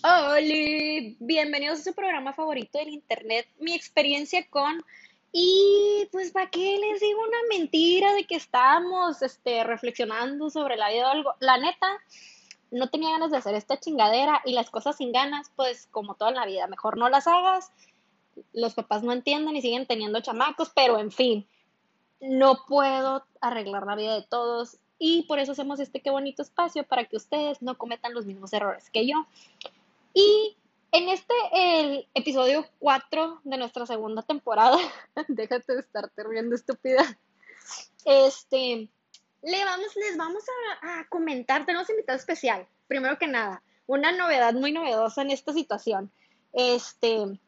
Hola, bienvenidos a su programa favorito del internet, mi experiencia con... Y pues, ¿para qué les digo una mentira de que estábamos este, reflexionando sobre la vida o algo? La neta, no tenía ganas de hacer esta chingadera y las cosas sin ganas, pues como toda la vida, mejor no las hagas. Los papás no entienden y siguen teniendo chamacos, pero en fin, no puedo arreglar la vida de todos y por eso hacemos este qué bonito espacio para que ustedes no cometan los mismos errores que yo. Y en este, el episodio 4 de nuestra segunda temporada, déjate de estarte riendo estúpida, este, le vamos, les vamos a, comentar, tenemos invitado especial, primero que nada, una novedad muy novedosa en esta situación. Este,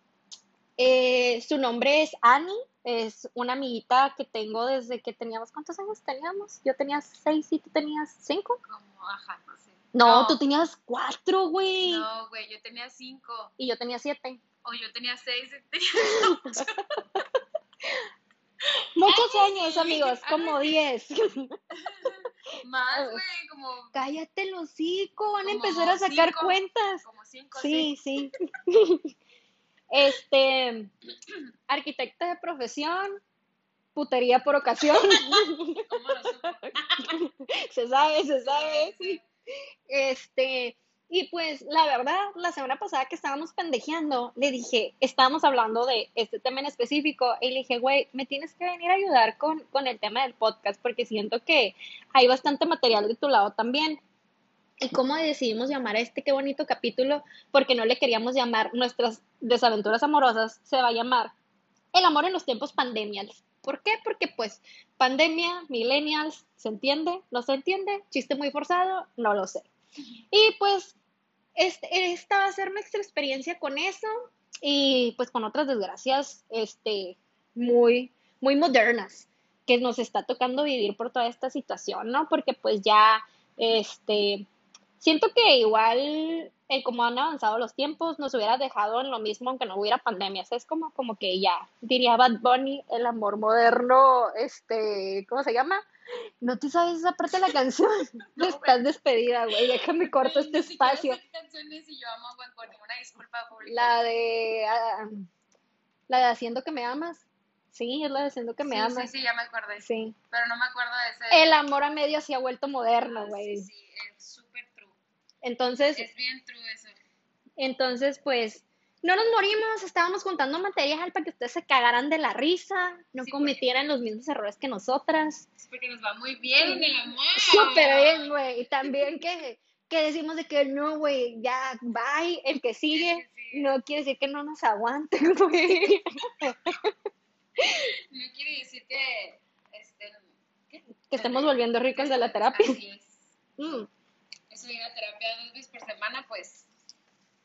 eh, su nombre es Annie, es una amiguita que tengo desde que teníamos, ¿cuántos años teníamos? Yo tenía seis y tú tenías cinco. Ajá, no tú tenías cuatro, güey. No, güey, yo tenía cinco. Y yo tenía siete. O yo tenía seis. Muchos Ay, años, sí. amigos, como Ay. diez. Más, güey, como, Cállate el hocico, van a empezar a sacar cinco. cuentas. como cinco, Sí, sí. Este, arquitecta de profesión, putería por ocasión. ¿Cómo lo supo? se sabe, se sabe. Sí. Este, y pues la verdad, la semana pasada que estábamos pendejeando, le dije, estábamos hablando de este tema en específico, y le dije, güey, me tienes que venir a ayudar con, con el tema del podcast, porque siento que hay bastante material de tu lado también. ¿Y cómo decidimos llamar a este qué bonito capítulo? Porque no le queríamos llamar nuestras desaventuras amorosas, se va a llamar El amor en los tiempos pandemials. ¿Por qué? Porque pues pandemia, millennials, ¿se entiende? ¿No se entiende? ¿Chiste muy forzado? No lo sé. Y pues este, esta va a ser nuestra experiencia con eso y pues con otras desgracias este, muy, muy modernas que nos está tocando vivir por toda esta situación, ¿no? Porque pues ya, este, siento que igual, eh, como han avanzado los tiempos, nos hubiera dejado en lo mismo aunque no hubiera pandemias. Es como, como que ya, diría Bad Bunny, el amor moderno, este, ¿cómo se llama? No te sabes esa parte de la canción. No, Estás despedida, güey. Déjame corto este ni espacio. canciones y yo amo a Coni. Una disculpa pública. La de. ah, la de Haciendo que me amas. Sí, es la de Haciendo que me sí, amas. Sí, sí, ya me acordé. Sí. Pero no me acuerdo de ese. El amor a medio se ha vuelto moderno, Ah, güey. Sí, sí. Entonces, Es bien true eso. entonces, pues, no nos morimos, estábamos juntando material para que ustedes se cagaran de la risa, no Sí, cometieran los mismos errores que nosotras. Es porque nos va muy bien en el amor. Súper bien, güey. Y también que, que decimos de que no, güey, ya, bye, el que sigue. Sí. No quiere decir que no nos aguante, güey. No quiere decir que. Este. Que estemos volviendo ricos de la terapia. Así es. Mm, Eso ir a terapia dos veces por semana, pues.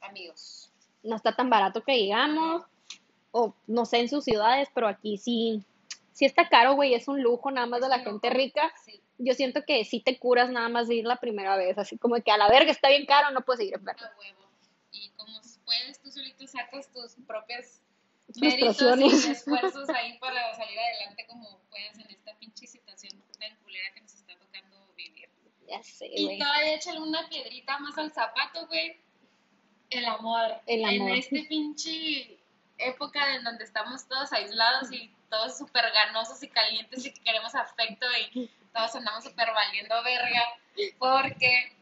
Amigos. no está tan barato que digamos. O no sé en sus ciudades, pero aquí sí. Sí está caro, güey. Es un lujo nada más de la gente rica. Sí. Yo siento que sí te curas nada más de ir la primera vez. Así como que a la verga está bien caro, no puedes enfermo. Huevo. Y como puedes, tú solito sacas tus propias méritos y esfuerzos ahí para salir adelante como puedas en esta pinche situación tan culera que nos está tocando vivir. Ya sé, Y güey. todavía échale una piedrita más al zapato, güey. El amor. El amor. En este pinche época en donde estamos todos aislados y todos súper ganosos y calientes y que queremos afecto y todos andamos súper valiendo verga porque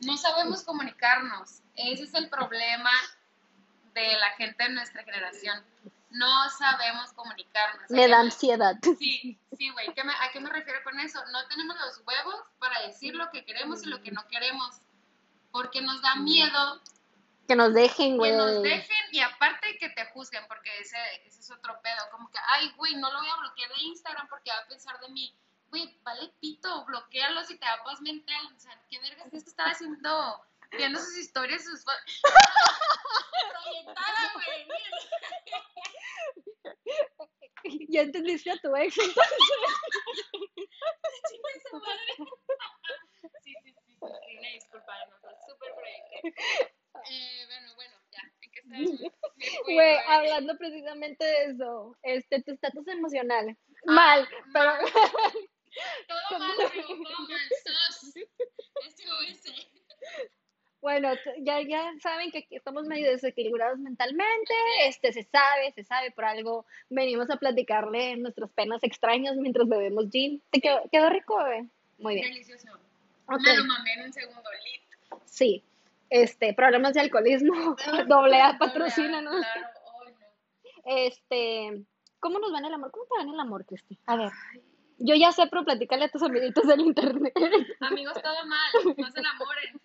no sabemos comunicarnos. Ese es el problema de la gente de nuestra generación. No sabemos comunicarnos. Me da que- ansiedad. Sí, sí, güey. ¿Qué me- ¿A qué me refiero con eso? No tenemos los huevos para decir lo que queremos y lo que no queremos. Porque nos da miedo Que nos dejen, que güey. nos dejen y aparte que te juzguen, porque ese, ese es otro pedo. Como que, ay, güey, no lo voy a bloquear de Instagram porque va a pensar de mí. Güey, vale pito, bloquealo si te da paz mental. O sea, ¿qué vergas tienes que estar haciendo? Viendo sus historias, sus... Proyectada, güey. Ya entendiste a tu ex. entonces. Su madre. Sí, sí, sí, sí, una disculpa, no, fue súper proyecté. Eh, bueno, bueno, ya, ¿en qué estábamos? Me fui, Güey, hablando precisamente de eso, este, tu estatus emocional. Ah, Mal, pero Todo mal, pero todo mal, sos. SOS. Bueno, ya, ya saben que estamos medio desequilibrados mentalmente, este se sabe, se sabe, por algo venimos a platicarle nuestras penas extrañas mientras bebemos gin. ¿Te quedó, quedó rico, bebé? Muy bien. Delicioso. Ok. Me lo mamé en un segundo lit. Sí. Este, problemas de alcoholismo, doble A, patrocínanos. Claro, oh, no. Este, ¿cómo nos va en el amor? ¿Cómo te va en el amor, Cristi? A ver, yo ya sé, pero platícale a tus amiguitos del internet. Amigos, todo mal, no se enamoren.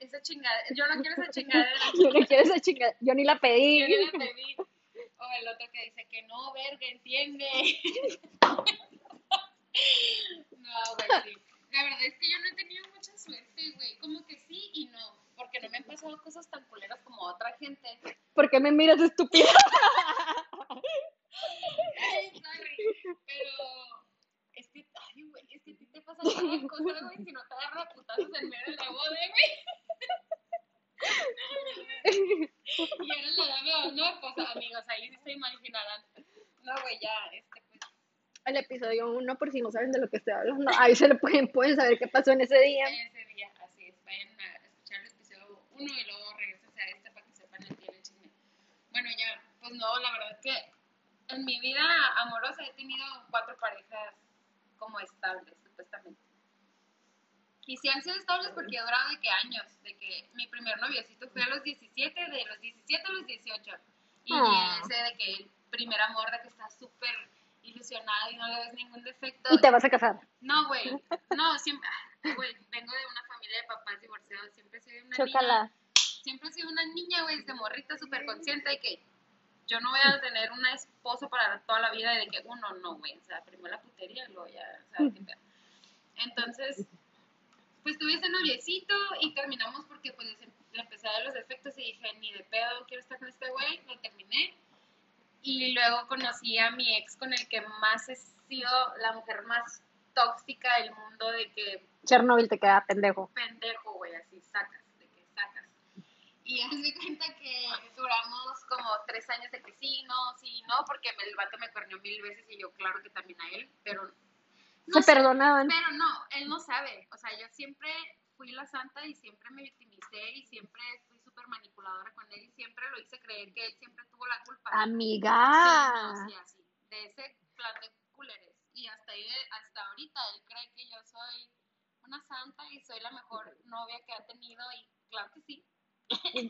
Esa chingada, yo no quiero esa chingadera. Yo no quiero esa chica, yo ni la Yo pedí. ni la pedí. O el otro que dice que no, verga, entiende. No, güey, sí. La verdad es que yo no he tenido mucha suerte, güey. Como que sí y no. Porque no me han pasado cosas tan culeras como a otra gente. ¿Por qué me miras estúpida? Sorry. Pero es que, ay, güey, es que a ti te pasan cada cosa, güey, si no te agarra a putazos en medio de la boda, güey. Y ahora no, pues amigos, ahí sí se imaginarán. No, güey, ya, este, pues, El episodio 1, por si no saben de lo que estoy hablando, ahí se le pueden, pueden saber qué pasó en ese día. ese día, así es, vayan a escuchar el episodio 1 y luego regresen a este para que sepan el día del chisme. Bueno, ya, pues no, la verdad es que en mi vida amorosa he tenido cuatro parejas como estables, supuestamente. Y si han sido estables porque he durado de que años, de que mi primer noviocito fue a los 17, de los 17 a los 18. Y Ah. ese de que el primer amor de que estás súper ilusionado y no le ves ningún defecto. Y te vas a casar. No, güey. No, siempre. ah, Güey, vengo de una familia de papás divorciados. Siempre he sido una Chócala. niña. Siempre he sido una niña, güey, de morrita súper consciente de que yo no voy a tener un esposo para toda la vida. y De que uno no, güey. O sea, primero la putería y luego ya, o sea, qué pedo. Entonces, pues tuve ese noviecito y terminamos porque pues em- le empecé a dar los defectos y dije, ni de pedo quiero estar con este güey. Lo terminé. Y luego conocí a mi ex con el que más he sido la mujer más tóxica del mundo de que Chernobyl te queda pendejo. pendejo, güey, así sacas. Y haz de cuenta que duramos como tres años de que sí, no, sí, no, porque el vato me cuernió mil veces y yo claro que también a él, pero no Se sé, perdonaban. pero no, él no sabe, o sea, yo siempre fui la santa y siempre me victimicé y siempre fui súper manipuladora con él y siempre lo hice creer que él siempre tuvo la culpa. Amiga. Sí, no, sí, así, de ese plan de culeres. Y hasta, ahí, hasta ahorita él cree que yo soy una santa y soy la mejor novia que ha tenido y claro que sí.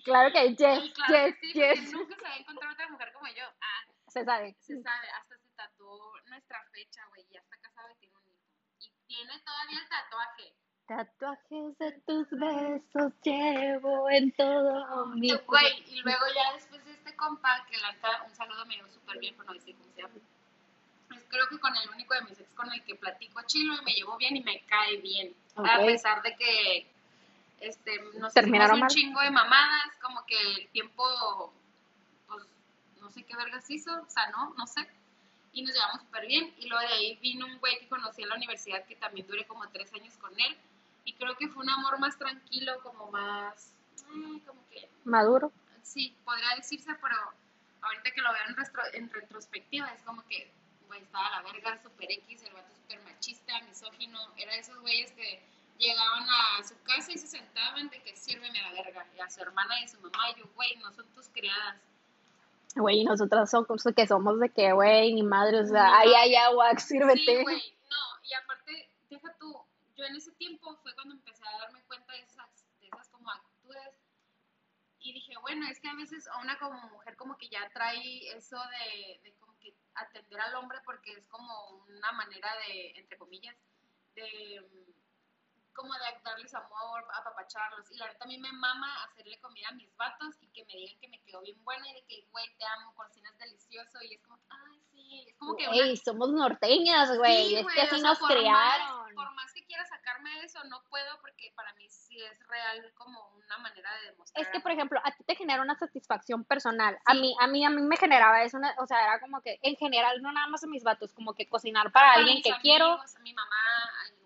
Claro que yes, Y claro yes, que sí, yes. nunca se va a encontrar otra mujer como yo. Ah, Se sabe. se sabe, hasta se tatuó nuestra fecha, güey, y ya está casado y tiene un hijo. Y tiene todavía el tatuaje. Tatuajes de tus besos llevo en todo mi Güey, y luego ya después de este compa, que la neta, un saludo me dio súper bien, pero no decir cómo se llama. Es creo que con el único de mis ex con el que platico chilo y me llevo bien y me cae bien. A pesar de que este, nos Terminaron un mal. chingo de mamadas, como que el tiempo, pues, no sé qué vergas hizo, o sea, no, no sé. Y nos llevamos súper bien. Y luego de ahí vino un güey que conocí en la universidad que también duré como tres años con él. Y creo que fue un amor más tranquilo, como más, eh, como que Maduro. sí, podría decirse, pero ahorita que lo veo en, restro- en retrospectiva es como que, güey, estaba a la verga, super X, el vato super machista, misógino, era de esos güeyes que llegaban a su casa y se sentaban de que sírveme a la verga, y a su hermana y a su mamá, y yo, güey, no son tus criadas. Güey, nosotras somos que somos de que, güey, ni madre, o sea, Ni ay, ay, agua, Sí, sírvete. güey, no, y aparte, deja tú, yo en ese tiempo fue cuando empecé a darme cuenta de esas, de esas como actitudes y dije, bueno, es que a veces a una como mujer como que ya trae eso de, de como que atender al hombre porque es como una manera de, entre comillas, de como de darles amor, apapacharlos. Y la verdad a mí me mama hacerle comida a mis vatos y que me digan que me quedó bien buena y de que, güey, te amo, cocinas delicioso. Y es como, ay, sí, es como que una Güey, somos norteñas, güey, Sí, es güey, que o así sea, nos por criaron. Más, por más que quiera sacarme de eso, no puedo porque para mí sí es real como una manera de demostrar. Es que, por ejemplo, a ti te genera una satisfacción personal. A mí, a mí, a mí me generaba eso, una- o sea, era como que, en general, no nada más a mis vatos, como que cocinar para Para alguien que amigos, quiero, a mi mamá,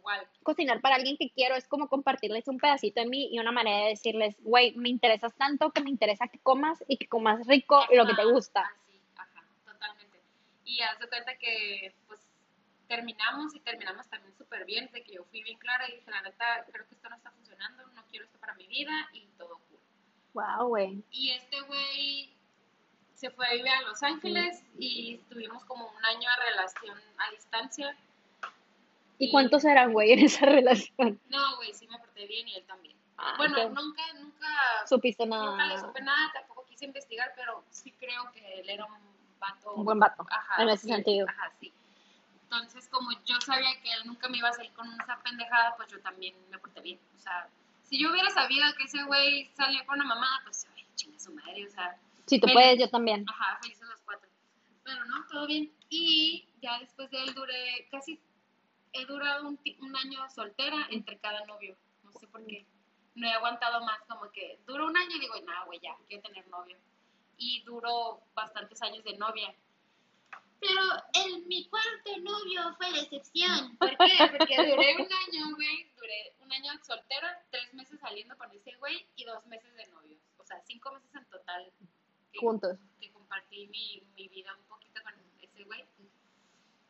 igual. cocinar para alguien que quiero es como compartirles un pedacito de mí y una manera de decirles, güey, me interesas tanto que me interesa que comas y que comas rico lo que te Ajá, gusta. Así, ajá, totalmente. Y haz de cuenta que, pues, terminamos y terminamos también súper bien, de que yo fui bien clara y dije, la neta, creo que esto no está funcionando, no quiero esto para mi vida y todo cool. Wow, güey. Y este güey se fue a vivir a Los Ángeles y tuvimos como un año de relación a distancia. ¿Y cuántos eran, güey, en esa relación? No, güey, sí me porté bien y él también. Ah, bueno, qué- nunca, nunca, supiste nunca le nada. supe nada, tampoco quise investigar, pero sí creo que él era un vato. Un buen vato, Ajá, en ese sí, sentido. Ajá, sí. Entonces, como yo sabía que él nunca me iba a salir con esa pendejada, pues yo también me porté bien. O sea, si yo hubiera sabido que ese güey salía con una mamá, pues, ay, chinga su madre, o sea, Si tú Feliz. puedes, yo también. Ajá, felices los cuatro. Pero no, todo bien. Y ya después de él duré casi, he durado un, un año soltera entre cada novio. No sé por qué. No he aguantado más, como que duro un año y digo, nah, güey, ya, quiero tener novio. Y duró bastantes años de novia. Pero el, mi cuarto novio fue la excepción. ¿Por qué? Porque duré un año, güey, duré un año soltera, tres meses saliendo con ese güey y dos meses de novios. O sea, cinco meses en total. que- Juntos. que compartí mi, mi vida un güey.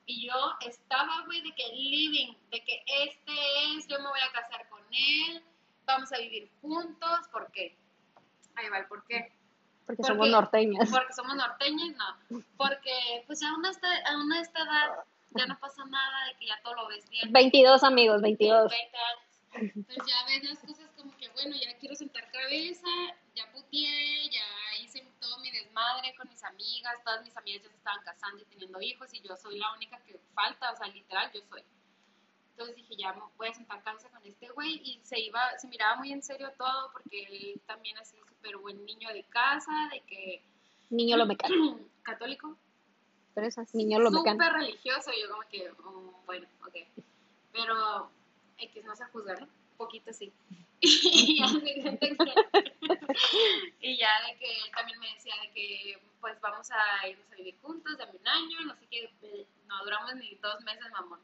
Y yo estaba, güey, de que living, de que este es, yo me voy a casar con él, vamos a vivir juntos, ¿por qué? Ahí va el por qué. Porque ¿Por somos norteñas. Porque somos norteños, no. Porque, pues, a una, esta, a una esta edad ya no pasa nada, de que ya todo lo ves bien. 22 amigos, 22. 20 años. Entonces ya ves las cosas como que, bueno, ya quiero sentar cabeza, ya puteé, ya todo mi desmadre con mis amigas, todas mis amigas ya se estaban casando y teniendo hijos y yo soy la única que falta, o sea, literal, yo soy. Entonces dije, ya voy a sentar cabeza con este güey y se iba, se miraba muy en serio todo porque él también así súper buen niño de casa, de que Niño lo mecánico. católico, Pero eso es niño lo mecánico. súper religioso, yo como que, mm, bueno, ok. Pero X no se juzga, ¿no? Un poquito sí. y, ya de que- y ya de que él también me decía de que pues vamos a irnos a vivir juntos, dame un año, no sé qué, no duramos ni dos meses, mamón.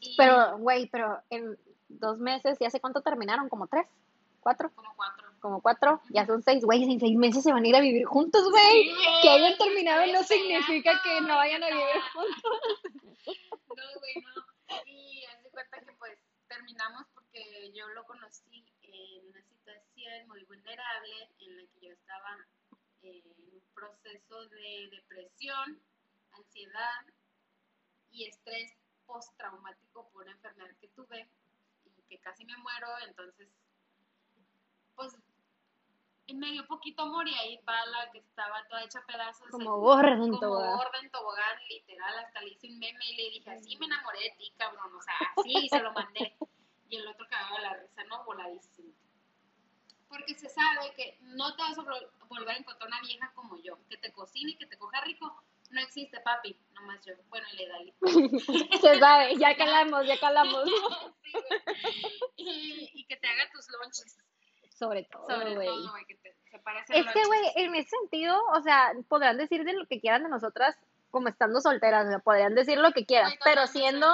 Y Pero, güey, pero en dos meses, ¿y hace cuánto terminaron? ¿Como tres? ¿Cuatro? como cuatro. Como cuatro, ya son seis, güey, en seis meses se van a ir a vivir juntos, güey. Sí, que hayan te terminado no significa que no vayan a vivir juntos. No, güey, no. Y haz de cuenta que pues terminamos yo lo conocí en una situación muy vulnerable en la que yo estaba en un proceso de depresión, ansiedad y estrés postraumático por una enfermedad que tuve y que casi me muero, entonces pues me dio poquito amor y ahí va la que estaba toda hecha pedazos. Como gorda en como tobogán. gorda en tobogán, literal, hasta le hice un meme y le dije, así me enamoré de ti, cabrón, o sea, así, y se lo mandé. Y el otro cagaba la risa, ¿no? Voladísimo. Porque se sabe que no te vas a vol- volver a encontrar una vieja como yo, que te cocine y que te coja rico. No existe, papi, nomás yo. Bueno, y le dale. Se sabe, ya calamos, ya calamos. Sí, y, y que te haga tus lunches. Sobre todo, Sobre todo, güey, que te Es que, güey, en ese sentido, o sea, podrán decir de lo que quieran de nosotras como estando solteras, o sea, podrían decir lo que quieran, pero siendo,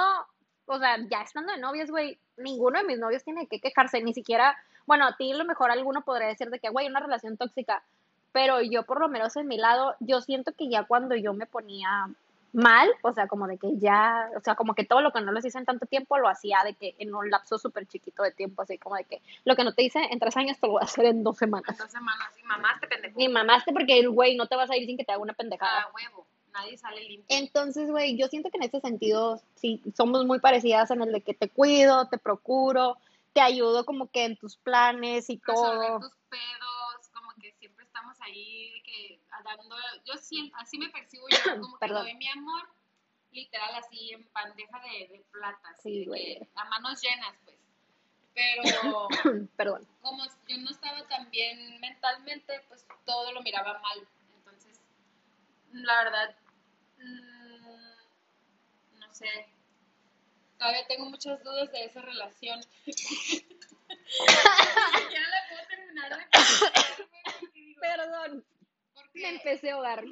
o sea, ya estando de novios, güey, ninguno de mis novios tiene que quejarse, ni siquiera, bueno, a ti a lo mejor alguno podría decir de que, güey, una relación tóxica, pero yo por lo menos en mi lado, yo siento que ya cuando yo me ponía mal, o sea, como de que ya, o sea, como que todo lo que no les hice en tanto tiempo lo hacía de que en un lapso súper chiquito de tiempo, así como de que lo que no te hice en tres años te lo voy a hacer en dos semanas. En dos semanas, y mamá te pendejo. Ni mamaste porque el güey no te vas a ir sin que te haga una pendejada. Huevo, nadie sale limpio. Entonces, güey, yo siento que en ese sentido sí somos muy parecidas en el de que te cuido, te procuro, te ayudo como que en tus planes y resolver todo. tus pedos, como que siempre estamos ahí, de que dando, yo siento, así me percibo yo, como que doy mi amor, literal así en bandeja de, de plata, así Sí, güey. a manos llenas, pues. Pero Perdón. como yo no estaba tan bien mentalmente, pues todo lo miraba mal. Entonces, la verdad, mm, no sé. Todavía tengo muchas dudas de esa relación. ya la puedo terminar de Perdón, porque- me empecé a ahogar.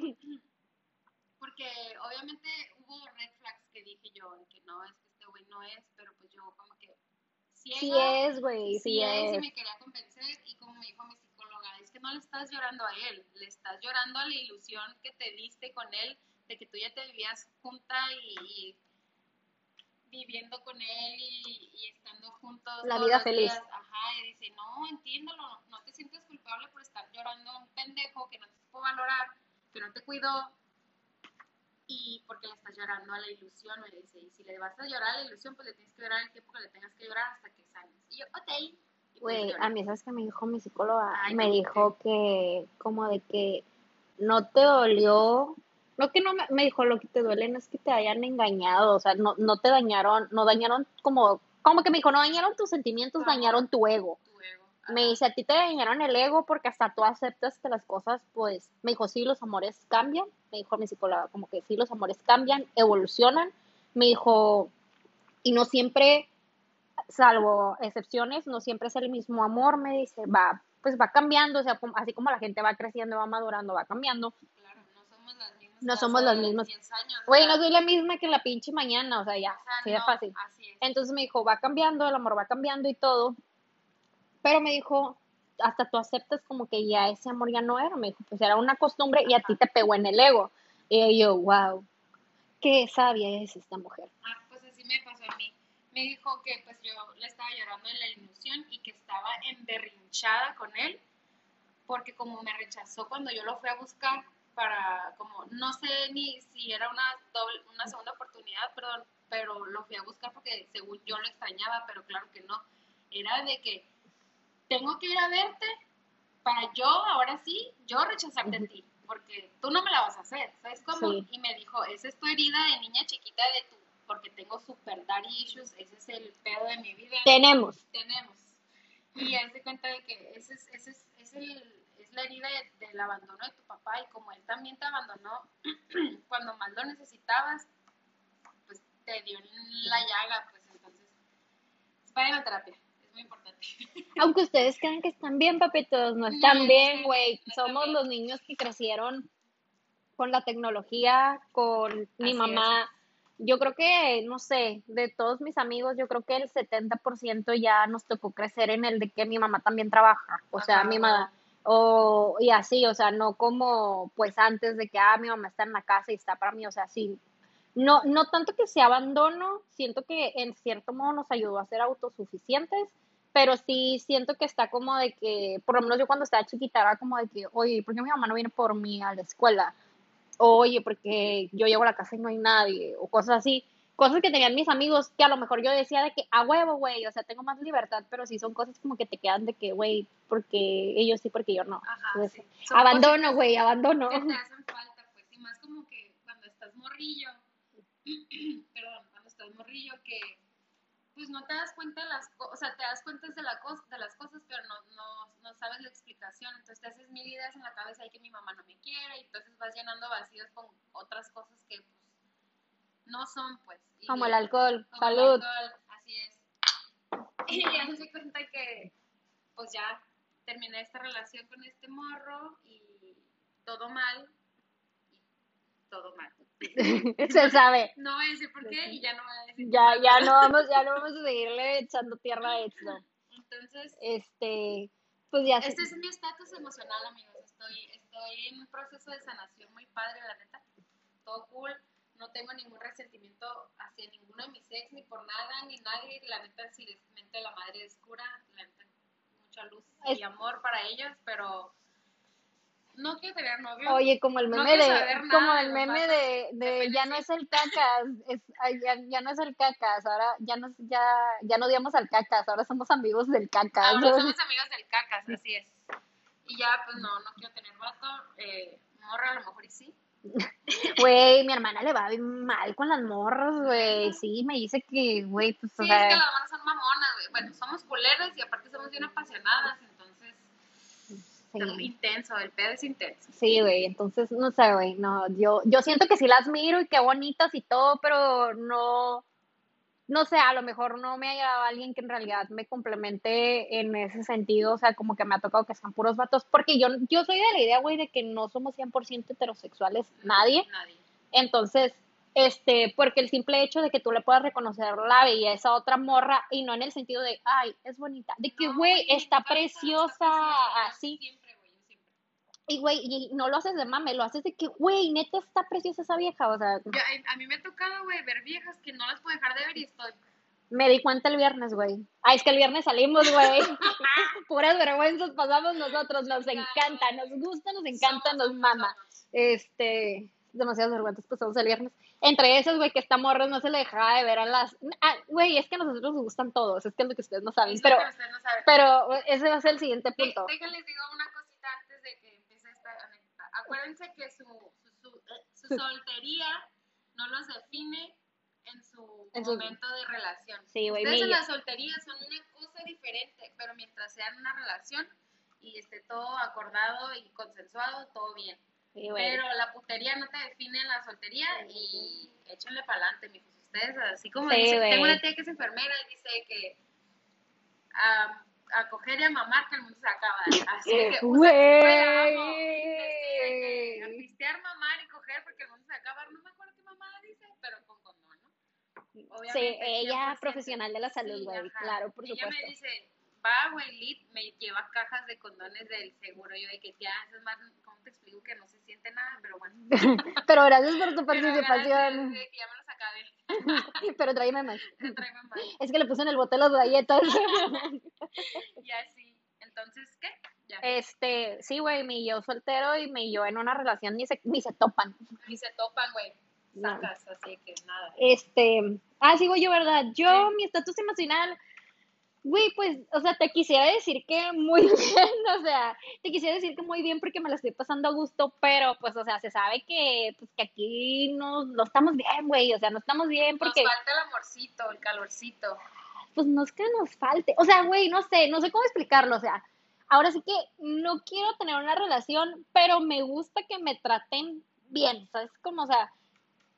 porque obviamente hubo red flags que dije yo, de que no, es que este güey no es, pero pues yo como que ciega, Sí es, güey, sí y es. me quería convencer y como me dijo mi psicóloga, es que no le estás llorando a él, le estás llorando a la ilusión que te diste con él, de que tú ya te vivías junta y, y viviendo con él y, y estando juntos. La vida feliz. días. Ajá, y dice, no, entiéndelo, no, no te sientes culpable por estar llorando a un pendejo que no te supo valorar, que no te cuidó, y porque le estás llorando a la ilusión, me dice, y si le vas a llorar a la ilusión, pues le tienes que llorar el tiempo que le tengas que llorar hasta que sanes. Y yo, ok. Pues Güey, a mí, ¿sabes que me dijo mi psicóloga? Ay, me ¿cómo dijo que, como de que no te dolió, no que no me, me dijo, lo que te duele no es que te hayan engañado, o sea, no, no te dañaron, no dañaron como, como que me dijo, no dañaron tus sentimientos, dañaron tu ego. Tu ego. Me dice, a ti te dañaron el ego porque hasta tú aceptas que las cosas, pues, me dijo, sí, los amores cambian, me dijo mi psicóloga, como que sí, los amores cambian, evolucionan, me dijo, y no siempre, salvo excepciones, no siempre es el mismo amor, me dice, va, pues va cambiando, o sea, así como la gente va creciendo, va madurando, va cambiando. Claro, no somos las. No somos las mismas. 10 años. o Güey, no soy la misma que la pinche mañana, o sea, ya, o sea, así de fácil. Así es. Entonces me dijo, va cambiando, el amor va cambiando y todo. Pero me dijo, hasta tú aceptas como que ya ese amor ya no era. Me dijo, pues era una costumbre y a ti te pegó en el ego. Y yo, wow, qué sabia es esta mujer. Ah, pues así me pasó a mí. Me dijo que pues yo le estaba llorando en la ilusión y que estaba emberrinchada con él porque como me rechazó cuando yo lo fui a buscar para como no sé ni si era una doble una segunda oportunidad, perdón, pero lo fui a buscar porque según yo lo extrañaba, pero claro que no. Era de que tengo que ir a verte para yo ahora sí, yo rechazarte a ti, porque tú no me la vas a hacer, ¿sabes cómo? Sí. Y me dijo, esa es tu herida de niña chiquita de tu, porque tengo super daddy issues, ese es el pedo de mi vida. Tenemos. Tenemos. Y haz de cuenta de que ese es, ese es, es, el, la herida de- del abandono de tu papá y como él también te abandonó cuando más lo necesitabas, pues te dio la llaga, pues entonces, vayan a terapia, es muy importante. Aunque ustedes crean que están bien, papitos, no están no bien, güey. no Somos bien. los niños que crecieron con la tecnología, con mi Así mamá. Yo creo que, no sé, de todos mis amigos, yo creo que el 70% ya nos tocó crecer en el de que mi mamá también trabaja. O sea, Ajá, mi mamá, o, y así, o sea, no como pues antes de que, ah, mi mamá está en la casa y está para mí, o sea, sí. No, no tanto que sea abandono, siento que en cierto modo nos ayudó a ser autosuficientes, pero sí siento que está como de que, por lo menos yo cuando estaba chiquita era como de que, oye, ¿por qué mi mamá no viene por mí a la escuela? Oye, porque yo llego a la casa y no hay nadie, o cosas así. Cosas que tenían mis amigos que a lo mejor yo decía de que a huevo, güey, o sea, tengo más libertad, pero sí son cosas como que te quedan de que, güey, porque ellos sí, porque yo no. Ajá, Entonces, sí. Abandono, güey, abandono. que te hacen falta, pues, y más como que cuando estás morrillo, perdón, cuando estás morrillo, que pues no te das cuenta de las cosas, o sea, te das cuenta de, la cos- de las cosas, pero no, no, no sabes la explicación, entonces te haces mil ideas en la cabeza y que mi mamá no me quiere, y entonces vas llenando vacíos con otras cosas que pues no son, pues. y- Como el alcohol, como el salud. alcohol, así es. Y ya se cuenta que, pues ya terminé esta relación con este morro y todo mal. Y todo mal. Se sabe. No voy a decir por qué y ya no voy a decir. Ya, ya no vamos, ya no vamos a seguirle echando tierra a esto. Entonces, Este, pues ya. este es mi estatus emocional, amigos. Estoy, estoy en un proceso de sanación muy padre, la neta. Todo cool. No tengo ningún resentimiento hacia ninguno de mis ex, ni por nada, ni nadie. La neta, si les mente la madre es cura, la neta, mucha luz Es- y amor para ellos, pero no quiero tener novio. Oye, como el meme de, como el meme de, de de ya no es el cacas, es, ya, ya no es el cacas, ahora ya no, ya, ya no odiamos al cacas, ahora somos amigos del cacas. Ahora somos amigos del cacas, así es. Y ya, pues no, no quiero tener vato. Eh, morra, a lo mejor y sí. Güey, mi hermana le va bien mal con las morras, güey, sí, me dice que, güey, pues, o Sí, sea, es que las manos son mamonas, güey. Bueno, somos culeras y aparte somos bien apasionadas, entonces. es sí. intenso, el pedo es intenso. Sí, güey, entonces, no sé, güey, no, yo, yo siento que sí las miro y qué bonitas y todo, pero no, no sé, a lo mejor no me ha llegado alguien que en realidad me complemente en ese sentido, o sea, como que me ha tocado que sean puros vatos, porque yo, yo soy de la idea, güey, de que no somos 100% heterosexuales, nadie, Nadie. entonces, este, porque el simple hecho de que tú le puedas reconocer la belleza a otra morra y no en el sentido de, ay, es bonita, de que, No, güey, está preciosa, así, Siempre, güey, yo siempre. Y, güey, y no lo haces de mame, lo haces de que, güey, neta está preciosa esa vieja, o sea, a, mí me ha tocado, güey, ver viejas que no las puedo dejar de ver y estoy. me di cuenta el viernes, güey. Ah, es que el viernes salimos, güey. Puras vergüenzas pasamos nosotros, nos encanta, nos gusta, nos encanta, Somos, nos mama. somos. Este, demasiadas vergüenzas pasamos el viernes. Entre esas, güey, que esta morra no se le dejaba de ver a las... Ah, güey, es que a nosotros nos gustan todos, es que es lo que ustedes no saben, Es pero, que ustedes no saben. pero ese va a ser el siguiente punto. Déjenles digo una cosita antes de que empiece esta anécdota. Acuérdense que su, su, su, eh, su soltería no los define en su En su- momento de relación. Sí, güey, Ustedes en la soltería son una cosa diferente, pero mientras sean una relación y esté todo acordado y consensuado, todo bien. Sí. Pero la putería no te define en la soltería y échenle para adelante, mijos. Ustedes, así como Sí, dice, güey. tengo una tía que es enfermera y dice que a, a coger y a mamar que el mundo se acaba. Así que, usa Güey. güey, amo. Sí, a pistear, mamar y coger porque el mundo se acaba. No me acuerdo qué mamá dice, pero con condón, ¿no? Sí, Obviamente, ella 100%. profesional de la salud, Sí, güey, claro, por Ella supuesto. me dice, va, güey, Lit, me lleva cajas de condones del seguro. Yo de que ya, eso es más, ¿cómo te explico que no se siente nada? Pero bueno. Pero gracias por tu Pero gracias, participación. de que ya me acabé. Pero tráeme más. Tráeme más. Es que le puse en el bote las galletas. Y así. Entonces, ¿qué? Ya. Este, sí, güey, mi yo soltero y mi yo en una relación ni se, ni se topan. Ni se topan, güey. No. Sacas, así que nada. Este, ah, sigo yo, ¿verdad? Yo, Sí. mi estatus emocional, güey, pues, o sea, te quisiera decir que muy bien, o sea, te quisiera decir que muy bien porque me la estoy pasando a gusto, pero, pues, o sea, se sabe que, pues, que aquí no, no estamos bien, güey, o sea, no estamos bien porque, Nos falta el amorcito, el calorcito. pues, no es que nos falte, o sea, güey, no sé, no sé cómo explicarlo, o sea, ahora sí que no quiero tener una relación, pero me gusta que me traten bien, ¿sabes? Como, o sea,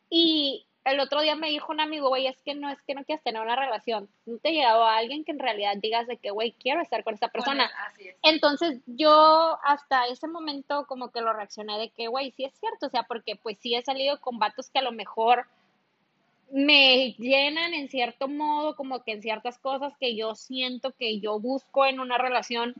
y el otro día me dijo un amigo, güey, es que no es que no quieras tener una relación. No te ha llegado a alguien que en realidad digas de que, güey, quiero estar con esta persona. Bueno, así es. Entonces yo hasta ese momento como que lo reaccioné de que, güey, sí es cierto, o sea, porque pues sí he salido con vatos que a lo mejor me llenan en cierto modo, como que en ciertas cosas que yo siento que yo busco en una relación,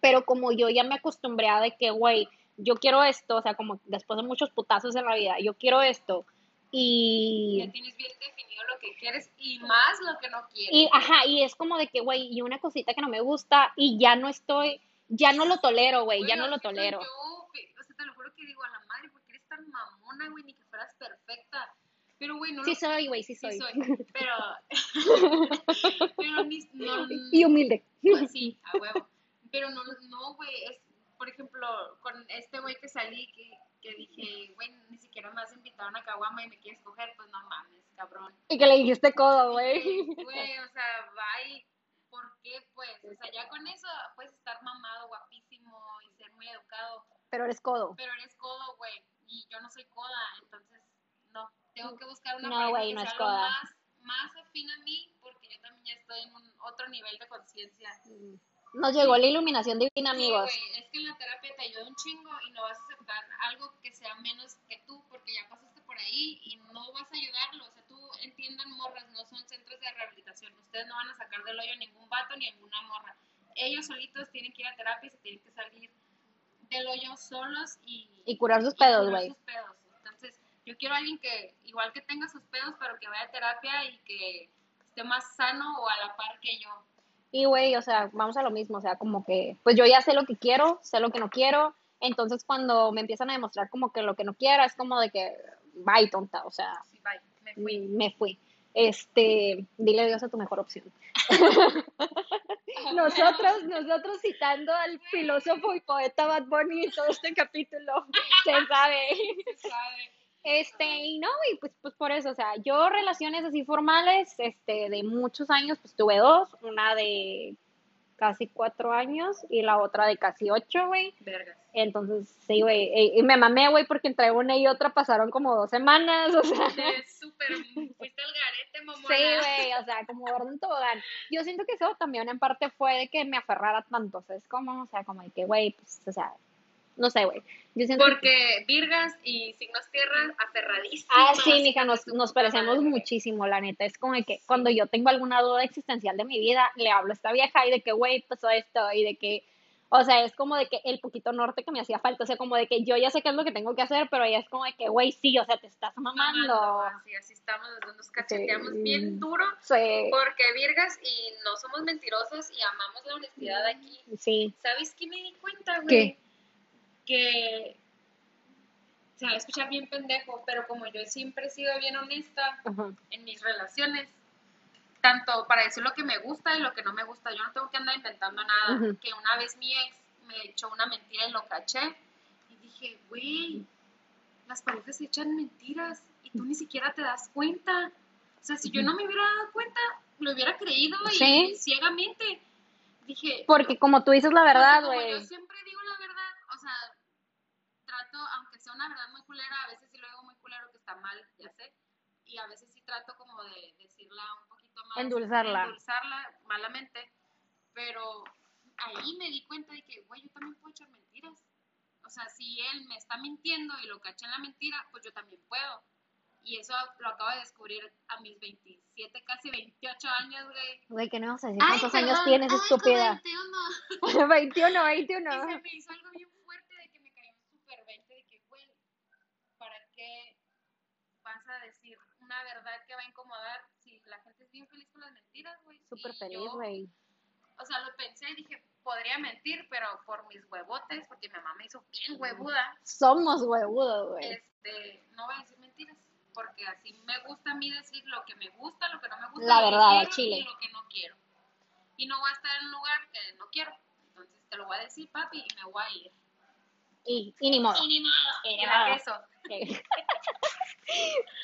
pero como yo ya me acostumbré a de que, güey, yo quiero esto, o sea, como después de muchos putazos en la vida, yo quiero esto, y... Ya tienes bien definido lo que quieres y más lo que no quieres. Y, ajá, y es como de que, güey, y una cosita que no me gusta y ya no estoy, ya no lo tolero, güey, ya no lo tolero. Yo, o sea, te lo juro que digo a la madre, porque eres tan mamona, güey, ni que fueras perfecta. Pero, güey, no Sí lo soy, güey, sí sí soy. soy. Pero, pero ni, no, Y humilde. pues sí, a huevo. Pero no, no, güey, es, por ejemplo, con este güey que salí, que, que dije, güey, ni siquiera me has invitado a una caguama y me quieres coger, pues no mames, cabrón. Y que le dijiste codo, güey. Güey, o sea, bye. ¿Por qué, pues? O sea, ya con eso puedes estar mamado, guapísimo y ser muy educado, Pero eres codo. pero eres codo, güey. Y yo no soy coda, entonces, no. Tengo que buscar una No, güey, que no sea es coda. más, más afín a mí, porque yo también ya estoy en un otro nivel de conciencia. Nos llegó la iluminación divina, amigos. Sí, güey, es que en la terapia te ayuda un chingo y no vas a aceptar algo que sea menos que tú porque ya pasaste por ahí y no vas a ayudarlo. O sea, tú entiendan, morras, no son centros de rehabilitación. Ustedes no van a sacar del hoyo ningún vato ni ninguna morra. Ellos solitos tienen que ir a terapia y se tienen que salir del hoyo solos y, Y curar sus y pedos, güey. Entonces, yo quiero a alguien que, igual que tenga sus pedos, pero que vaya a terapia y que esté más sano o a la par que yo. Y, güey, o sea, vamos a lo mismo, o sea, como que, pues yo ya sé lo que quiero, sé lo que no quiero, entonces cuando me empiezan a demostrar como que lo que no quiero, es como de que, bye, tonta, o sea, Sí, bye, me fui. me fui. Este, dile adiós a tu mejor opción. Nosotros, nosotros citando al filósofo y poeta Bad Bunny en todo este capítulo, se sabe. Se sabe. Este, y no, y pues, pues por eso, o sea, yo relaciones así formales, este, de muchos años, pues tuve dos, una de casi cuatro años y la otra de casi ocho, güey. Vergas. Entonces, sí, güey, y, me mamé, güey, porque entre una y otra pasaron como dos semanas, o sea. Te súper fuiste al garete, mamona. Sí, güey, o sea, como gordo en tobogán. Yo siento que eso también en parte fue de que me aferrara tanto, o sea, es como, o sea, como de que, güey, pues, o sea, no sé, güey. Yo siento que- Porque Virgas y signos tierra aferradísimos. Ah, sí, mija, nos, nos parecemos madre. muchísimo, la neta. Es como que cuando yo tengo alguna duda existencial de mi vida, le hablo a esta vieja y de que, güey, pasó esto y de que, O sea, es como de que el poquito norte que me hacía falta, o sea, como de que yo ya sé qué es lo que tengo que hacer, pero ella es como de que, güey, sí, o sea, te estás mamando. Así, así estamos, nos cacheteamos bien duro. Sí. Porque virgas y no somos mentirosos y amamos la honestidad aquí. Sí. ¿Sabes qué me di cuenta, güey? ¿Qué? Que se va a escuchar bien pendejo, pero como yo siempre he sido bien honesta Ajá. en mis relaciones, tanto para decir lo que me gusta y lo que no me gusta, yo no tengo que andar inventando nada. Que una vez mi ex me echó una mentira y lo caché y dije, güey, las parejas se echan mentiras y tú ni siquiera te das cuenta. O sea, si yo no me hubiera dado cuenta, lo hubiera creído y Sí. ciegamente. Dije, Porque como tú dices la verdad, güey. Yo siempre digo la verdad, o sea, trato, aunque sea una verdad muy culera, a veces sí lo digo muy culero que está mal, ya sé, y a veces sí trato como de decirla un poquito más. Endulzarla. Endulzarla malamente, pero ahí me di cuenta de que, güey, yo también puedo echar mentiras. O sea, si él me está mintiendo y lo caché en la mentira, pues yo también puedo. Y eso lo acabo de descubrir a mis 27, casi 28 años, güey. Güey, ¿qué no vamos a decir? Ay, ¿Cuántos años perdón. tienes, Ay, estúpida? 21. 21, Y 21. se me hizo algo bien fuerte de que me cayó un super 20 de que, güey, ¿para qué vas a decir una verdad que va a incomodar si la gente es bien feliz con las mentiras, güey? Súper feliz, güey. O sea, lo pensé y dije, podría mentir, pero por mis huevotes, porque mi mamá me hizo bien huevuda, Somos huevudos, güey. este, no voy a decir mentiras. Porque así me gusta a mí decir lo que me gusta, lo que no me gusta, La lo que verdad, quiero chile. y lo que no quiero. Y no voy a estar en un lugar que no quiero. Entonces te lo voy a decir, papi, y me voy a ir. Y, y ni modo. Y ni modo. Y ni modo. queso.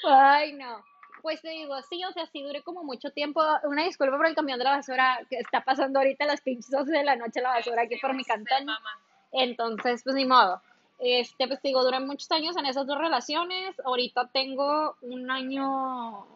Ay, no. Pues te digo, sí, o sea, sí duré como mucho tiempo. Una disculpa por el camión de la basura que está pasando ahorita a las pinches 12 de la noche la basura aquí Sí, por mi cantón. Entonces, pues ni modo. Este, pues te digo, duré muchos años en esas dos relaciones. Ahorita tengo un año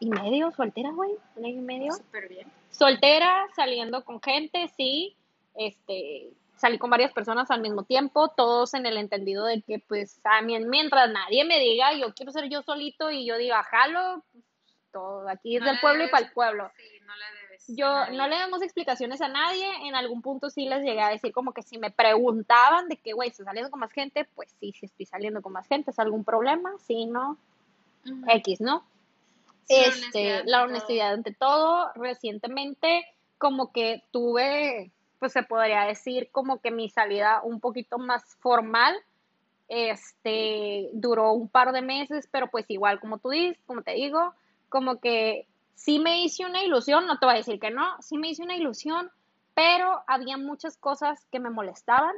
y medio soltera, güey. Un año y medio. Súper bien. Soltera, saliendo con gente, sí. Este, salí con varias personas al mismo tiempo, todos en el entendido de que, pues, a mí, mientras nadie me diga, yo quiero ser yo solito y yo diga, jalo, pues, todo, aquí es No del pueblo y para el pueblo. Sí, no le debes. Yo no le damos explicaciones a nadie, en algún punto sí les llegué a decir como que si me preguntaban de que, güey, ¿estás saliendo con más gente? Pues sí, sí estoy saliendo con más gente, ¿es algún problema? Sí, no. X, ¿no? Sí, la este, honestidad la honestidad ante todo. Recientemente, como que tuve, pues se podría decir, como que mi salida un poquito más formal. Este, duró un par de meses, pero pues igual, como tú dices, como te digo, como que sí me hice una ilusión, no te voy a decir que no, sí me hice una ilusión, pero había muchas cosas que me molestaban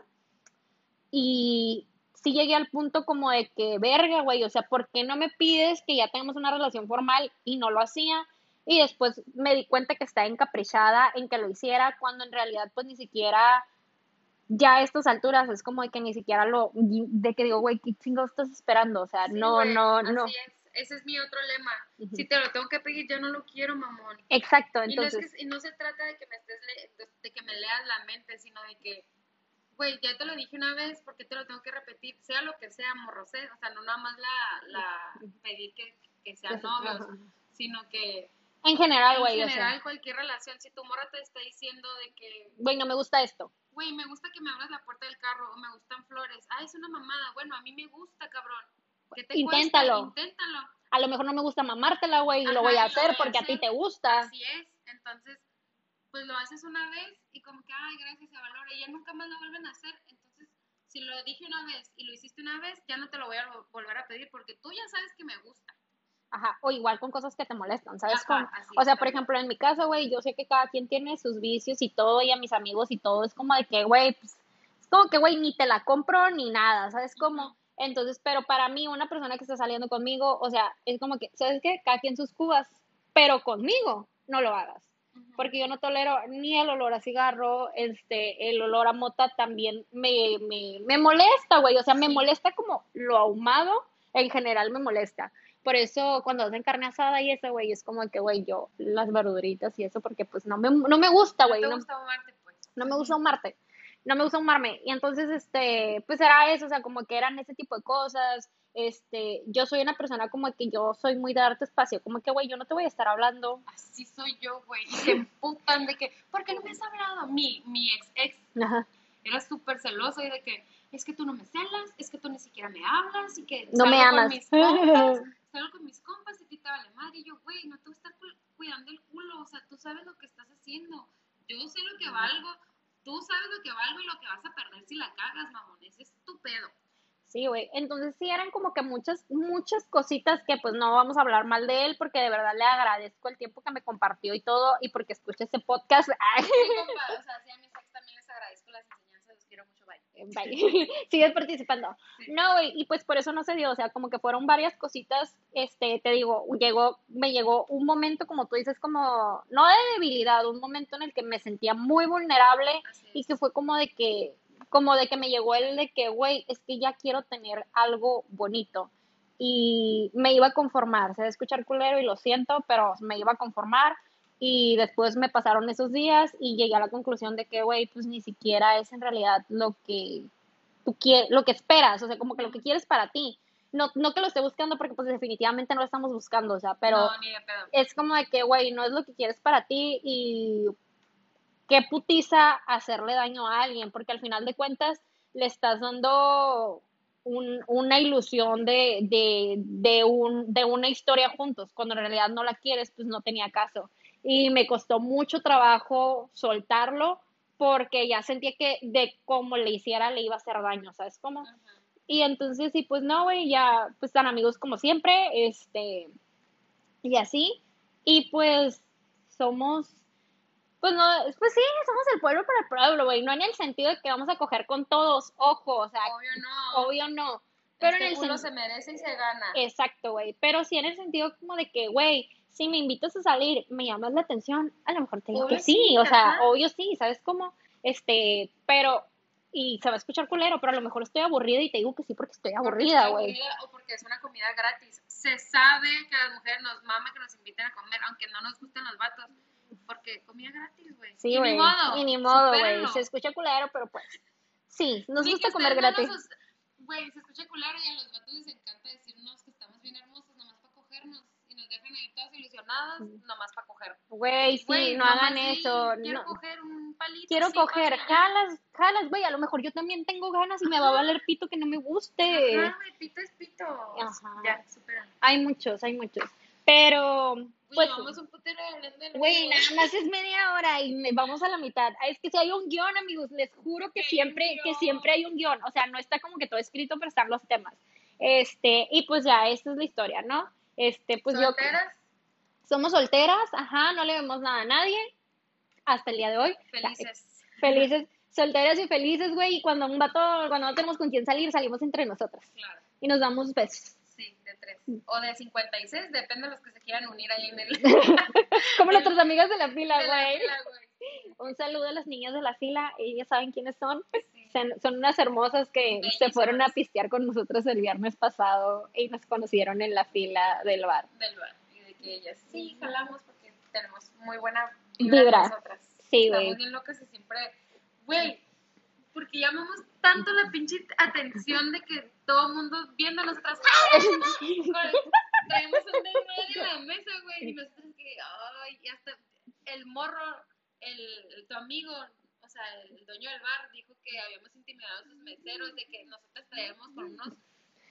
y sí llegué al punto como de que, verga, güey, o sea, ¿por qué no me pides que ya tengamos una relación formal? Y no lo hacía. Y después me di cuenta que estaba encaprichada en que lo hiciera, cuando en realidad pues ni siquiera, ya a estas alturas es como de que ni siquiera lo, de que digo, güey, ¿qué chingados estás esperando? O sea, Sí, no, no, así no. es. Ese es mi otro lema. Si te lo tengo que pedir, yo no lo quiero, mamón. Exacto, Y no, es entonces, que, y no se trata de que me estés le- de, que me leas la mente, sino de que, güey, ya te lo dije una vez, ¿por qué te lo tengo que repetir? Sea lo que sea, morrosé, o sea, no nada más la, la pedir que, que sean novios, sino que en general, en güey, o general sea, cualquier relación, si tu morra te está diciendo de que, güey, no me gusta esto. güey, me gusta que me abras la puerta del carro, o me gustan flores, ah, es una mamada, bueno, a mí me gusta, cabrón. ¿Qué te Inténtalo. cuesta? Inténtalo. A lo mejor no me gusta mamártela, güey, y lo voy a hacer voy a porque a ti te gusta. Así es. Entonces, pues lo haces una vez y como que, ay, gracias, se valora. Y ya nunca más lo vuelven a hacer. Entonces, si lo dije una vez y lo hiciste una vez, ya no te lo voy a vo- volver a pedir porque tú ya sabes que me gusta. Ajá, o igual con cosas que te molestan, ¿sabes? Ajá, o sea, por ejemplo, en mi caso, güey, yo sé que cada quien tiene sus vicios y todo, y a mis amigos y todo, es como de que, güey, pues, es como que, güey, ni te la compro ni nada, ¿sabes? Ujú. Entonces, pero para mí, una persona que está saliendo conmigo, o sea, es como que, ¿sabes qué? Cada quien sus cubas, pero conmigo no lo hagas. Porque yo no tolero ni el olor a cigarro, este, el olor a mota también me, me, me molesta, güey. O sea, me molesta como lo ahumado, en general me molesta. Por eso cuando hacen carne asada y eso, güey, es como que, güey, yo las verduritas y eso, porque pues no me, no me gusta, ¿No güey. te No, gusta ahumarte, pues? no me gusta ahumarte. No me gusta ahumarme. Y entonces, este, pues era eso, o sea, como que eran ese tipo de cosas. Este, yo soy una persona como que yo soy muy de darte espacio, como que, güey, yo no te voy a estar hablando. Así soy yo, güey. Y se emputan de que, ¿por qué no me has hablado? Mi, mi ex ex Ajá. era súper celoso y de que, es que tú no me celas, es que tú ni siquiera me hablas y que No me amas. mis salgo con mis compas y a ti te vale madre. Y yo, güey, no te voy a estar cu- cuidando el culo, o sea, tú sabes lo que estás haciendo. Yo sé lo que valgo, tú sabes lo que valgo y lo que vas a perder si la cagas, mamón. Ese es tu pedo. Sí, güey. Entonces sí eran como que muchas, muchas cositas que pues no vamos a hablar mal de él porque de verdad le agradezco el tiempo que me compartió y todo y porque escuché ese podcast. Ay, Sí, compa, o sea, sí, a mis ex también les agradezco las enseñanzas, los quiero mucho, bye. Sigues participando. Sí. No, güey, y pues por eso no se dio, o sea, como que fueron varias cositas, este, te digo, llegó, me llegó un momento, como tú dices, como, no de debilidad, un momento en el que me sentía muy vulnerable y que fue como de que, como de que me llegó el de que, güey, es que ya quiero tener algo bonito. Y me iba a conformar, se a escuchar culero y lo siento, pero me iba a conformar. Y después me pasaron esos días y llegué a la conclusión de que, güey, pues ni siquiera es en realidad lo que tú quieres, lo que esperas, o sea, como que lo que quieres para ti. No, no que lo esté buscando porque pues definitivamente no lo estamos buscando, o sea, pero No, ni de pedo. es como de que, güey, no es lo que quieres para ti y qué putiza hacerle daño a alguien, porque al final de cuentas le estás dando un- una ilusión de, de, de, un, de una historia juntos, cuando en realidad no la quieres, pues no tenía caso. Y me costó mucho trabajo soltarlo porque ya sentía que de cómo le hiciera le iba a hacer daño, ¿sabes cómo? Y entonces, sí, pues no, güey, ya, pues están amigos como siempre, este, y así. Y pues somos, pues no, pues sí, somos el pueblo para el pueblo, güey, no en el sentido de que vamos a coger con todos, ojo, o sea, Obvio no. obvio no, pero este en el sen- se merece y se gana. exacto, güey, pero sí en el sentido como de que, güey, si me invitas a salir, me llamas la atención, a lo mejor te digo Obvio que sí, sí, o sea, obvio sí, ¿sabes cómo? Este, pero, y se va a escuchar culero, pero a lo mejor estoy aburrida y te digo que sí porque estoy aburrida, güey. O porque es una comida gratis. Se sabe que a las mujeres nos mama que nos inviten a comer, aunque no nos gusten los vatos. Porque comida gratis, güey. Sí, y güey. ni modo. Y ni modo, güey. Se escucha culero, pero pues. Sí, nos gusta comer gratis. Güey, se escucha culero y a los vatos les encanta decirnos que estamos bien hermosos nomás para cogernos. Y nos dejan ilusionadas nomás para coger. Güey, sí, no hagan eso. Quiero no. coger un palito. Quiero coger, jalas, jalas, güey. A lo mejor yo también tengo ganas y me va a valer pito que no me guste. Ajá, güey, pito es pito. Ajá. Ya, supera. Hay muchos, hay muchos. Pero, pues, vamos un putero hablando de güey, nada más es media hora y me vamos a la mitad. Ah, Es que si hay un guion, amigos, les juro que siempre, que siempre hay un guion. O sea, no está como que todo escrito, pero están los temas. Este, y pues ya, esta es la historia, ¿no? Este, pues yo. Somos solteras, ajá, no le vemos nada a nadie hasta el día de hoy. Felices. Felices, solteras y felices, güey. Y cuando un vato, cuando no tenemos con quién salir, salimos entre nosotras. Claro. Y nos damos besos. Sí, de tres. O de 56, depende de los que se quieran unir ahí en el. Como nuestras amigas de la fila, güey. Un saludo a las niñas de la fila, ellas saben quiénes son. Sí. Son, unas hermosas que se fueron a pistear con nosotros el viernes pasado y nos conocieron en la fila del bar. Del bar. Que ellas sí jalamos porque tenemos muy buena Vibra. vibra nosotras. Sí, Estamos bien locas y siempre. Güey, porque llamamos tanto la pinche atención de que todo el mundo viendo nuestras traemos un desmadre en la mesa, güey, y nosotros que, ay, y hasta el morro, el, el- tu amigo, o sea, el dueño del bar, dijo que habíamos intimidado a sus meseros, de que nosotros traíamos con unos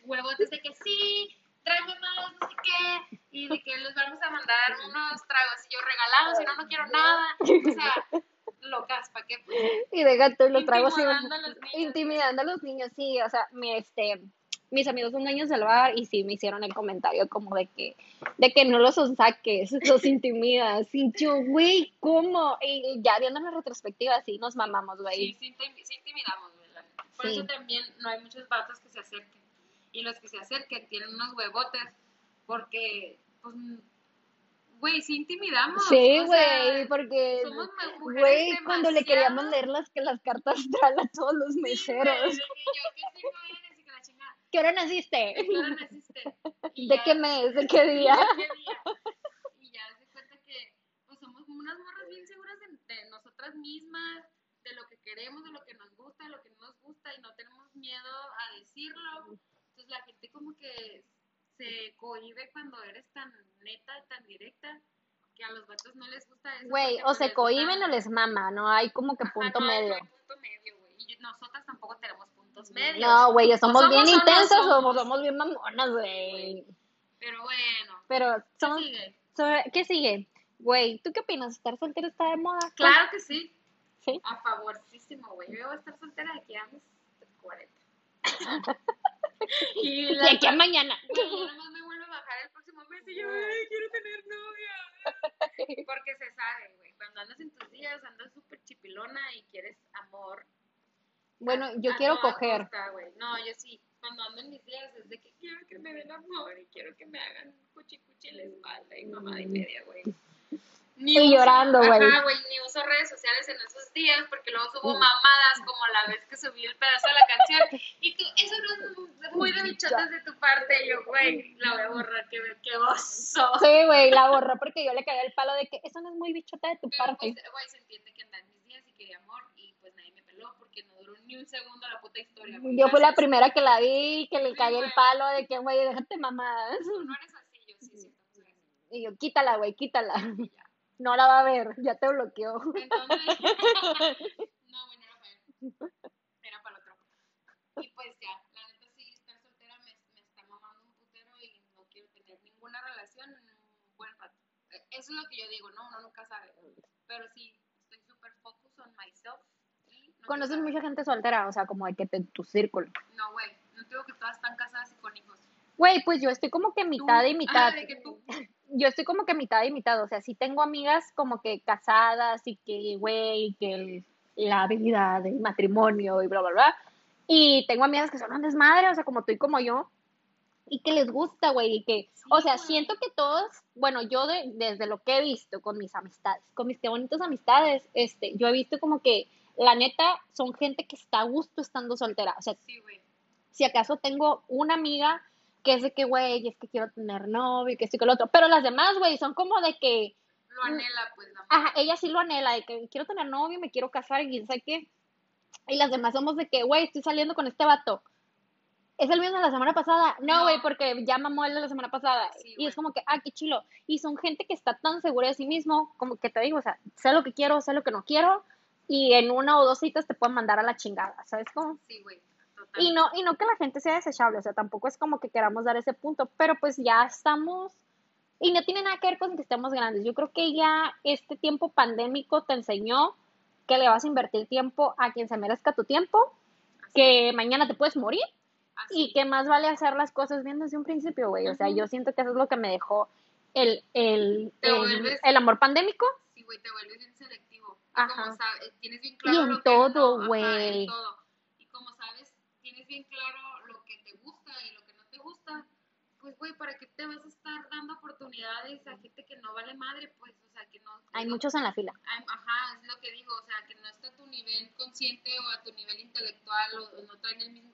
huevotes de que sí, tráeme más, no sé qué, y de que les vamos a mandar unos tragos, y yo regalados, si no, no quiero nada, o sea, locas, ¿para qué? Pues, Y de gato y lo trago así. Intimidando a los niños. Intimidando a los niños, sí, o sea, mi, este, mis amigos son dueños del bar y sí me hicieron el comentario como de que, de que no los saques, los intimidas. Y yo, güey, ¿cómo? Y ya viendo la retrospectiva, sí nos mamamos, Sí, güey. sí, intim- sí intimidamos, güey. Por Sí. eso también no hay muchos vatos que se acerquen. Y los que se acerquen tienen unos huevotes porque, pues, güey, sí intimidamos. Sí, güey, porque, güey, cuando le queríamos leer las, que las cartas astral a todos los meseros. Y que la chingada, ¿Qué hora naciste? ¿de qué hora naciste? Y ¿De ya- qué mes? ¿De qué día? ¿de qué día? Y ya se cuenta que, pues, somos unas morras bien seguras de, de nosotras mismas, de lo que queremos, de lo que nos gusta, de lo que no nos gusta, y no tenemos miedo a decirlo. Entonces la gente como que se cohibe cuando eres tan neta, tan directa, que a los vatos no les gusta eso. Güey, o no se gusta- o les mama, no hay como que Ajá, punto no hay- medio. no hay punto medio, güey. Y nosotras tampoco tenemos puntos medios. No, güey, somos, somos bien no intensas o somos. somos bien mamonas, güey. Pero bueno, Pero ¿qué somos... sigue? sobre- ¿Qué sigue? Güey, ¿tú qué opinas? ¿Estar soltero está de moda? Claro que sí. Sí. A favorísimo, güey. Yo voy a estar soltera de aquí a mis 40. y De aquí a mañana. Yo nomás me vuelvo a bajar el próximo mes y yo, ay, quiero tener novia. Porque se sabe, güey. Cuando andas en tus días, andas súper chipilona y quieres amor. Bueno, yo a quiero coger. costa. No, yo sí. Cuando ando en mis días es de que quiero que me den amor y quiero que me hagan cuchi cuchi en la espalda y mamá y media, güey. Ni Y uso- llorando, güey. Ni uso redes sociales en esos días porque luego subo mamadas como la vez que subí el pedazo de la canción y tú, eso no es muy de bichotas de tu parte. Y yo, güey, la voy a borrar, que, que oso. Sí, güey, la borró porque yo le caí el palo de que eso no es muy bichota de tu Pero parte. pues, güey, se entiende que andaba en mis días y quería amor y pues nadie me peló porque no duró ni un segundo la puta historia. güey. Yo fui la primera que la vi, que le Sí, caí el palo de que, güey, déjate mamadas. No eres así, yo sí así. Y yo, quítala, güey, quítala. Ya. No la va a ver, ya te bloqueó. Entonces, no, güey, no para él. Era para el otro. Y pues ya, la neta sí, estar soltera me, me está mamando un putero y no quiero tener ninguna relación en un buen rato. Eso es lo que yo digo, ¿no? Uno nunca sabe. Pero sí, estoy súper focus on myself. Y no Conoces mucha gente soltera, o sea, como de que te, tu círculo. No, güey, no digo que todas están casadas y con hijos. Güey, pues yo estoy como que mitad Tú- y mitad. Ah, de que tú. Yo estoy como que mitad y mitad, o sea, sí tengo amigas como que casadas y que, güey, que el- la vida del matrimonio y bla, bla, bla. Y tengo amigas que son un desmadre, o sea, como tú y como yo, y que les gusta, güey, y que, o sea, güey. siento que todos, bueno, yo de- desde lo que he visto con mis amistades, con mis qué bonitas amistades, este, yo he visto como que, la neta, son gente que está a gusto estando soltera, o sea, Sí, si acaso tengo una amiga que es de que, güey, es que quiero tener novio, que esto y que lo otro, pero las demás, güey, son como de que, Lo anhela, pues, la ajá, ella sí lo anhela, de que quiero tener novio, me quiero casar y sé qué, y las demás somos de que, güey, estoy saliendo con este vato. ¿Es el mismo de la semana pasada? No, No. güey, porque ya mamó el de la semana pasada. Sí, y es como que, ah, qué chilo. Y son gente que está tan segura de sí mismo, como que te digo, o sea, sé lo que quiero, sé lo que no quiero, y en una o dos citas te pueden mandar a la chingada, ¿sabes cómo? Sí, güey. Y no, y no que la gente sea desechable, o sea, tampoco es como que queramos dar ese punto, pero pues ya estamos, y no tiene nada que ver con que estemos grandes. Yo creo que ya este tiempo pandémico te enseñó que le vas a invertir tiempo a quien se merezca tu tiempo, que mañana te puedes morir Así. y que más vale hacer las cosas bien desde un principio, güey. O sea, yo siento que eso es lo que me dejó el, el, el, vuelves- el amor pandémico. Sí, güey, te vuelves bien selectivo. Y Ajá. como sabes, tienes bien claro en lo todo, no- güey. en todo. Y como sabes, tienes bien claro lo que te gusta y lo que no te gusta, pues, güey, ¿para qué te vas a estar dando oportunidades a gente que no vale madre? Pues, o sea, que no... Hay no- muchos en la fila. Ajá, es lo que digo, o sea, que no está a tu nivel consciente o a tu nivel intelectual o, o no traen el mismo...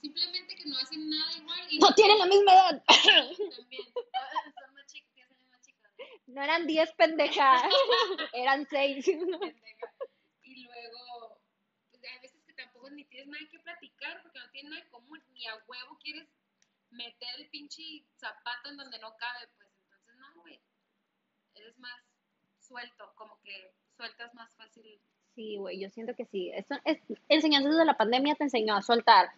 Simplemente que no hacen nada igual y No tienen la misma edad. también. Son más chicos, 10 años más chicos. No eran 10 pendejas, eran 6. pendeja. Y luego, pues hay veces que tampoco ni tienes nada que platicar porque no tienes nada en común, ni a huevo quieres meter el pinche zapato en donde no cabe, pues entonces no, güey. Eres más suelto, como que sueltas más fácil. Sí, güey, yo siento que sí. Esto es, enseñanzas de la pandemia te enseñó a soltar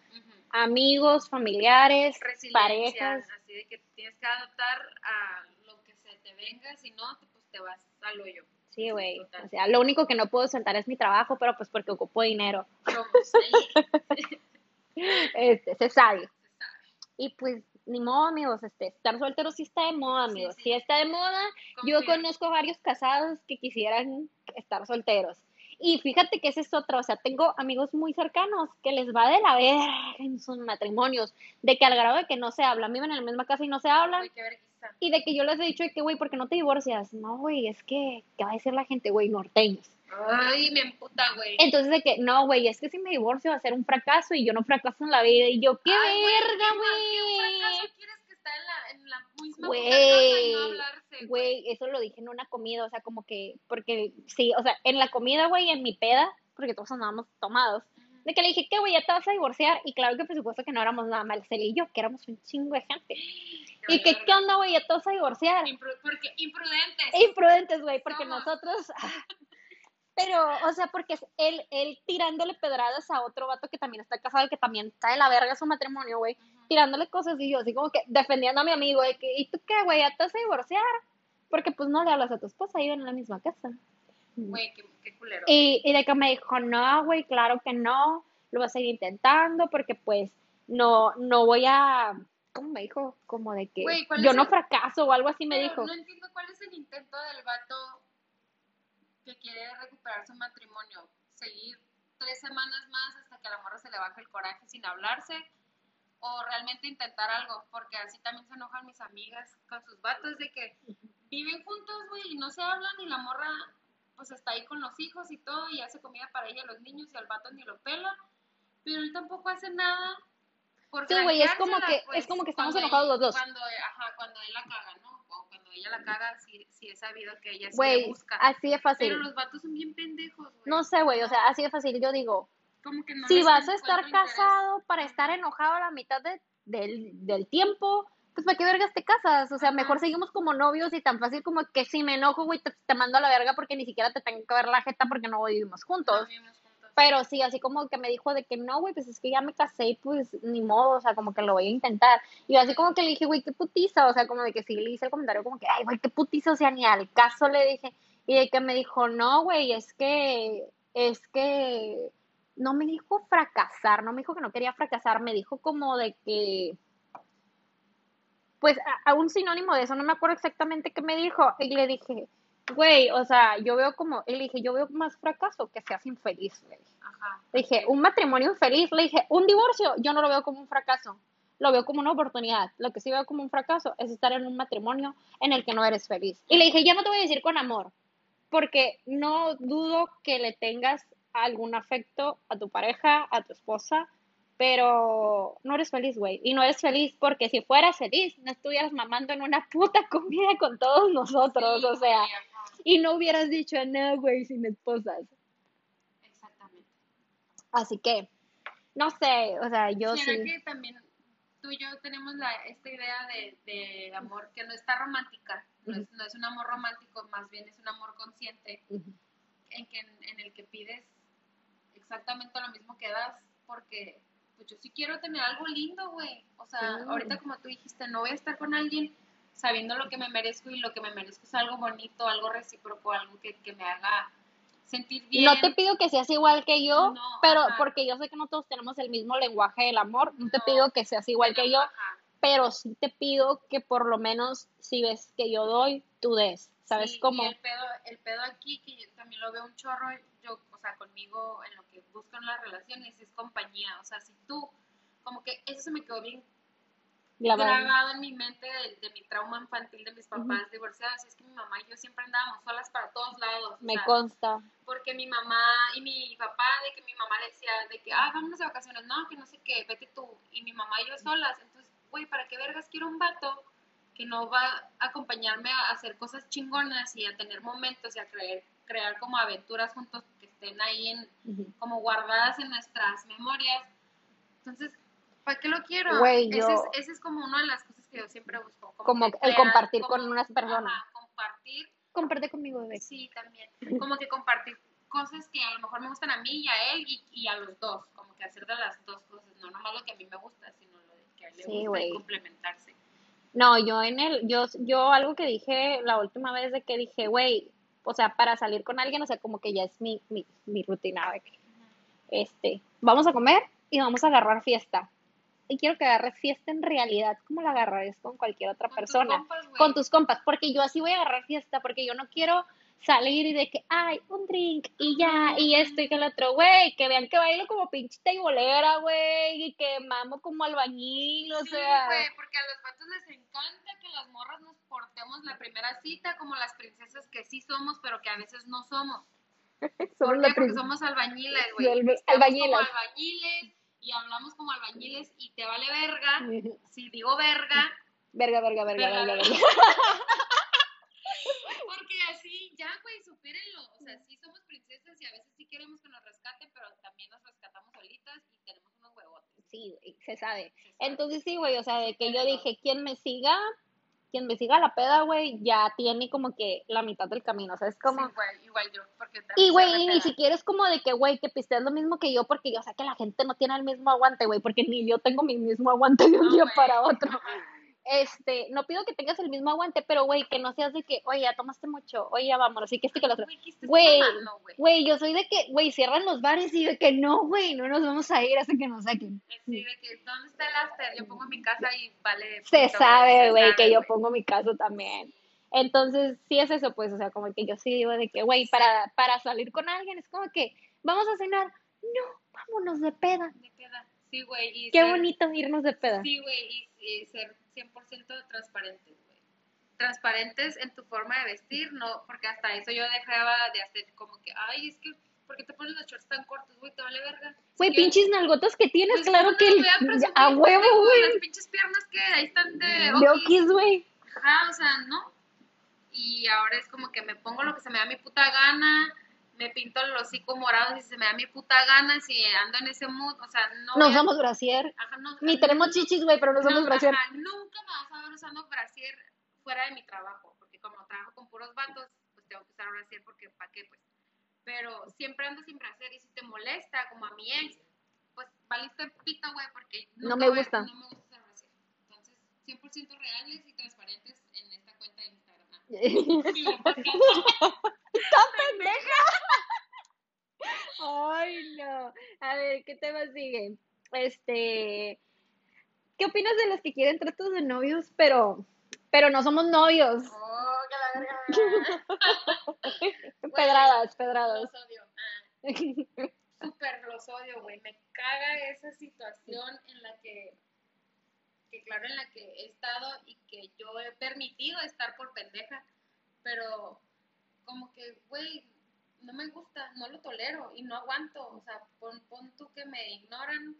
amigos, familiares, parejas. así de que tienes que adaptar a lo que se te venga, si no, pues te vas al hoyo. Sí, güey. O sea, lo único que no puedo soltar es mi trabajo, pero pues porque ocupo dinero. Este, se sabe. Y pues, ni modo, amigos, este, estar soltero sí está de moda, amigos. sí. Sí, está de moda. Yo conozco varios casados que quisieran estar solteros. Y fíjate que ese es otro, o sea, tengo amigos muy cercanos que les va de la verga en sus matrimonios, de que al grado de que no se hablan, viven en la misma casa y no se hablan, qué. Y de que yo les he dicho de que, güey, ¿por qué no te divorcias? No, güey, es que, ¿qué va a decir la gente, güey, norteños? Ay, me emputa, güey. Entonces de que, no, güey, es que si me divorcio va a ser un fracaso y yo no fracaso en la vida, y yo, ¡qué Ay, güey, verga, ¿qué más? ¿Qué güey! fracaso quieres que está en la, en la misma Güey, no hablarse, Güey, eso lo dije en una comida, o sea, como que, porque sí, o sea, en la comida, güey, en mi peda, porque todos andábamos tomados, de que le dije, ¿qué, güey, ya te vas a divorciar? Y claro que por supuesto que no éramos nada más él y yo, que éramos un chingo de gente. Y que. ¿qué onda, güey, ya te vas a divorciar? Impru- porque imprudentes. Imprudentes, güey, porque Somos. nosotros, Pero, o sea, porque es él, él tirándole pedradas a otro vato que también está casado y que también está de la verga su matrimonio, güey. Tirándole cosas y yo así como que defendiendo a mi amigo de que, ¿y tú qué, güey? ¿Ya te vas a divorciar? Porque pues no le hablas a tu esposa, viven en la misma casa. Güey, qué, qué culero. Y, y de que me dijo, no, güey, claro que no, lo vas a seguir intentando porque pues no, no voy a, ¿cómo me dijo? Como de que ¿cuál yo no el- fracaso o algo así me Pero dijo. No entiendo cuál es el intento del vato que quiere recuperar su matrimonio. Seguir tres semanas más hasta que a la morra se le baje el coraje sin hablarse. O realmente intentar algo. Porque así también se enojan mis amigas con sus vatos de que viven juntos, güey, y no se hablan y la morra pues está ahí con los hijos y todo y hace comida para ella y los niños y al vato ni lo pela. Pero él tampoco hace nada. Por Sí, güey, es como que- pues, es como que estamos enojados él- los dos. Cuando, ajá, cuando él la caga, ¿no? O cuando ella la caga, sí, sí he sabido que ella Güey, busca. así de fácil. Pero los vatos son bien pendejos, güey. No sé, güey, o sea, así de fácil. Yo digo, Como que no si vas a estar encuentro interés. casado para estar enojado a la mitad de- del, del tiempo, pues ¿para qué vergas te casas? O sea, Ajá. mejor seguimos como novios y tan fácil como que si me enojo, güey, te, te mando a la verga porque ni siquiera te tengo que ver la jeta porque no vivimos juntos. No vivimos juntos. Pero sí, así como que me dijo de que no, güey, pues es que ya me casé y pues ni modo, o sea, como que lo voy a intentar. Y yo así como que le dije, güey, qué putiza, o sea, como de que sí le hice el comentario como que, ay, güey, qué putiza, o sea, ni al caso le dije. Y de que me dijo, no, güey, es que, es que, no me dijo fracasar, no me dijo que no quería fracasar, me dijo como de que, pues a, a un sinónimo de eso, no me acuerdo exactamente qué me dijo. Y le dije, güey, o sea, yo veo como, y le dije, yo veo más fracaso que seas infeliz, le dije. Ajá. Le dije, un matrimonio infeliz, le dije, un divorcio, yo no lo veo como un fracaso, lo veo como una oportunidad. Lo que sí veo como un fracaso es estar en un matrimonio en el que no eres feliz. Y le dije, ya no te voy a decir con amor, porque no dudo que le tengas algún afecto a tu pareja, a tu esposa, pero no eres feliz, güey. Y no eres feliz porque si fueras feliz, no estuvieras mamando en una puta comida con todos nosotros, Sí, o sea. Y no hubieras dicho, no, güey, sin esposas. Exactamente. Así que, no sé, o sea, yo ¿Será sí. que también tú y yo tenemos la, esta idea de, de amor que no está romántica? No, es, no es un amor romántico, más bien es un amor consciente en, que, en el que pides exactamente lo mismo que das, porque pues yo sí quiero tener algo lindo, güey. O sea, ahorita como tú dijiste, no voy a estar con alguien sabiendo lo que me merezco y lo que me merezco es algo bonito, algo recíproco, algo que, que me haga sentir bien. No te pido que seas igual que yo, No, pero ajá. porque yo sé que no todos tenemos el mismo lenguaje del amor, no te No. pido que seas igual que yo, Ajá. pero sí te pido que por lo menos si ves que yo doy, tú des, ¿sabes Sí, cómo? Y el pedo, el pedo aquí, que yo también lo veo un chorro, yo, o sea, conmigo en lo que busco en las relaciones es compañía. O sea, si tú, como que eso se me quedó bien Grabado. grabado en mi mente de, de mi trauma infantil de mis papás divorciados. Es que mi mamá y yo siempre andábamos solas para todos lados. o Me sea, consta. porque mi mamá y mi papá, de que mi mamá le decía, de que, ah, vámonos de vacaciones, no, que no sé qué, vete tú. Y mi mamá y yo solas. Entonces, güey, ¿para qué vergas quiero un vato que no va a acompañarme a hacer cosas chingonas y a tener momentos y a creer, crear como aventuras juntos que estén ahí en, Ujú. como guardadas en nuestras memorias? Entonces, ¿para qué lo quiero? Güey, Ese, yo- es, ese es como una de las cosas que yo siempre busco. Como el crear- compartir como- con unas personas. ajá, compartir Comparte conmigo, bebé. Sí, también. Como que compartir cosas que a lo mejor me gustan a mí y a él y, y a los dos. Como que hacer de las dos cosas. No nomás lo que a mí me gusta, sino lo que a él le Sí, gusta y complementarse. No, yo en el, yo, yo algo que dije la última vez de que dije, güey, o sea, para salir con alguien, o sea, como que ya es mi, mi, mi rutina de que, este, vamos a comer y vamos a agarrar fiesta. Y quiero que agarres fiesta en realidad, como la agarrarías con cualquier otra Con tus persona, compas, güey. con tus compas, porque yo así voy a agarrar fiesta, porque yo no quiero salir y de que, ay, un drink y ya, y esto y que el otro, güey, que vean que bailo como pinche teibolera, güey, y que mamo como albañil, o Sí, sea, güey, porque a los vatos les encanta que las morras nos portemos la primera cita como las princesas que sí somos, pero que a veces no somos. somos ¿Por qué? Porque somos albañiles, güey. albañiles. como albañiles y hablamos como albañiles y te vale verga. Si digo verga, Verga, verga, verga, Verga, verga. Porque así, ya, güey, supérenlo. O sea, sí somos princesas y a veces sí queremos que nos rescaten, pero también nos rescatamos solitas y tenemos unos huevotes. Sí, se sabe. se sabe. Entonces sí, güey, o sea, de que yo dije, quien me siga, quien me siga la peda, güey, ya tiene como que la mitad del camino, o sea, es como... Sí, güey, igual yo, porque Y, güey, ni siquiera es como de que, güey, que pisteas lo mismo que yo, porque yo sé que la gente no tiene el mismo aguante, güey, porque ni yo tengo mi mismo aguante de un No, día para otro. Este, no pido que tengas el mismo aguante, pero, güey, que no seas de que, oye, ya tomaste mucho, oye, ya vámonos, y que este que lo otro. Güey, ¿qué estás Güey, yo soy de que, güey, cierran los bares y de que no, güey, no nos vamos a ir hasta que nos saquen. Así de que, ¿dónde está el after? Yo pongo mi casa y vale. Se sabe, güey, que yo pongo mi caso también. Entonces, sí es eso, pues, o sea, como que yo sí digo de que, güey, para, para salir con alguien es como que, vamos a cenar, no, vámonos de peda. De peda. Sí, güey. Qué ser- bonito irnos de peda. Sí, güey, y, y ser 100% transparentes, güey. Transparentes en tu forma de vestir, no, porque hasta eso yo dejaba de hacer como que, ay, es que, ¿por qué te pones los shorts tan cortos, güey? Te vale verga. Güey, pinches nalgotas que tienes, pues, claro ¿cómo que voy a a huevo, güey. Las pinches piernas que ahí están de okis, güey. Ajá, o sea, no. Y ahora es como que me pongo lo que se me da mi puta gana, me pinto el hocico morado si se me da mi puta gana, si ando en ese mood, o sea, no. No voy a- brasier. Ajá, no, Ni no, tenemos chichis, güey, pero no somos no, brasier. ajá, nunca me vas a ver usando brasier fuera de mi trabajo, porque como trabajo con puros vatos, pues tengo que usar brasier porque ¿para qué? Pues. Pero siempre ando sin brasier y si te molesta, como a mi ex, pues valiste pito, güey, porque No me gusta. no me gusta usar brasier. Entonces, 100% reales y transparentes sí, podcast. Ay, no. A ver, ¿qué tema sigue? Este, ¿qué opinas de los que quieren tratos de novios, pero, pero no somos novios? Oh, que la verga. Pedradas, pedradas. Los odio. Ah. Súper los odio, güey. Me caga esa situación en la que, que claro, en la que he estado y que yo he permitido estar por pendeja, pero como que, güey, no me gusta, no lo tolero y no aguanto. O sea, pon, pon tú que me ignoran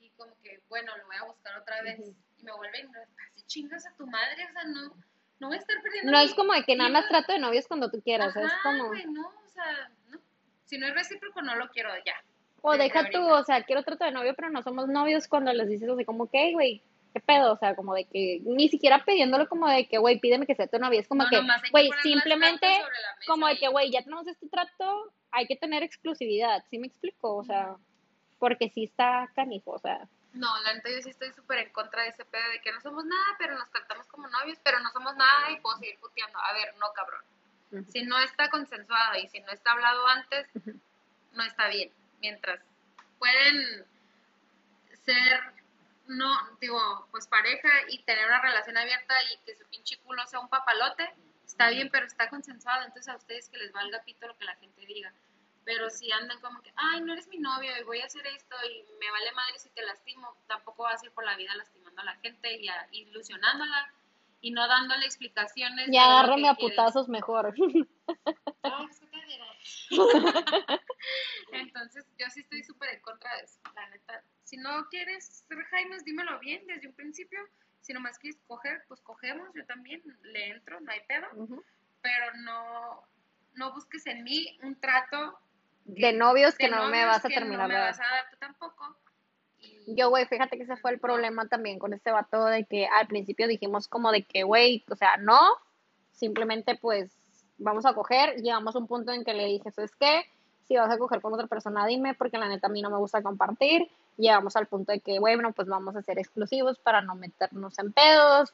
y como que, bueno, lo voy a buscar otra vez y me vuelve a ignorar. Así chingas a tu madre, o sea, no, no voy a estar perdiendo No mi es como de que nada más trato de novios cuando tú quieras, es Ajá, como, güey, no, o sea, no. Si no es recíproco, no lo quiero ya. o deja tú, o sea, quiero trato de novio, pero no somos novios cuando les dices así como que, güey, qué pedo, o sea, como de que, ni siquiera pidiéndolo como de que, güey, pídeme que sea tu novia, es como No, que, güey, simplemente, como de que, güey, ya tenemos este trato, hay que tener exclusividad, ¿sí me explico? O sea, porque sí está canijo, o sea, No, la neta yo sí estoy súper en contra de ese pedo de que no somos nada, pero nos tratamos como novios, pero no somos nada y puedo seguir puteando. A ver, no, cabrón. Si no está consensuado y si no está hablado antes, no está bien. Mientras pueden ser, no, digo, pues pareja y tener una relación abierta y que su pinche culo sea un papalote, está bien, pero está consensuado. Entonces a ustedes que les valga pito lo que la gente diga. Pero si andan como que, ay, no eres mi novio y voy a hacer esto y me vale madre si te lastimo, tampoco vas a ir por la vida lastimando a la gente y a- ilusionándola y no dándole explicaciones. y agárrame a putazos mejor. Ay, Entonces, yo sí estoy súper en contra de eso, la neta. Si no quieres ser Jaimes, dímelo bien desde un principio. Si nomás quieres coger, pues cogemos. Yo también le entro, no hay pedo. Ujú. Pero no, no busques en mí un trato De novios que de no me vas a terminar no me vas a dar tú tampoco. Yo, güey, fíjate que ese fue el problema también con este vato de que al principio dijimos como de que, güey, o sea, no, simplemente pues vamos a coger, llegamos a un punto en que le dije, ¿sabes qué? Si vas a coger con otra persona, dime, porque la neta a mí no me gusta compartir. Llegamos al punto de que, bueno, pues vamos a ser exclusivos para no meternos en pedos,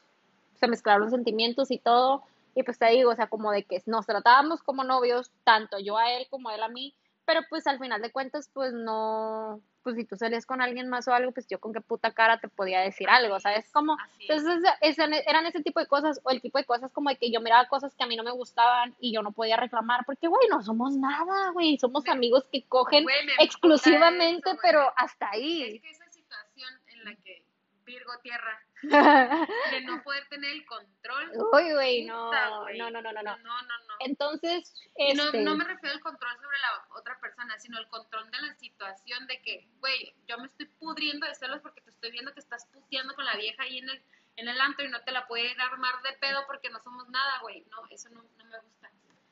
se mezclaron sentimientos y todo. Y pues te digo, o sea, como de que nos tratábamos como novios, tanto yo a él como él a mí, pero pues al final de cuentas, pues no, pues si tú salías con alguien más o algo, pues yo con qué puta cara te podía decir algo, ¿sabes? Como, Así es. entonces ese- eran ese tipo de cosas, o el tipo de cosas como de que yo miraba cosas que a mí no me gustaban y yo no podía reclamar, porque, güey, no somos nada, güey, somos amigos que cogen exclusivamente, eso, pero hasta Es ahí. que esa situación en la que Virgo Tierra, de no poder tener el control. Uy, güey, no, no, no, no, no, no. No, no, no. Entonces, Y no, este, no me refiero al control sobre la otra persona, sino el control de la situación de que, güey, yo me estoy pudriendo de celos porque te estoy viendo que estás puteando con la vieja ahí en el, en el antro y no te la puede ir a armar de pedo porque no somos nada, güey. No, eso no, no me gusta.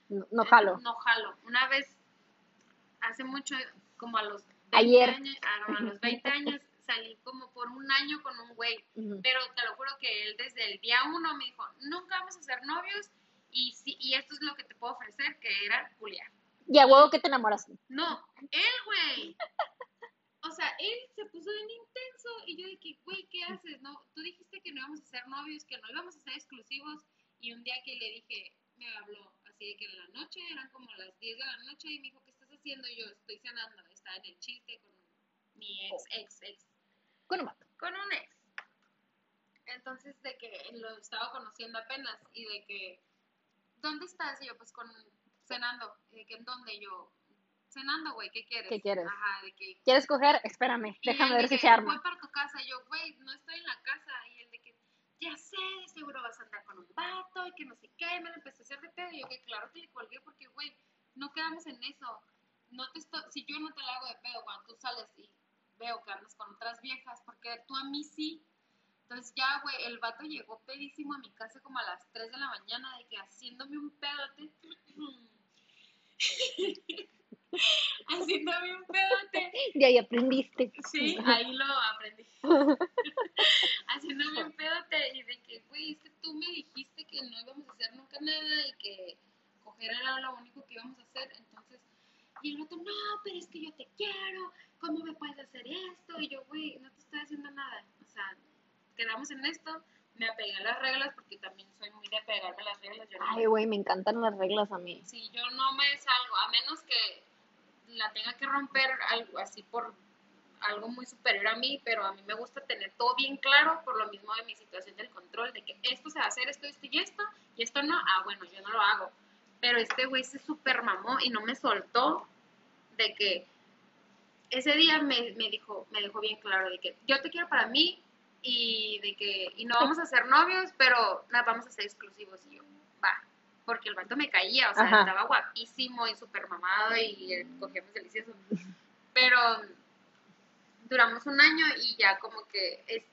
no, no jalo. No jalo. Una vez, hace mucho, como a los 20 Ayer. años, ah, a los 20 años, salí como por un año con un güey. Pero te lo juro que él desde el día uno me dijo, nunca vamos a ser novios y, sí, y esto es lo que te puedo ofrecer, que era Julián. Y a huevo que te enamoraste. No, él, güey. O sea, él se puso bien intenso y yo dije, güey, ¿qué haces? No, tú dijiste que no íbamos a ser novios, que no íbamos a ser exclusivos y un día que le dije, me habló así de que en la noche, eran como las 10 de la noche y me dijo, ¿qué estás haciendo? Y yo, estoy cenando, estaba en el chiste con mi ex, ex, ex, Con un vato. con un ex. Entonces, de que lo estaba conociendo apenas y de que, ¿dónde estás? Y yo, pues, con, cenando. Y de que, ¿en dónde? Y yo, cenando, güey, ¿qué quieres? ¿Qué quieres? Ajá, de que... ¿Quieres coger? Espérame, y déjame ver si se arma. Voy para tu casa. Y yo, güey, no estoy en la casa. Y él de que, ya sé, seguro vas a andar con un vato y que no sé qué. Y me lo empecé a hacer de pedo. Y yo, que claro que le colgué porque, güey, no quedamos en eso. No te estoy, si yo no te la hago de pedo cuando tú sales y veo que andas con otras viejas, porque tú a mí sí. Entonces ya, güey, el vato llegó pedísimo a mi casa como a las 3 de la mañana, de que haciéndome un pedote. haciéndome un pedote. De ahí aprendiste. Sí, ahí lo aprendí. Haciéndome un pedote y de que, güey, es que tú me dijiste que no íbamos a hacer nunca nada y que coger era lo único que íbamos a hacer. Entonces, y el otro, no, pero es que yo te quiero, ¿cómo me puedes hacer esto? Y yo, güey, no te estoy haciendo nada. O sea, quedamos en esto, me apegué a las reglas porque también soy muy de apegarme a las reglas. Yo no me Ay, güey, me encantan las reglas a mí. si yo no me salgo, a menos que la tenga que romper algo así por algo muy superior a mí, pero a mí me gusta tener todo bien claro por lo mismo de mi situación del control, de que esto se va a hacer, esto, esto y esto, y esto no, ah, bueno, yo no lo hago. Pero este güey se super mamó y no me soltó de que ese día me, me dijo, me dejó bien claro de que yo te quiero para mí y de que, y no vamos a ser novios, pero nada, vamos a ser exclusivos. Y yo, va, porque el vato me caía, o sea, Ajá. estaba guapísimo y súper mamado y eh, cogíamos delicioso. Pero duramos un año y ya como que es-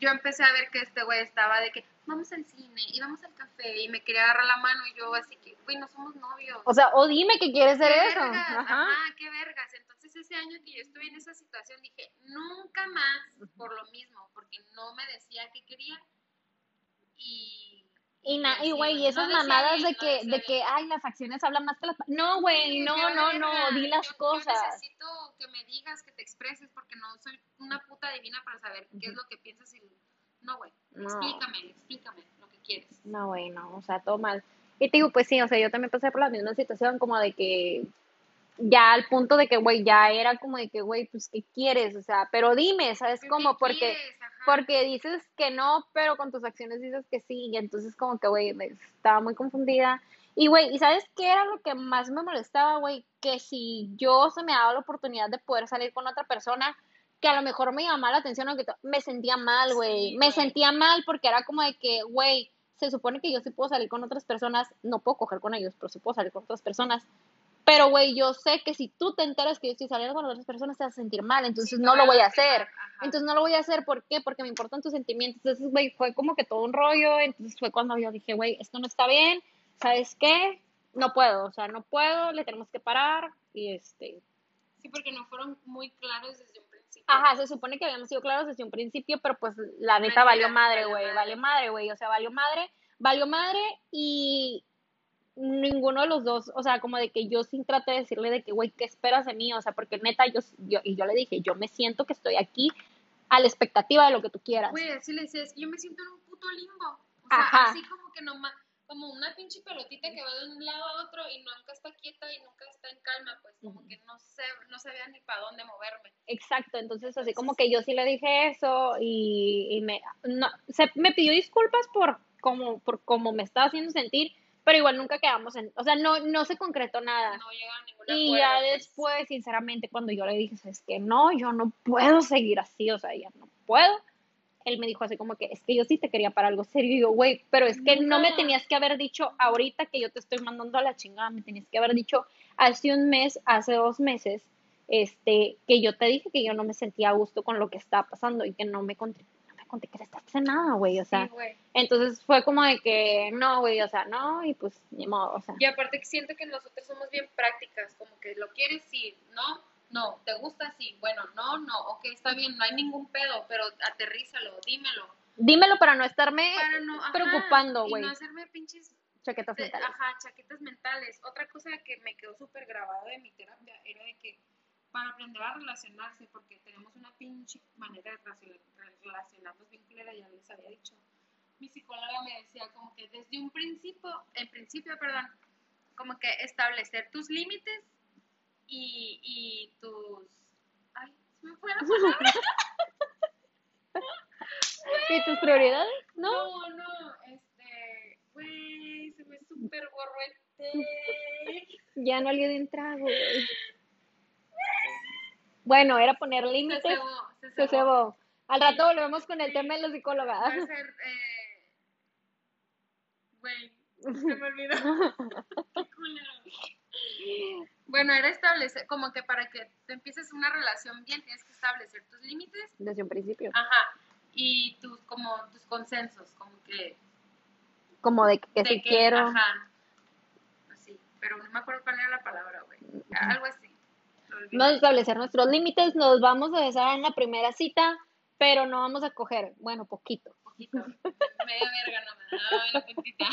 yo empecé a ver que este güey estaba de que vamos al cine y vamos al café y me quería agarrar la mano y yo así que, güey, no somos novios. O sea, o dime que quieres ¿Qué eso. vergas? Ajá. Ajá, qué vergas. Entonces ese año que yo estuve en esa situación dije, nunca más por lo mismo, porque no me decía qué quería y... Y, na- y güey, y esas no mamadas bien, de no que, decía de que, ay, las acciones hablan más que las... No, güey, no, no, verga. no, di las Yo- Yo cosas. necesito que me digas, que te expreses, porque no soy una puta divina para saber qué es lo que piensas y... No, güey, No. explícame, explícame lo que quieres. No, güey, no, o sea, todo mal. Y te digo, pues sí, o sea, yo también pasé por la misma situación, como de que ya al punto de que, güey, ya era como de que, güey, pues, ¿qué quieres? O sea, pero dime, ¿sabes ¿Qué cómo? Porque, quieres? Porque dices que no, pero con tus acciones dices que sí, y entonces como que, güey, me- estaba muy confundida. Y, güey, ¿y sabes qué era lo que más me molestaba, güey? Que si yo se me daba la oportunidad de poder salir con otra persona, que a lo mejor me llamaba la atención, o que to- me sentía mal, güey. Sí, me sentía mal porque era como de que, güey, se supone que yo sí puedo salir con otras personas, no puedo coger con ellos, pero sí puedo salir con otras personas. Pero, güey, yo sé que si tú te enteras que yo estoy saliendo con otras personas, te vas a sentir mal, entonces Sí, no lo voy a hacer. ajá. Entonces no lo voy a hacer, ¿por qué? Porque me importan tus sentimientos. Entonces, güey, fue como que todo un rollo. Entonces fue cuando yo dije, güey, esto no está bien. ¿Sabes qué? No puedo, o sea, no puedo, le tenemos que parar. Y este. Sí, porque no fueron muy claros desde un principio. Ajá, se supone que habíamos sido claros desde un principio, pero pues la neta valió madre, güey. Valió madre, güey. O sea, valió madre, valió madre y ninguno de los dos, o sea, como de que yo sí traté de decirle de que, güey, ¿qué esperas de mí? O sea, porque neta, yo, yo, y yo le dije, yo me siento que estoy aquí a la expectativa de lo que tú quieras. Güey, así le decía, es que yo me siento en un puto limbo. O sea, Ajá. así como que nomás, como una pinche pelotita que va de un lado a otro y nunca está quieta y nunca está en calma, pues como que no sé, no sabía ni para dónde moverme. Exacto, entonces así como que yo sí le dije eso y, y me, no, se, me pidió disculpas por como, por cómo me estaba haciendo sentir, pero igual nunca quedamos en, o sea, no, no se concretó nada. No llegaba a ningún Y acuerdo, ya pues. después, sinceramente, cuando yo le dije, es que no, yo no puedo seguir así, o sea, ya no puedo. Él me dijo así como que, es que yo sí te quería para algo serio. Y yo, güey, pero es que no me tenías que haber dicho ahorita que yo te estoy mandando a la chingada, me tenías que haber dicho hace un mes, hace dos meses, este, que yo te dije que yo no me sentía a gusto con lo que estaba pasando y que no me no me contestaste nada, güey, o sea, Sí, entonces fue como de que, no, güey, o sea, no, y pues, ni modo, o sea. Y aparte que siento que nosotros somos bien prácticas, como que lo quieres, sí, ¿no? No, ¿te gusta así? Bueno, no, no, ok, está bien, no hay ningún pedo, pero aterrízalo, dímelo. Dímelo para no estarme Para no, ajá, preocupando, Y güey. no hacerme pinches Chaquetas mentales. ajá, chaquetas mentales. Otra cosa que me quedó súper grabada de mi terapia era de que para aprender a relacionarse, porque tenemos una pinche manera de relacion- relacionarnos bien culera, ya les había dicho. Mi psicóloga me decía como que desde un principio, en principio, perdón, como que establecer tus límites y, y tus... Ay, se me fue la palabra. ¿Y tus prioridades? ¿No? No, no, este, güey, se me súper borró el té. Ya no un trago, güey. Bueno, era poner Se límites. cebó, se Se cebó. Al rato volvemos con el tema de la psicóloga. Va a ser, eh, güey, se me olvidó. Qué culero. Bueno, era establecer, como que para que te empieces una relación bien, tienes que establecer tus límites, Desde un principio. ajá, y tus, como, tus consensos, como que, Como de que, de si que, quiero. ajá, así, pero no me acuerdo cuál era la palabra, güey, algo así. Olvidé. No establecer nuestros límites. Nos vamos a besar en la primera cita, pero no vamos a coger. Bueno, poquito. poquito. Media verga no me da la puntita.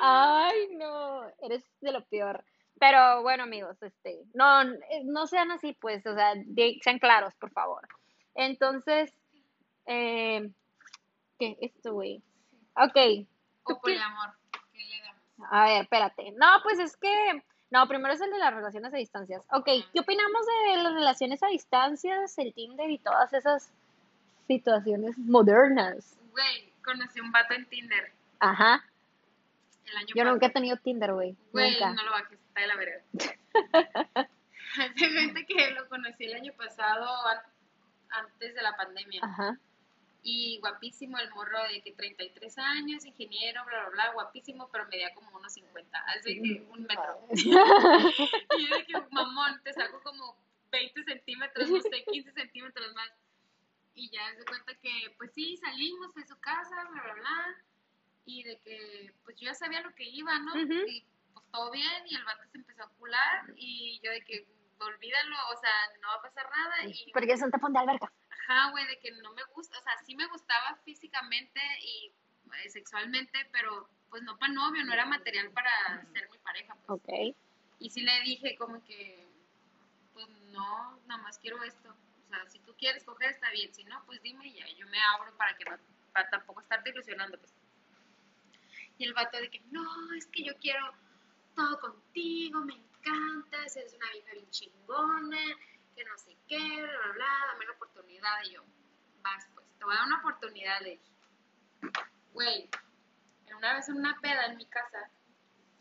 Ay, no, eres de lo peor. Pero bueno, amigos, este, no, eh, no sean así, pues, o sea, sean claros, por favor. Entonces, eh, ¿qué? Esto, güey. Ok, ¿Tú O poliamor, ¿qué le damos? a ver, espérate. No, pues es que, no, primero es el de las relaciones a distancias. Ok, ¿qué opinamos de las relaciones a distancias, el Tinder y todas esas situaciones modernas? Güey, conocí un vato en Tinder Ajá, el año yo nunca he tenido Tinder, güey. Güey, no lo bajes, está de la verga. Hace cuenta que lo conocí el año pasado, an- antes de la pandemia. Ajá. Y guapísimo el morro de que 33 años, ingeniero, bla, bla, bla, guapísimo, pero medía como unos 50, así que un metro. Y yo de que, mamón, te saco como 20 centímetros, no sé, 15 centímetros más. Y ya se cuenta que, pues sí, salimos de su casa, bla, bla, bla. Y de que, pues yo ya sabía lo que iba, ¿no? Y pues todo bien, y el vato se empezó a cular. Y yo de que, olvídalo, o sea, no va a pasar nada. Y Porque es un tapón de alberca. Ajá, güey, de que no me gusta, o sea, sí me gustaba físicamente y eh, sexualmente, pero pues no para novio, no era material para ser mi pareja, pues. Ok. Y sí le dije como que, pues no, nada más quiero esto. O sea, si tú quieres coger está bien, si no, pues dime y ya, yo me abro para que no, para tampoco estarte ilusionando, pues. Y el vato de que, no, es que yo quiero todo contigo, me encantas, eres una vieja bien chingona, no sé qué, bla, bla, bla, dame la oportunidad. Y yo, vas, pues, te voy a dar una oportunidad, le dije. Güey, una vez en una peda en mi casa,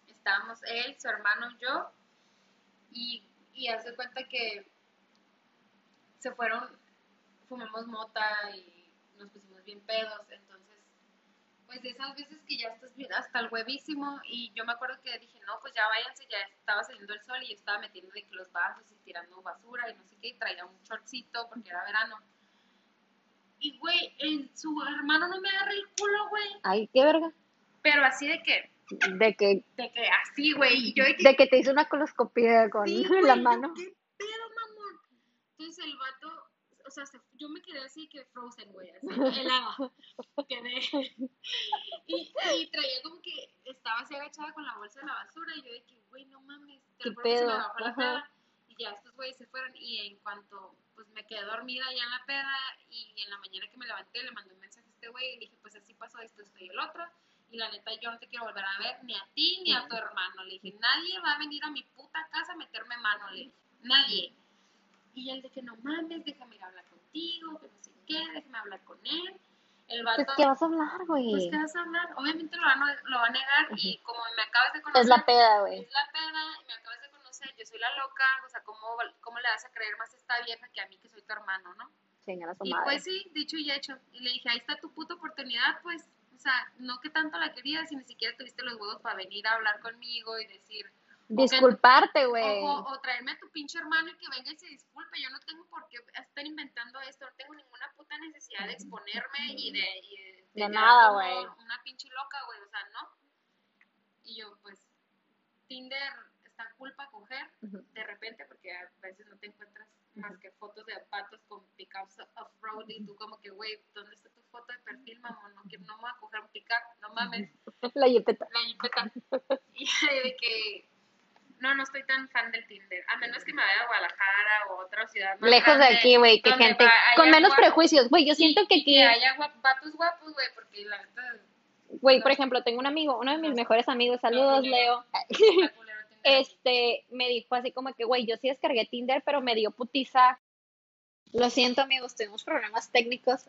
estábamos él, su hermano, yo, y, y hace cuenta que se fueron, fumamos mota y nos pusimos bien pedos, entonces, pues de esas veces que ya estás bien hasta el huevísimo, y yo me acuerdo que dije, no, pues ya váyanse, ya estaba saliendo el sol y yo estaba metiendo de que los vasos y tirando basura y no sé qué, y traía un shortcito porque era verano. Y, güey, su hermano no me agarra el culo, güey, Ay, qué verga. pero así de que, De que, de que así, güey, y yo de que de que te hizo una coloscopia con Sí, la mano. ¿Qué pedo, mamón? Entonces el vato, o sea, se- yo me quedé así que frozen, güey, así, helada. Quedé. Y, y traía como que estaba así agachada con la bolsa de la basura y yo de que, güey, no mames, te ¿Qué lo se me Ajá. peda. Y ya estos güeyes se fueron y en cuanto, pues me quedé dormida ya en la peda y en la mañana que me levanté le mandé un mensaje a este güey y le dije, pues así pasó esto, esto y el otro. Y la neta, yo no te quiero volver a ver ni a ti ni a tu hermano. Le dije, nadie va a venir a mi puta casa a meterme mano. Le dije, nadie. Y él de que no mames, déjame ir a hablar contigo, que no sé qué, déjame hablar con él. El vato, Pues, ¿qué vas a hablar, pues, güey? ¿qué vas a hablar? Obviamente lo, van a- lo va a negar y como me acabas de conocer, Es la peda, güey. es la peda y me acabas de conocer, yo soy la loca, o sea, ¿cómo, cómo le vas a creer más a esta vieja que a mí que soy tu hermano, no? A su Y madre. pues sí, dicho y hecho. Y le dije, ahí está tu puta oportunidad, pues. O sea, no que tanto la querías y ni siquiera tuviste los huevos para venir a hablar conmigo y decir, Disculparte, güey. o, o traerme a tu pinche hermano y que venga y se disculpe. Yo no tengo por qué estar inventando esto, no tengo ninguna puta necesidad de exponerme y de. Y de, nada, güey. Una pinche loca, güey, o sea, no. Y yo, pues, Tinder está cool para coger, de repente, porque a veces no te encuentras más que fotos de patos con pickups off-road y tú como que, güey, ¿dónde está tu foto de perfil, mamón? No, quiero- no me voy a coger un pickup, no mames, La jipeta. la jipeta. Y de que, no, no estoy tan fan del Tinder, a menos que me vaya a Guadalajara o a otra ciudad más Lejos de aquí, güey, que gente va- con menos prejuicios. Güey, yo siento que aquí, Que haya vatos guapos, güey, porque la güey, por ejemplo, tengo un amigo, uno de mis mejores amigos, saludos, Leo. Este, me dijo así como que, güey, yo sí descargué Tinder, pero me dio putiza. Lo siento, amigos, tuvimos problemas técnicos.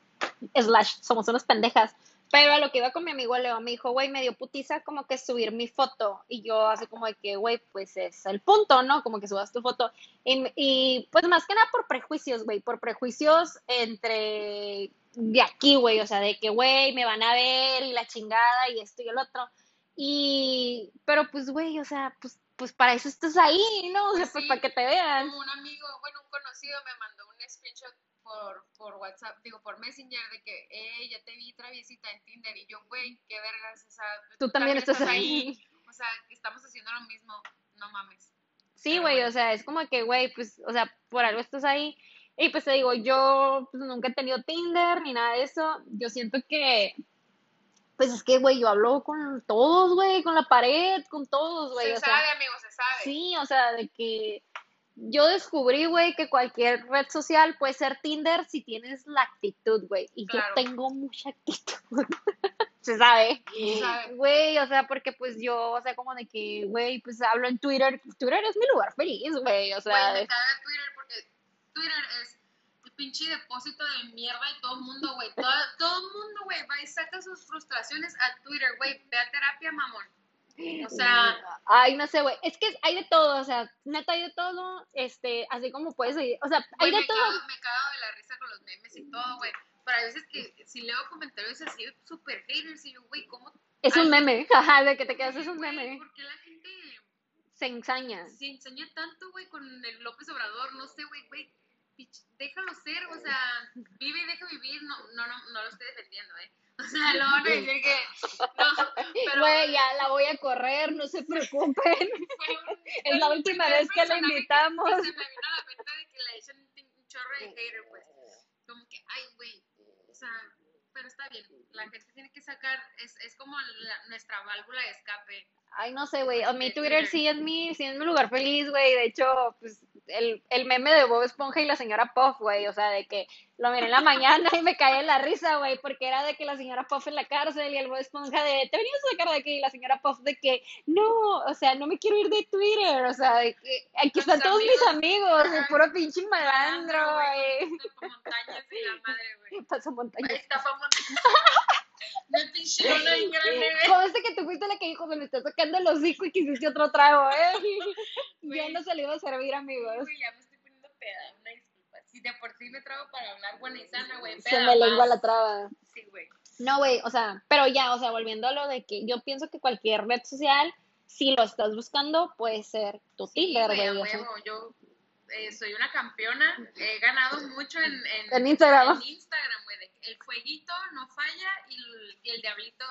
Slash, somos unas pendejas. Pero a lo que iba con mi amigo Leo, me dijo, güey, me dio putiza como que subir mi foto. Y yo así como de que, güey, pues es el punto, ¿no? Como que subas tu foto. Y, y, pues más que nada por prejuicios, güey, por prejuicios entre de aquí, güey, o sea, de que, güey, me van a ver y la chingada y esto y el otro. Y, pero pues, güey, o sea, pues, pues para eso estás ahí, ¿no? O sea, Pues sí. para que te vean. Como un amigo, bueno, un conocido me mandó un screenshot por, por WhatsApp, digo, por Messenger, de que, eh, ya te vi traviesita en Tinder, y yo, güey, qué vergas, o sea, Tú también estás ahí. o sea, estamos haciendo lo mismo, no mames. Sí, güey, bueno. o sea, es como que, güey, pues, o sea, por algo estás ahí. Y pues te digo, yo pues, nunca he tenido Tinder ni nada de eso. Yo siento que, pues es que, güey, yo hablo con todos, güey, con la pared, con todos, güey. se o sea, sabe, amigo, se sabe. Sí, o sea, de que yo descubrí, güey, que cualquier red social puede ser Tinder si tienes la actitud, güey. Y Claro. yo tengo mucha actitud. Se sabe. Güey, o sea, porque pues yo, o sea, como de que, güey, pues hablo en Twitter. Twitter es mi lugar feliz, güey. O sea, Güey, me caga Twitter porque Twitter es el pinche depósito de mierda de todo el mundo, güey. Todo, todo el mundo, güey, va y saca sus frustraciones a Twitter, güey. Ve a terapia, mamón. O sea, Ay, no sé, güey. Es que hay de todo, o sea, neta hay de todo. Este, así como puedes seguir. O sea, hay de me, todo. cago, me cago de la risa con los memes y todo, güey. Pero hay veces que si leo comentarios así súper haters y yo, güey, ¿cómo? Es un meme, ajá, de que te quedas, es un meme. ¿Por qué la gente Se ensaña. se enseña tanto, güey, con el López Obrador? No sé, güey, güey. Déjalo ser, o sea, vive y deja vivir. No, no, no, no lo estoy defendiendo, ¿eh? O sea, no van a decir que. No, pero. Güey, ya la voy a correr, no se preocupen. un- Es la última vez que la invitamos. Que, se me vino a la mente de que le echan un, chorro de hater, pues. Como que, ay, güey. O sea, pero está bien. La gente tiene que sacar. Es, es como la- nuestra válvula de escape. Ay, no sé, güey. A mí Twitter. sí es mi, sí es mi lugar feliz, güey. De hecho, pues, el, el meme de Bob Esponja y la señora Puff, güey. O sea, de que lo miré en la mañana y me caí en la risa, güey, porque era de que la señora Puff en la cárcel y el Bob Esponja de, te venías a sacar de aquí y la señora Puff de que, no, o sea, no me quiero ir de Twitter. O sea, de que aquí están todos mis amigos. el puro pinche malandro, güey. Montañas y la madre, güey. Paso montañas. Estafa montañas. Una pinche lona bien grande, güey. Conste que tú fuiste la que dijo, me está sacando el hocico y quisiste otro trago, ¿eh? Ya no se le iba a servir, amigos. Uy, ya me estoy poniendo peda, una disculpa. Si de por sí me trago para hablar buena y sana, güey. Se me lengua la traba. Sí, güey. No, güey, o sea, pero ya, o sea, volviendo a lo de que yo pienso que cualquier red social, si lo estás buscando, puede ser tu Sí, Tinder, güey. Yo eh, soy una campeona. He ganado mucho en, en, En Instagram. en Instagram, güey. de que El fueguito no falla y el, y el diablito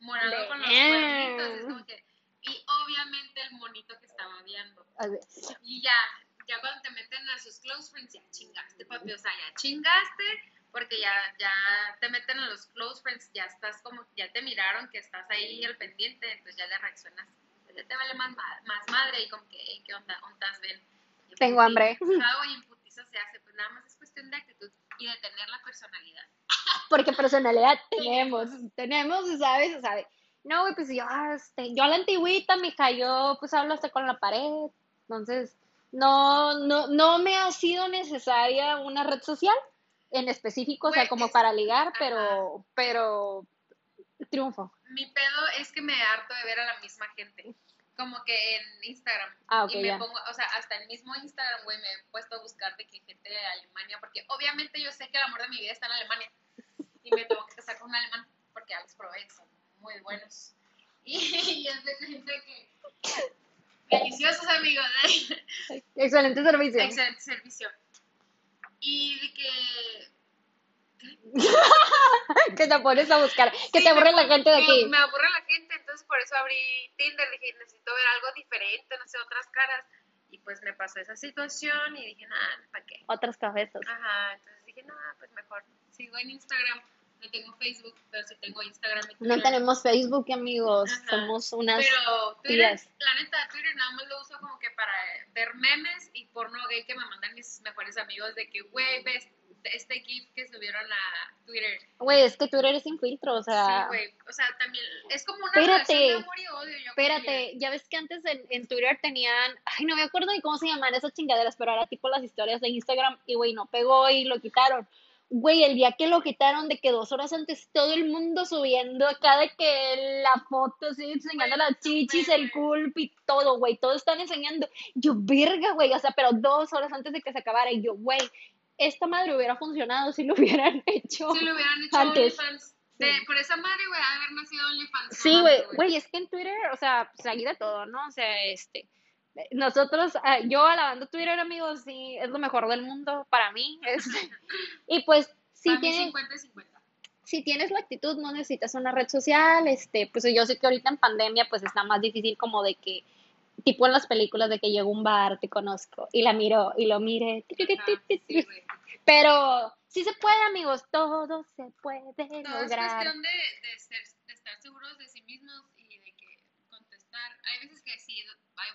morado con los cuernitos. Es como que, y obviamente el monito que estaba viendo. Y ya, ya cuando te meten a sus close friends, ya chingaste, papi. O sea, ya chingaste, porque ya, ya te meten a los close friends, ya estás como, ya te miraron que estás ahí al pendiente, entonces ya le reaccionas. Ya te vale más, más madre y como que, "Ey, ¿qué onda? ¿Ondas ven? Tengo hambre. y en putiza se hace, pues nada más es cuestión de actitud y de tener la personalidad. Porque personalidad tenemos, tenemos, ¿sabes? Sea, no, güey, pues yo, este, yo a la antigüita, mija, yo pues hablo hasta con la pared. Entonces, no, no, no me ha sido necesaria una red social en específico, o sea, como es- para ligar, ajá. pero, pero triunfo. Mi pedo es que me harto de ver a la misma gente. Como que en Instagram. Ah, ok, y me pongo, o sea, hasta el mismo Instagram, güey, me he puesto a buscar de que gente de Alemania, porque obviamente yo sé que el amor de mi vida está en Alemania. Y me tengo que casar con un alemán, porque ya los probé, son muy buenos. Y, y es de gente que. Deliciosos amigos, ¿eh? Excelente servicio. Excelente servicio. Y de que. que te pones a buscar, que Sí, te aburre la gente de aquí. Me aburre la gente, entonces por por eso abrí Tinder, dije, necesito ver algo diferente, no sé, otras caras. Y pues me pasó esa situación y dije, nada, ¿para qué? Otras cabezas. Ajá, entonces dije, nada, pues mejor sigo en Instagram. No tengo Facebook, pero sí tengo Instagram. No tenemos Facebook, amigos. Ajá. Somos unas Pero Twitter, tías. la neta, Twitter nada más lo uso como que para ver memes y porno gay que me mandan mis mejores amigos de que, güey, ves este GIF que subieron a Twitter. Güey, es que Twitter es sin filtro, o sea. sí, güey. O sea, también es como una Espérate. relación de amor y odio. Yo Espérate, ya ves que antes en, en Twitter tenían, ay, no me acuerdo ni cómo se llaman esas chingaderas, pero era tipo las historias de Instagram y güey, no pegó y lo quitaron. Güey, el día que lo quitaron, de que dos horas antes todo el mundo subiendo acá de que la foto, así, enseñando las chichis, el culp y todo, güey, todo están enseñando. Yo, verga, güey, o sea, pero dos horas antes de que se acabara y yo, güey, esta madre hubiera funcionado si lo hubieran hecho. Si lo hubieran hecho Antes. OnlyFans. De- Por esa madre, güey, haber nacido OnlyFans. Sí, güey, güey, es que en Twitter, o sea, pues ahí de todo, ¿no? O sea, este, nosotros, ah, yo alabando Twitter, amigos, sí, es lo mejor del mundo para mí. este, y pues, si Para mí tienes, 50 y 50. si tienes la actitud, no necesitas una red social, este, pues yo sé que ahorita en pandemia, pues está más difícil como de que, tipo en las películas de que llego a un bar, te conozco, y la miro, y lo mire, sí, pero sí se puede, amigos, todo se puede es lograr. cuestión de, de, ser- de estar seguros de sí mismos y de que contestar. Hay veces que sí, hay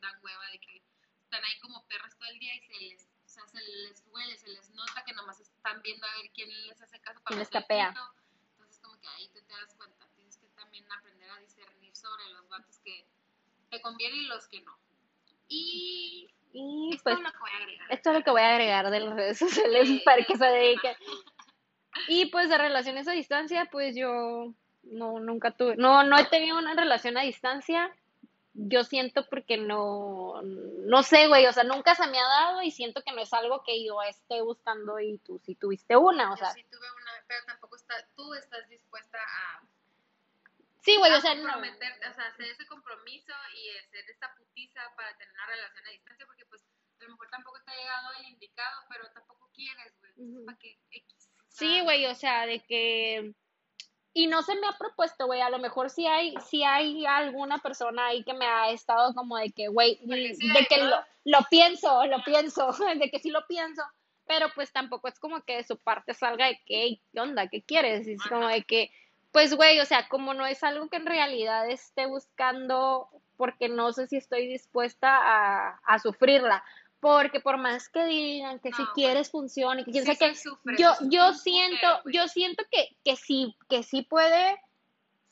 dan hueva de que están ahí como perros todo el día y se les, o sea, se les huele, se les nota que nomás están viendo a ver quién les hace caso para les capea. Entonces como que ahí tú te das cuenta, tienes que también aprender a discernir sobre los vatos que te convienen y los que no. Y Y esto pues es lo que voy a agregar. Esto es lo que voy a agregar de las redes sociales Sí, para que se dediquen. Y pues de relaciones a distancia, pues yo no, nunca tuve, no, no he tenido una relación a distancia. Yo siento porque no, no sé, güey, o sea, nunca se me ha dado y siento que no es algo que yo esté buscando y tú sí tuviste una, o Yo sea, sí tuve una, pero tampoco está, tú estás dispuesta a sí, güey, a o sea, no, o sea, hacer ese compromiso y hacer esta putiza para tener una relación a distancia, porque pues a lo mejor tampoco te ha llegado el indicado, pero tampoco quieres, güey. Sí, güey, o sea, de que... Y no se me ha propuesto, güey, a lo mejor sí hay, sí hay alguna persona ahí que me ha estado como de que, güey, de que lo, lo pienso, lo pienso, de que sí lo pienso, pero pues tampoco es como que de su parte salga de que, ¿qué onda? ¿Qué quieres? Es como de que, pues, güey, o sea, como no es algo que en realidad esté buscando, porque no sé si estoy dispuesta a, a sufrirla. Porque por más que digan que si güey. quieres funcione, que quién Sí, sufres, yo, yo siento, yo siento que, que sí, que sí puede,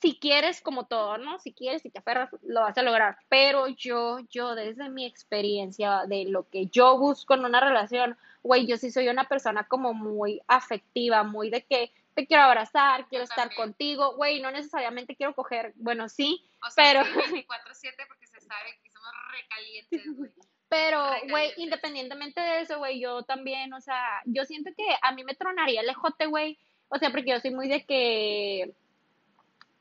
si quieres como todo, ¿no? Si quieres, si te aferras, lo vas a lograr. Pero yo, yo desde mi experiencia de lo que yo busco en una relación, güey, yo sí soy una persona como muy afectiva, muy de que te quiero abrazar, quiero estar contigo, güey, no necesariamente quiero coger, bueno, sí, O sea, pero- sí, 24-7 porque se sabe que somos recalientes, güey. Pero, güey, independientemente de eso, güey, yo también, o sea, yo siento que a mí me tronaría el ejote, güey. O sea, porque yo soy muy de que,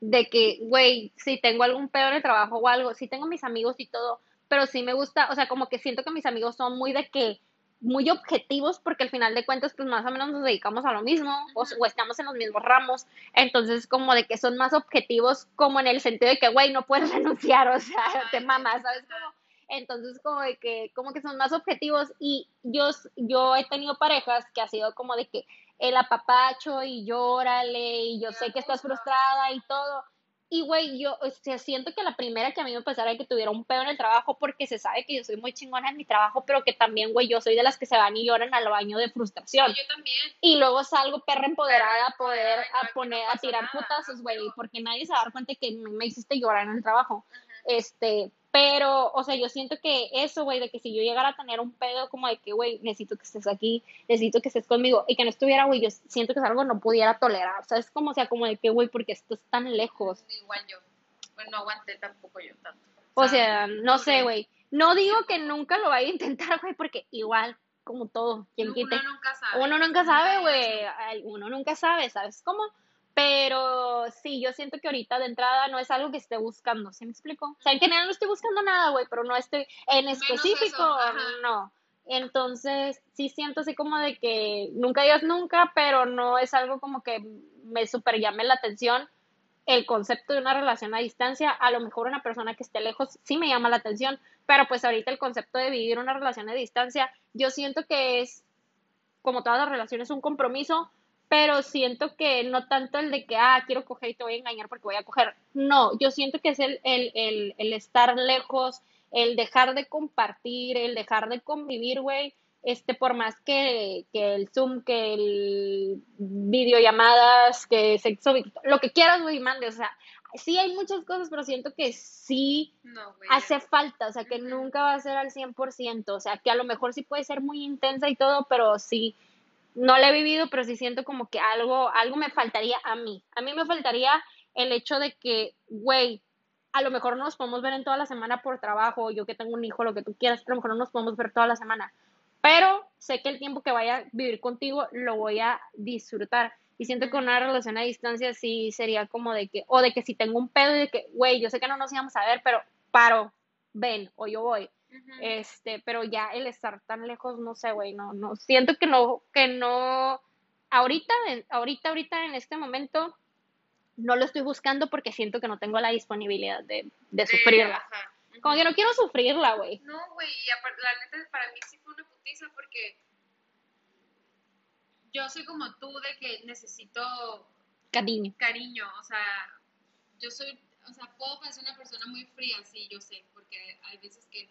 de que, güey, si tengo algún pedo en el trabajo o algo, sí tengo mis amigos y todo, pero sí me gusta, o sea, como que siento que mis amigos son muy de que, muy objetivos, porque al final de cuentas, pues más o menos nos dedicamos a lo mismo, o, o estamos en los mismos ramos, entonces como de que son más objetivos, como en el sentido de que, güey, no puedes renunciar, o sea, te mamas, ¿sabes? Como, entonces como de que, como que son más objetivos y yo, yo he tenido parejas que ha sido como de que el apapacho y llórale y yo sé que estás frustrada y todo. Y güey, yo o sea, siento que la primera que a mí me pasara es que tuviera un pedo en el trabajo porque se sabe que yo soy muy chingona en mi trabajo, pero que también, güey, yo soy de las que se van y lloran al baño de frustración. Yo también. Y luego salgo perra empoderada a poder a poner, a tirar putazos, güey, porque nadie se va a dar cuenta que me hiciste llorar en el trabajo. Este, pero, o sea, yo siento que eso, güey, de que si yo llegara a tener un pedo como de que, güey, necesito que estés aquí, necesito que estés conmigo, y que no estuviera, güey, yo siento que es algo que no pudiera tolerar, o sea, es como, o sea, como de que, güey, porque esto es tan lejos. Igual yo. Bueno, no aguanté tampoco yo tanto. O sea, no sé, güey. No digo que nunca lo vaya a intentar, güey, porque igual, como todo, quien Uno quite. nunca sabe. Uno nunca sabe, güey. Uno nunca sabe, ¿sabes cómo? Pero sí, yo siento que ahorita de entrada no es algo que esté buscando, ¿sí me explico? O sea, en general no estoy buscando nada, güey, pero no estoy en específico, eso, no. Entonces, sí siento así como de que nunca digas nunca, pero no es algo como que me super llame la atención. el concepto de una relación a distancia, a lo mejor una persona que esté lejos sí me llama la atención, pero pues ahorita el concepto de vivir una relación a distancia, yo siento que es, como todas las relaciones, un compromiso, pero siento que no tanto el de que, ah, quiero coger y te voy a engañar porque voy a coger. No, yo siento que es el, el, el, el estar lejos, el dejar de compartir, el dejar de convivir, güey, este, por más que, que el Zoom, que el videollamadas, que sexo, lo que quieras, güey, mande, o sea, sí hay muchas cosas, pero siento que sí hace falta, o sea, que nunca va a ser al 100%, o sea, que a lo mejor sí puede ser muy intensa y todo, pero sí, no la he vivido, pero sí siento como que algo, algo me faltaría a mí. A mí me faltaría el hecho de que, güey, a lo mejor no nos podemos ver en toda la semana por trabajo, yo que tengo un hijo, lo que tú quieras, a lo mejor no nos podemos ver toda la semana, pero sé que el tiempo que vaya a vivir contigo lo voy a disfrutar. Y siento que una relación a distancia sí sería como de que, o de que si tengo un pedo de que, güey, yo sé que no nos íbamos a ver, pero paro, ven, o yo voy. Este, pero ya el estar tan lejos, no sé, güey, no, no, siento que no, que no, ahorita, ahorita, ahorita en este momento, no lo estoy buscando porque siento que no tengo la disponibilidad de, de sufrirla. Como que no quiero sufrirla, güey. No, güey, y aparte, la neta, para mí sí fue una putiza porque yo soy como tú de que necesito cariño. Cariño, o sea, yo soy, o sea, puedo parecer una persona muy fría, sí, yo sé, porque hay veces que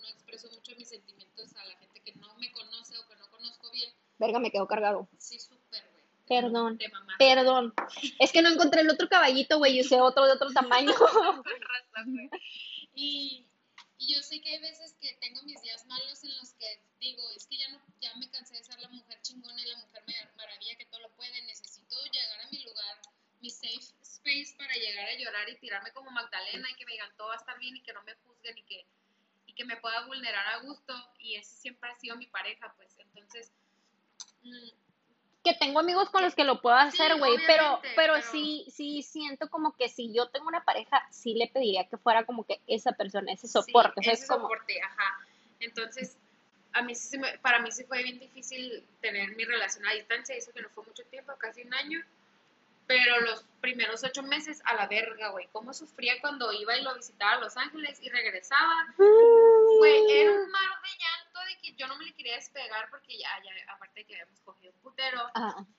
no, expreso mucho mis sentimientos a la gente que no me conoce o que no conozco bien. Verga, me quedo cargado. Sí, súper, güey. Perdón, perdón. Es que no encontré el otro caballito, güey, y usé otro de otro tamaño. Y, y yo sé que hay veces que tengo mis días malos en los que digo, es que ya, no, ya me cansé de ser la mujer chingona y la mujer maravilla que todo lo puede, necesito llegar a mi lugar, mi safe space para llegar a llorar y tirarme como Magdalena y que me digan todo va a estar bien y que no me juzguen y que, que me pueda vulnerar a gusto y ese siempre ha sido mi pareja, pues entonces... Mm, que tengo amigos con los que lo puedo hacer, güey, pero, pero, sí, sí siento como que si yo tengo una pareja, sí le pediría que fuera como que esa persona, ese soporte. ese soporte, ajá. Entonces, a mí sí, para mí sí fue bien difícil tener mi relación a distancia, eso que no fue mucho tiempo, casi un año, pero los primeros ocho meses a la verga, güey, cómo sufría cuando iba y lo visitaba a Los Ángeles y regresaba, güey, era un mar de llanto de que yo no me le quería despegar porque ya, ya aparte de que habíamos cogido un putero,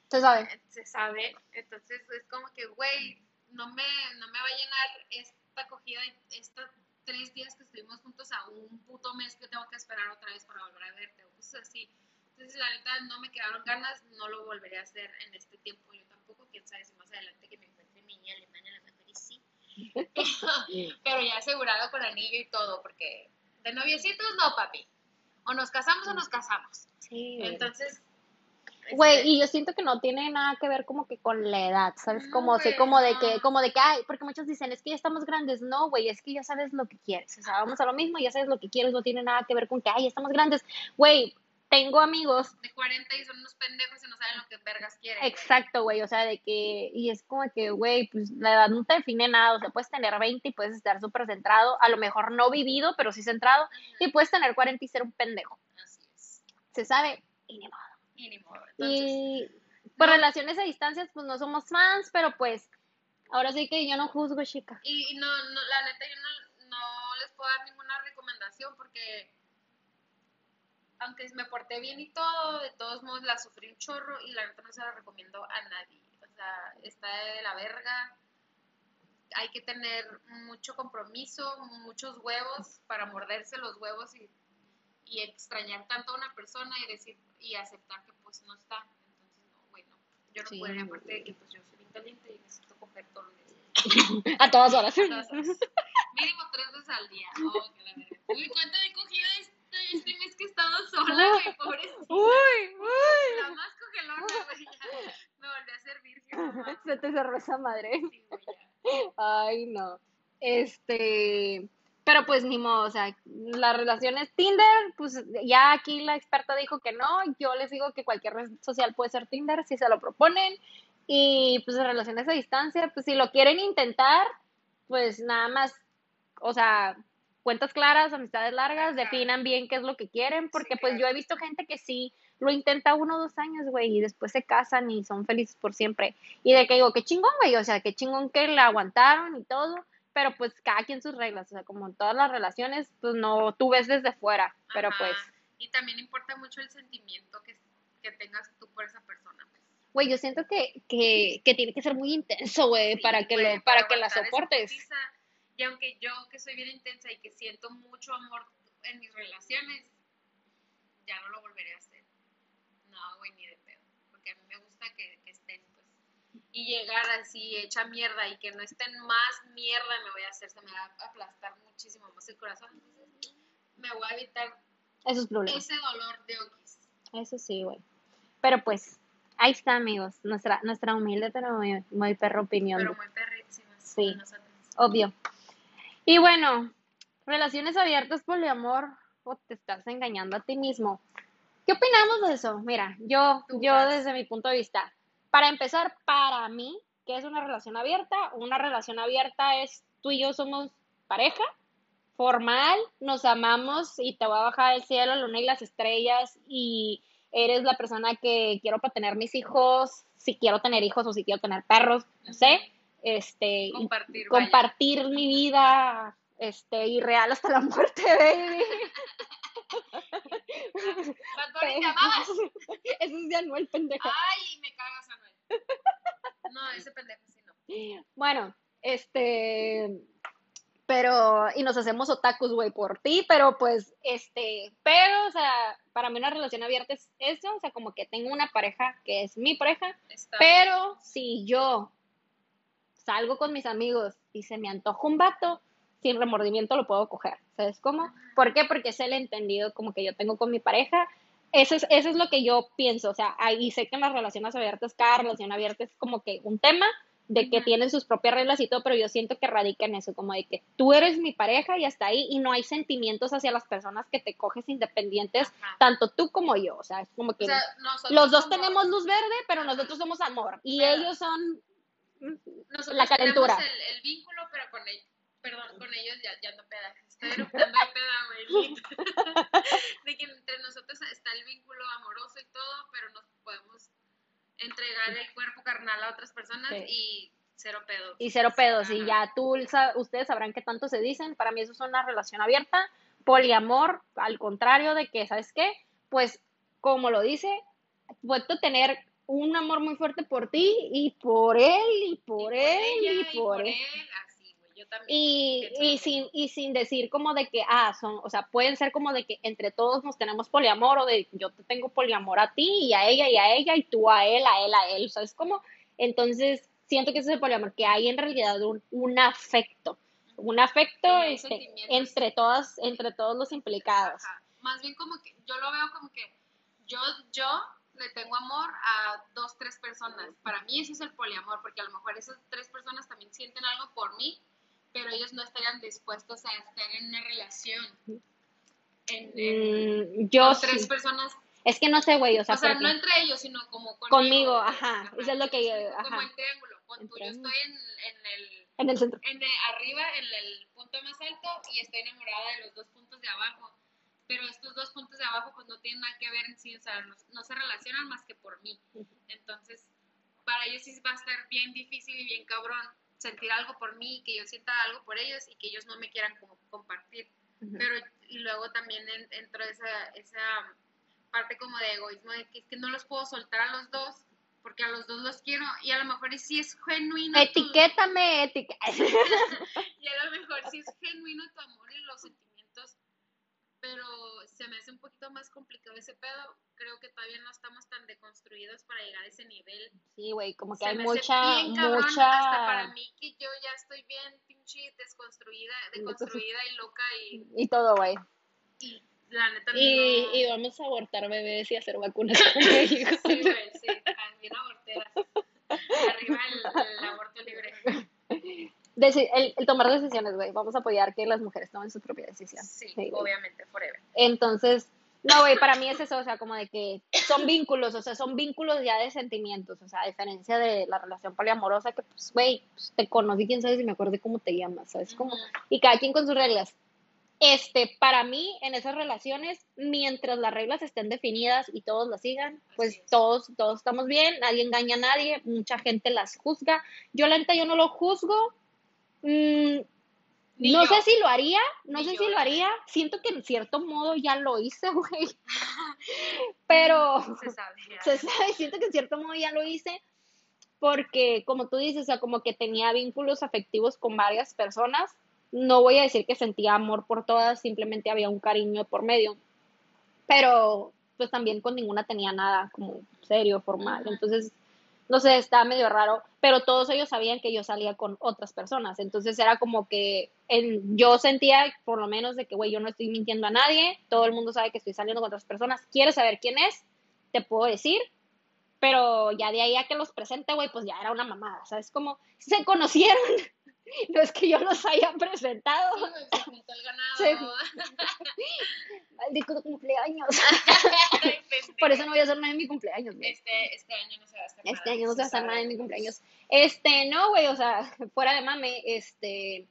se sabe, eh, se sabe, entonces es como que, güey, no me, no me va a llenar esta acogida, estos tres días que estuvimos juntos a un puto mes que tengo que esperar otra vez para volver a verte, o cosas así. Entonces, la neta, no me quedaron ganas, no lo volveré a hacer en este tiempo. Yo más adelante que me encuentre mi sí. Pero ya asegurado con anillo y todo, porque de noviecitos no, papi. O nos casamos o nos casamos. Sí. Entonces, Güey, este y yo siento que no tiene nada que ver como que con la edad, ¿sabes? Como, sé, como de que, como de que, ay, porque muchos dicen, es que ya estamos grandes. No, güey, es que ya sabes lo que quieres. O sea, vamos a lo mismo, ya sabes lo que quieres, no tiene nada que ver con que, ay, estamos grandes. Güey, tengo amigos. De 40 y son unos pendejos y no saben lo que vergas quieren. Exacto, güey, o sea, de que, y es como que, güey, pues la edad no te define nada, o sea, puedes tener 20 y puedes estar súper centrado, a lo mejor no vivido, pero sí centrado, y puedes tener 40 y ser un pendejo. Así es. Se sabe, y ni modo. Y ni modo. y por relaciones a distancias, pues no somos fans, pero pues, ahora sí que yo no juzgo, chica. Y, no, no, la neta, yo no, no les puedo dar ninguna recomendación porque aunque me porté bien y todo, de todos modos la sufrí un chorro y la neta no se la recomiendo a nadie. O sea, está de la verga. Hay que tener mucho compromiso, muchos huevos para morderse los huevos y, y extrañar tanto a una persona y decir y aceptar que pues no está. Entonces, no, bueno, yo no sí. puedo, aparte de que pues yo soy inteligente y necesito coger todos los días. a todas horas. A todas horas. Mínimo tres veces al día. Oh, que la verga. Uy, ¿cuánto he cogido este mes que he estado sola, güey, pobrecita. Uy, uy. La más cogelona, güey, me volví a ser virgen. Se te cerró esa madre. Sí, güey, ya. Ay, no. Este, pero pues ni modo, o sea, las relaciones Tinder, pues ya aquí la experta dijo que no, yo les digo que cualquier red social puede ser Tinder si se lo proponen. Y pues relaciones a distancia, pues si lo quieren intentar, pues nada más, o sea, cuentas claras, amistades largas, definan bien qué es lo que quieren, porque pues yo he visto gente que sí lo intenta uno o dos años, güey, y después se casan y son felices por siempre. Y de que digo, qué chingón, güey, o sea, qué chingón que la aguantaron y todo, pero pues cada quien sus reglas, o sea, como en todas las relaciones, pues no, tú ves desde fuera, pero Ajá. pues, Y también importa mucho el sentimiento que, que tengas tú por esa persona. pues. güey, yo siento que, que, que tiene que ser muy intenso, güey, Sí, para que lo, para que la esa soportes. Y aunque yo, que soy bien intensa y que siento mucho amor en mis relaciones, ya no lo volveré a hacer. No, güey, ni de pedo. Porque a mí me gusta que, que estén, pues. Y llegar así, hecha mierda, y que no estén más mierda, me voy a hacer, se me va a aplastar muchísimo más el corazón. Entonces, me voy a evitar Esos problemas. ese dolor de oquis. Eso sí, güey. Pero pues, ahí está, amigos, nuestra, nuestra humilde pero muy, muy perro opinión. Pero muy perrísimas. Sí. Obvio. Y bueno, relaciones abiertas, poliamor, o te estás engañando a ti mismo. ¿Qué opinamos de eso? Mira, yo, yo desde mi punto de vista, para empezar, para mí, ¿qué es una relación abierta? Una relación abierta es tú y yo somos pareja, formal, nos amamos y te voy a bajar del cielo, la luna y las estrellas y eres la persona que quiero para tener mis hijos, si quiero tener hijos o si quiero tener perros, no sé, este, Compartir. compartir mi vida, este, irreal hasta la muerte, baby. Bad amabas. Eso es de Anuel, pendeja. Ay, me cagas, Anuel. No, ese pendejo sí no. Bueno, este, pero, y nos hacemos otakus, güey, por ti, pero pues, este, pero, o sea, para mí una relación abierta es eso, o sea, como que tengo una pareja que es mi pareja, Está pero si yo salgo con mis amigos y se me antoja un vato, sin remordimiento lo puedo coger, ¿sabes cómo? ¿Por qué? Porque es el entendido como que yo tengo con mi pareja. Eso es, eso es lo que yo pienso, o sea, ahí sé que en las relaciones abiertas, cada relación abierta es como que un tema de que tienen sus propias reglas y todo, pero yo siento que radica en eso, como de que tú eres mi pareja y hasta ahí, y no hay sentimientos hacia las personas que te coges independientes, Ajá. tanto tú como yo, o sea, es como que O sea, los dos somos- tenemos luz verde, pero nosotros somos amor, y Pero- ellos son nosotros la calentura. tenemos El, el vínculo, pero con ellos, perdón, con ellos ya, ya no peda. Estoy eruptando de peda, güey. De que entre nosotros está el vínculo amoroso y todo, pero nos podemos entregar el cuerpo carnal a otras personas Sí. y cero pedo. y cero pedos, y ya tú, ustedes sabrán qué tanto se dicen, para mí eso es una relación abierta, poliamor, al contrario de que, ¿sabes qué? Pues, como lo dice, puedo tener un amor muy fuerte por ti, y por él, y por él, ella, y por él. él. Así, güey. Yo también. Y, y sin, y sin decir como de que, ah, son, o sea, pueden ser como de que entre todos nos tenemos poliamor o de yo te tengo poliamor a ti y a ella y a ella y tú a él, a él, a él, ¿sabes cómo? Entonces, siento que ese es el poliamor, que hay en realidad un, un afecto, un afecto este, entre todas, entre todos los implicados. Ajá. Más bien como que yo lo veo como que yo, yo le tengo amor a dos, tres personas. Para mí eso es el poliamor, porque a lo mejor esas tres personas también sienten algo por mí, pero ellos no estarían dispuestos a estar en una relación. En, en- Mm, yo con sí. tres personas, Es que no sé, güey, o sea, o sea, no entre ellos, sino como conmigo, Conmigo, pues, ajá, eso es lo que yo- Como ajá. en triángulo, pon tú, yo estoy en, en el en el centro. en el- arriba, en el punto más alto, y estoy enamorada de los dos puntos de abajo. Pero estos dos puntos de abajo, pues no tienen nada que ver en sí, o sea, no, no se relacionan más que por mí. Entonces, para ellos sí va a estar bien difícil y bien cabrón sentir algo por mí, que yo sienta algo por ellos y que ellos no me quieran como compartir. Ujú. Pero, y luego también en- entró esa, esa parte como de egoísmo, de que es que no los puedo soltar a los dos, porque a los dos los quiero, y a lo mejor sí es genuino. Etiquétame, etiqueta. y a lo mejor sí es genuino tu amor y los sentimientos, pero se me hace un poquito más complicado ese pedo. Creo que todavía no estamos tan deconstruidos para llegar a ese nivel. Sí, güey, como que Se hay me hace mucha, bien cabrón, mucha... Hasta para mí que yo ya estoy bien pinche desconstruida, deconstruida y loca y, Y todo, güey. y la neta Y, no... y vamos a abortar bebés y hacer vacunas México. Sí, güey, sí, bien aborteras. Arriba el, el aborto libre. El, el tomar decisiones, güey. Vamos a apoyar que las mujeres tomen su propia decisión. Sí, Sí, obviamente, forever. Entonces, no, güey, para mí es eso, o sea, como de que son vínculos, o sea, son vínculos ya de sentimientos, o sea, a diferencia de la relación poliamorosa, que pues, güey, pues, te conocí, quién sabe si me acuerdo de cómo te llamas, ¿sabes? Como, y cada quien con sus reglas. Este, para mí, en esas relaciones, mientras las reglas estén definidas y todos las sigan, pues todos, todos estamos bien, nadie engaña a nadie, mucha gente las juzga. Yo la neta, yo no lo juzgo. Mm, no sé si lo haría, no sé si lo haría. Siento que en cierto modo ya lo hice, güey. Pero Se sabe. se sabe, siento que en cierto modo ya lo hice porque, como tú dices, o sea, como que tenía vínculos afectivos con varias personas. No voy a decir que sentía amor por todas, simplemente había un cariño por medio. Pero, pues también con ninguna tenía nada como serio, formal. Entonces, no sé, estaba medio raro, pero todos ellos sabían que yo salía con otras personas. Entonces era como que en- yo sentía, por lo menos, de que, güey, yo no estoy mintiendo a nadie, todo el mundo sabe que estoy saliendo con otras personas. ¿Quieres saber quién es? Te puedo decir, pero ya de ahí a que los presente, güey, pues ya era una mamada, ¿sabes? Como se conocieron, no es que yo los haya presentado. Sí, se juntó el ganado. Sí. Cumpleaños. Por eso no voy a hacer nada en mi cumpleaños, güey. Este, este año no se va a hacer Este nada, año no se va a hacer nada en mi cumpleaños. Este, no, güey, o sea, fuera de mame, este,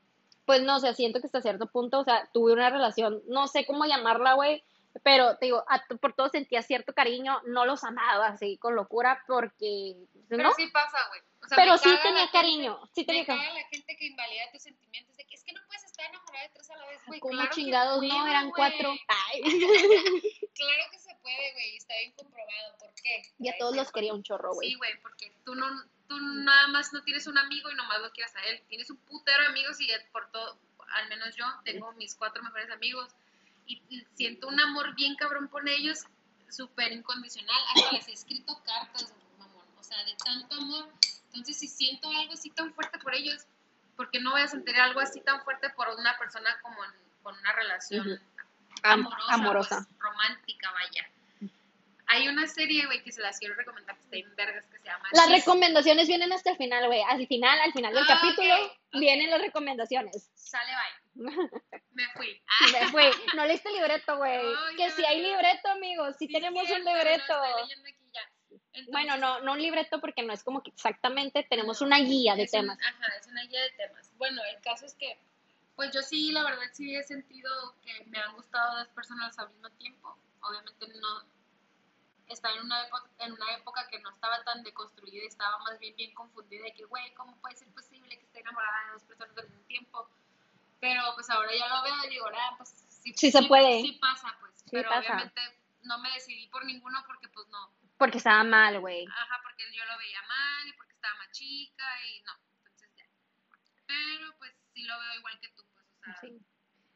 pues no sé, siento que hasta cierto punto, o sea, tuve una relación, no sé cómo llamarla, güey, pero te digo, a- por todo sentía cierto cariño, no los amaba así con locura porque, Pero ¿no? sí pasa, güey. Sea, Pero sí tenía gente- cariño, sí Me tenía cariño. la gente que invalida tus sentimientos de que es que no puedes estar enamorada de tres a la vez, güey. Como Claro chingados, no, puedo, eran güey. cuatro. Ay, Claro que se puede, güey, y está bien comprobado. ¿Por qué? y a todos los quería un chorro, güey. Sí, güey, porque tú no, tú nada más no tienes un amigo y nomás lo quieres a él. Tienes un putero de amigos y por todo, al menos yo, tengo mis cuatro mejores amigos y, y siento un amor bien cabrón por ellos, súper incondicional. Hasta les he escrito cartas, mamón, o sea, de tanto amor. Entonces, si siento algo así tan fuerte por ellos, porque no voy a sentir algo así tan fuerte por una persona como en- con una relación Ujú. Am- amorosa, amorosa. pues, romántica, vaya. Hay una serie, güey, que se las quiero recomendar, que está en vergas, que se llama Las recomendaciones vienen hasta el final, güey. Al final, al final del Ah, capítulo, ok, ok. vienen las recomendaciones. Sale, bye. Me fui. Me fue. No leíste el libreto, güey. Ay, Que no, si hay no. libreto, amigos. Si sí, tenemos cierto, un libreto. ya. Entonces, Bueno, no, no un libreto porque no es como que exactamente tenemos no, una guía de es un- temas. ajá, es una guía de temas. Bueno, el caso es que, pues yo sí, la verdad, sí he sentido que me han gustado dos personas al mismo tiempo. Obviamente no estaba en una, época, en una época que no estaba tan deconstruida, estaba más bien bien confundida de que, güey, ¿cómo puede ser posible que esté enamorada de dos personas al mismo tiempo? Pero pues ahora ya lo veo y digo, ah, pues sí, Sí se puede. Sí pasa, pues. Sí pero pasa. obviamente no me decidí por ninguno porque pues no. Porque estaba mal, güey. Ajá, porque yo lo veía mal y porque estaba más chica y no. Entonces ya. Pero pues sí lo veo igual que tú, pues, o sea, Sí.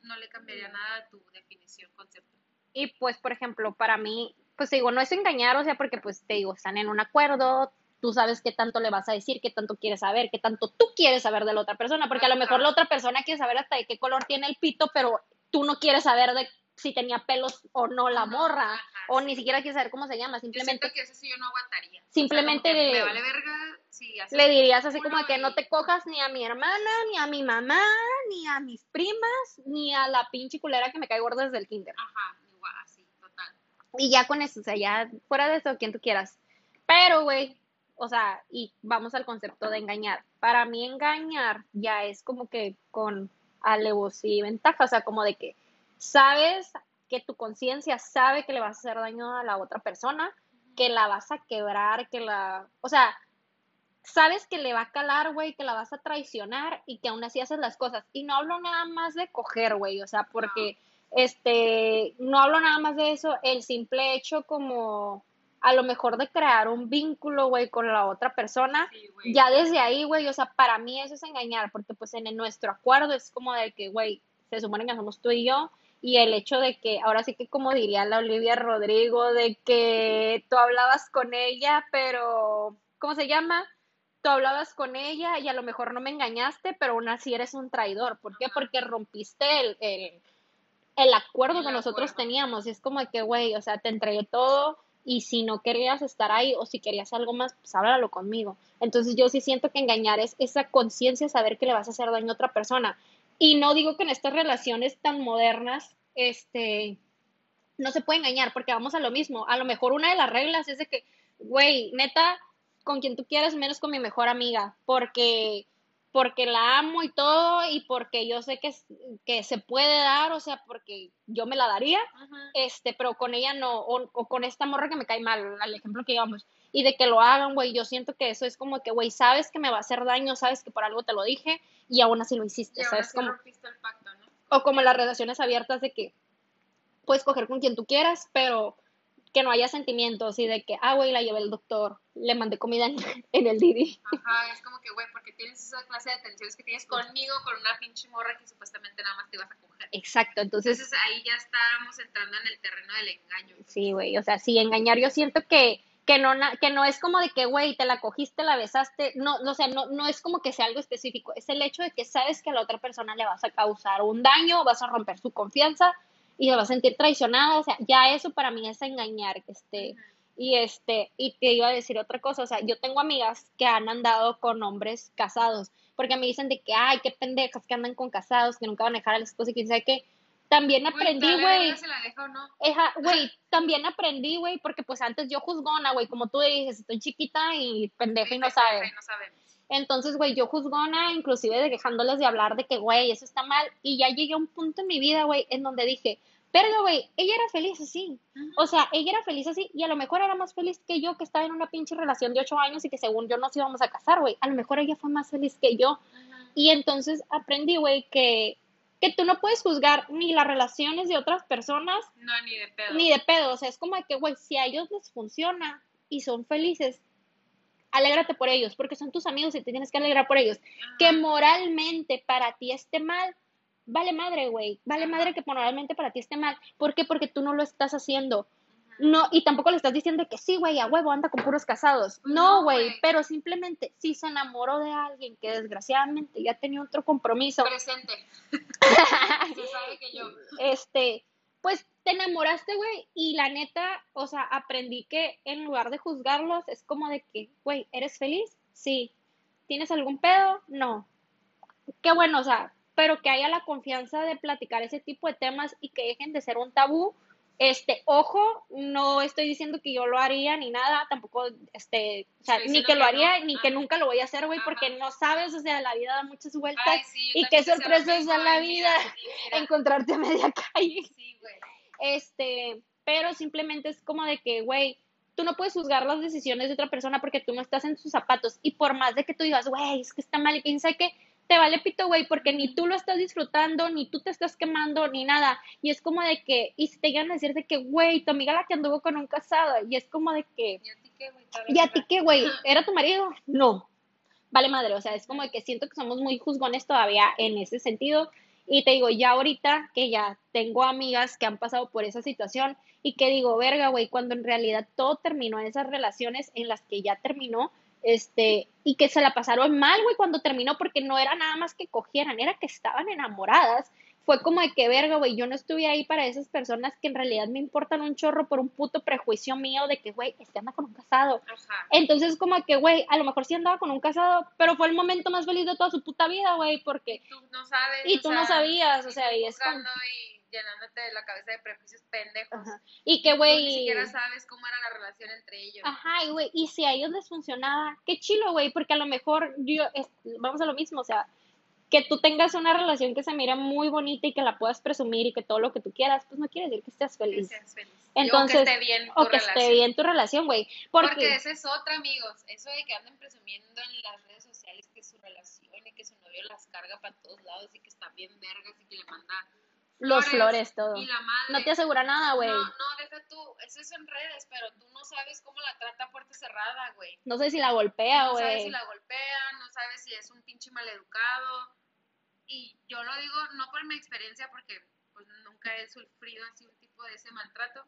no le cambiaría nada a tu definición, concepto. Y pues, por ejemplo, para mí, pues digo, no es engañar, o sea, porque pues te digo, están en un acuerdo, tú sabes qué tanto le vas a decir, qué tanto quieres saber, qué tanto tú quieres saber de la otra persona, porque a lo mejor la otra persona quiere saber hasta de qué color tiene el pito, pero tú no quieres saber de si tenía pelos o no la No, morra, ajá, o sí. ni siquiera quieres saber cómo se llama, Yo simplemente siento que eso sí yo no aguantaría. Simplemente O sea, le- me vale verga si haces le dirías así como que no te cojas ni a mi hermana, ni a mi mamá, ni a mis primas, ni a la pinche culera que me cae gorda desde el kinder. Ajá, igual, así, total. Y ya con eso, o sea, ya fuera de eso, quien tú quieras. Pero, güey, o sea, y vamos al concepto de engañar. Para mí engañar ya es como que con alevosía y ventaja, o sea, como de que sabes que tu conciencia sabe que le vas a hacer daño a la otra persona, que la vas a quebrar, que la, o sea, sabes que le va a calar, güey, que la vas a traicionar y que aún así haces las cosas. Y no hablo nada más de coger, güey, o sea, porque, este, no hablo nada más de eso, el simple hecho como a lo mejor de crear un vínculo, güey, con la otra persona, Sí, ya desde ahí, güey, o sea, para mí eso es engañar, porque pues en nuestro acuerdo es como de que, güey, se supone que somos tú y yo, y el hecho de que, ahora sí que como diría la Olivia Rodrigo, de que tú hablabas con ella, pero, ¿cómo se llama? Tú hablabas con ella y a lo mejor no me engañaste, pero aún así eres un traidor. ¿Por qué? Porque rompiste el, el, el acuerdo El que nosotros acuerdo. teníamos. Y es como de que, güey, o sea, te entregué todo y si no querías estar ahí o si querías algo más, pues háblalo conmigo. Entonces yo sí siento que engañar es esa conciencia, saber que le vas a hacer daño a otra persona. Y no digo que en estas relaciones tan modernas, este, no se puede engañar, porque vamos a lo mismo. A lo mejor una de las reglas es de que, güey, neta, con quien tú quieras, menos con mi mejor amiga, porque porque la amo y todo, y porque yo sé que, que se puede dar, o sea, porque yo me la daría, este, pero con ella no, o, con esta morra que me cae mal, al ejemplo que íbamos, y de que lo hagan, güey, yo siento que eso es como que, güey, sabes que me va a hacer daño, sabes que por algo te lo dije, y aún así lo hiciste, ¿sabes? Como, O como las relaciones abiertas de que puedes coger con quien tú quieras, pero que no haya sentimientos y de que, ah, güey, la llevé el doctor, le mandé comida en, el Didi. Ajá, es como que, güey, porque tienes esa clase de tensiones que tienes conmigo, con una pinche morra que supuestamente nada más te ibas a coger. Exacto, entonces... Entonces ahí ya estábamos entrando en el terreno del engaño. Sí, güey, o sea, sí, engañar yo siento que que no, que no es como de que, güey, te la cogiste, la besaste, no, no, o sea, no, no es como que sea algo específico, es el hecho de que sabes que a la otra persona le vas a causar un daño, vas a romper su confianza, y se va a sentir traicionada, o sea, ya eso para mí es engañar, este, y este, y te iba a decir otra cosa, o sea, yo tengo amigas que han andado con hombres casados, porque me dicen de que, ay, qué pendejas que andan con casados, que nunca van a dejar a la esposa y quién sabe qué, también aprendí, güey. No? Güey, también aprendí, güey, porque pues antes yo juzgona, güey, como tú dices, estoy chiquita y pendeja y no sabe. No sabemos. Entonces, güey, yo juzgona, inclusive de dejándoles de hablar de que, güey, eso está mal. Y ya llegué a un punto en mi vida, güey, en donde dije, pero, güey, ella era feliz así. O sea, ella era feliz así y a lo mejor era más feliz que yo que estaba en una pinche relación de ocho años y que según yo nos íbamos a casar, güey. A lo mejor ella fue más feliz que yo. Y entonces aprendí, güey, que, que tú no puedes juzgar ni las relaciones de otras personas. No, ni de pedo. Ni de pedo. O sea, es como que, güey, si a ellos les funciona y son felices, alégrate por ellos, porque son tus amigos y te tienes que alegrar por ellos. Que moralmente para ti esté mal, vale madre, güey, vale madre que moralmente para ti esté mal. ¿Por qué? Porque tú no lo estás haciendo. No, y tampoco le estás diciendo que sí, güey, a huevo, anda con puros casados. No, güey, pero simplemente si se enamoró de alguien que desgraciadamente ya tenía otro compromiso. Presente. se sabe que yo. Este, pues te enamoraste, güey, y la neta, o sea, aprendí que en lugar de juzgarlos, es como de que, güey, ¿eres feliz? Sí. ¿Tienes algún pedo? No. Qué bueno, o sea, pero que haya la confianza de platicar ese tipo de temas y que dejen de ser un tabú. Este, ojo, no estoy diciendo que yo lo haría ni nada, tampoco, este, o sea, ni que lo haría, ni que nunca lo voy a hacer, güey, porque no sabes, o sea, la vida da muchas vueltas y qué sorpresas da la vida encontrarte a media calle. Sí, güey. Este, pero simplemente es como de que, güey, tú no puedes juzgar las decisiones de otra persona porque tú no estás en sus zapatos. Y por más de que tú digas, güey, es que está mal y quién sabe qué, te vale pito, güey, porque ni tú lo estás disfrutando, ni tú te estás quemando, ni nada. Y es como de que, y si te llegan a decir de que, güey, tu amiga la que anduvo con un casado, y es como de que, ¿y a ti qué, güey? ¿Y a ti qué, güey? ¿Era tu marido? No. Vale madre, o sea, es como de que siento que somos muy juzgones todavía en ese sentido y te digo, ya ahorita que ya tengo amigas que han pasado por esa situación y que digo, verga, güey, cuando en realidad todo terminó en esas relaciones en las que ya terminó, este, y que se la pasaron mal, güey, cuando terminó, porque no era nada más que cogieran, era que estaban enamoradas fue como de que verga, güey, yo no estuve ahí para esas personas que en realidad me importan un chorro por un puto prejuicio mío de que, güey, este anda con un casado. Ajá. Entonces, como de que, güey, a lo mejor sí andaba con un casado, pero fue el momento más feliz de toda su puta vida, güey, porque... Y tú no sabes. Y tú no sabías, o sea, y es como... Y llenándote de la cabeza de prejuicios pendejos. Ajá. Y que, güey... Ni siquiera sabes cómo era la relación entre ellos. Ajá, y güey, y si a ellos les funcionaba, qué chilo, güey, porque a lo mejor yo, vamos a lo mismo, o sea que tú tengas una relación que se mira muy bonita y que la puedas presumir y que todo lo que tú quieras, pues no quiere decir que estés feliz. Que seas feliz. Entonces, o que esté bien tu o que esté bien tu relación, güey. Porque, porque esa es otra, amigos. Eso de que anden presumiendo en las redes sociales que su relación y que su novio las carga para todos lados y que están bien vergas y que le manda los flores, todo. Y la madre. No te asegura nada, güey. No, no, deja tú. Eso es en redes, pero tú no sabes cómo la trata a puerta cerrada, güey. No sé si la golpea, güey. No sabes si la golpea, no sabes si es un pinche maleducado y yo lo digo no por mi experiencia, porque pues nunca he sufrido así un tipo de ese maltrato,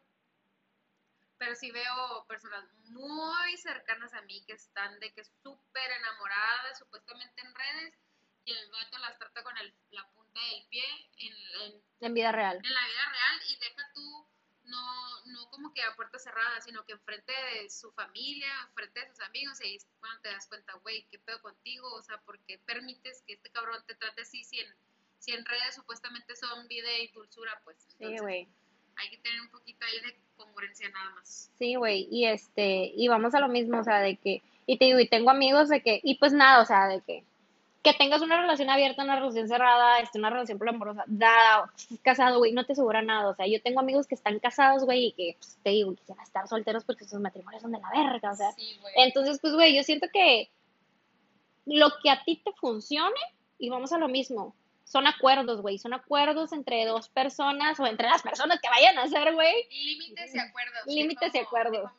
pero sí veo personas muy cercanas a mí que están de que súper enamoradas, supuestamente en redes, y el vato las trata con la punta del pie en, en, vida real. En la vida real, y deja tú no, no como que a puerta cerrada, sino que enfrente de su familia, enfrente de sus amigos, y cuando te das cuenta, güey, ¿qué pedo contigo? O sea, ¿por qué permites que este cabrón te trate así si en, si en redes supuestamente son vida y dulzura? Pues sí, güey. Hay que tener un poquito ahí de congruencia nada más. Sí, güey, y este, y vamos a lo mismo, o sea, de que, y te digo, y tengo amigos de que, y pues nada, o sea, de que que tengas una relación abierta, una relación cerrada, este, una relación poliamorosa, da, casado, güey, no te asegura nada. O sea, yo tengo amigos que están casados, güey, y que pues, te digo, quisieran estar solteros porque sus matrimonios son de la verga, o sea. Sí, güey. Entonces, pues, güey, yo siento que lo que a ti te funcione, y vamos a lo mismo, son acuerdos, güey, son acuerdos entre dos personas o entre las personas que vayan a hacer, güey. Límites y acuerdos. Límites y acuerdos.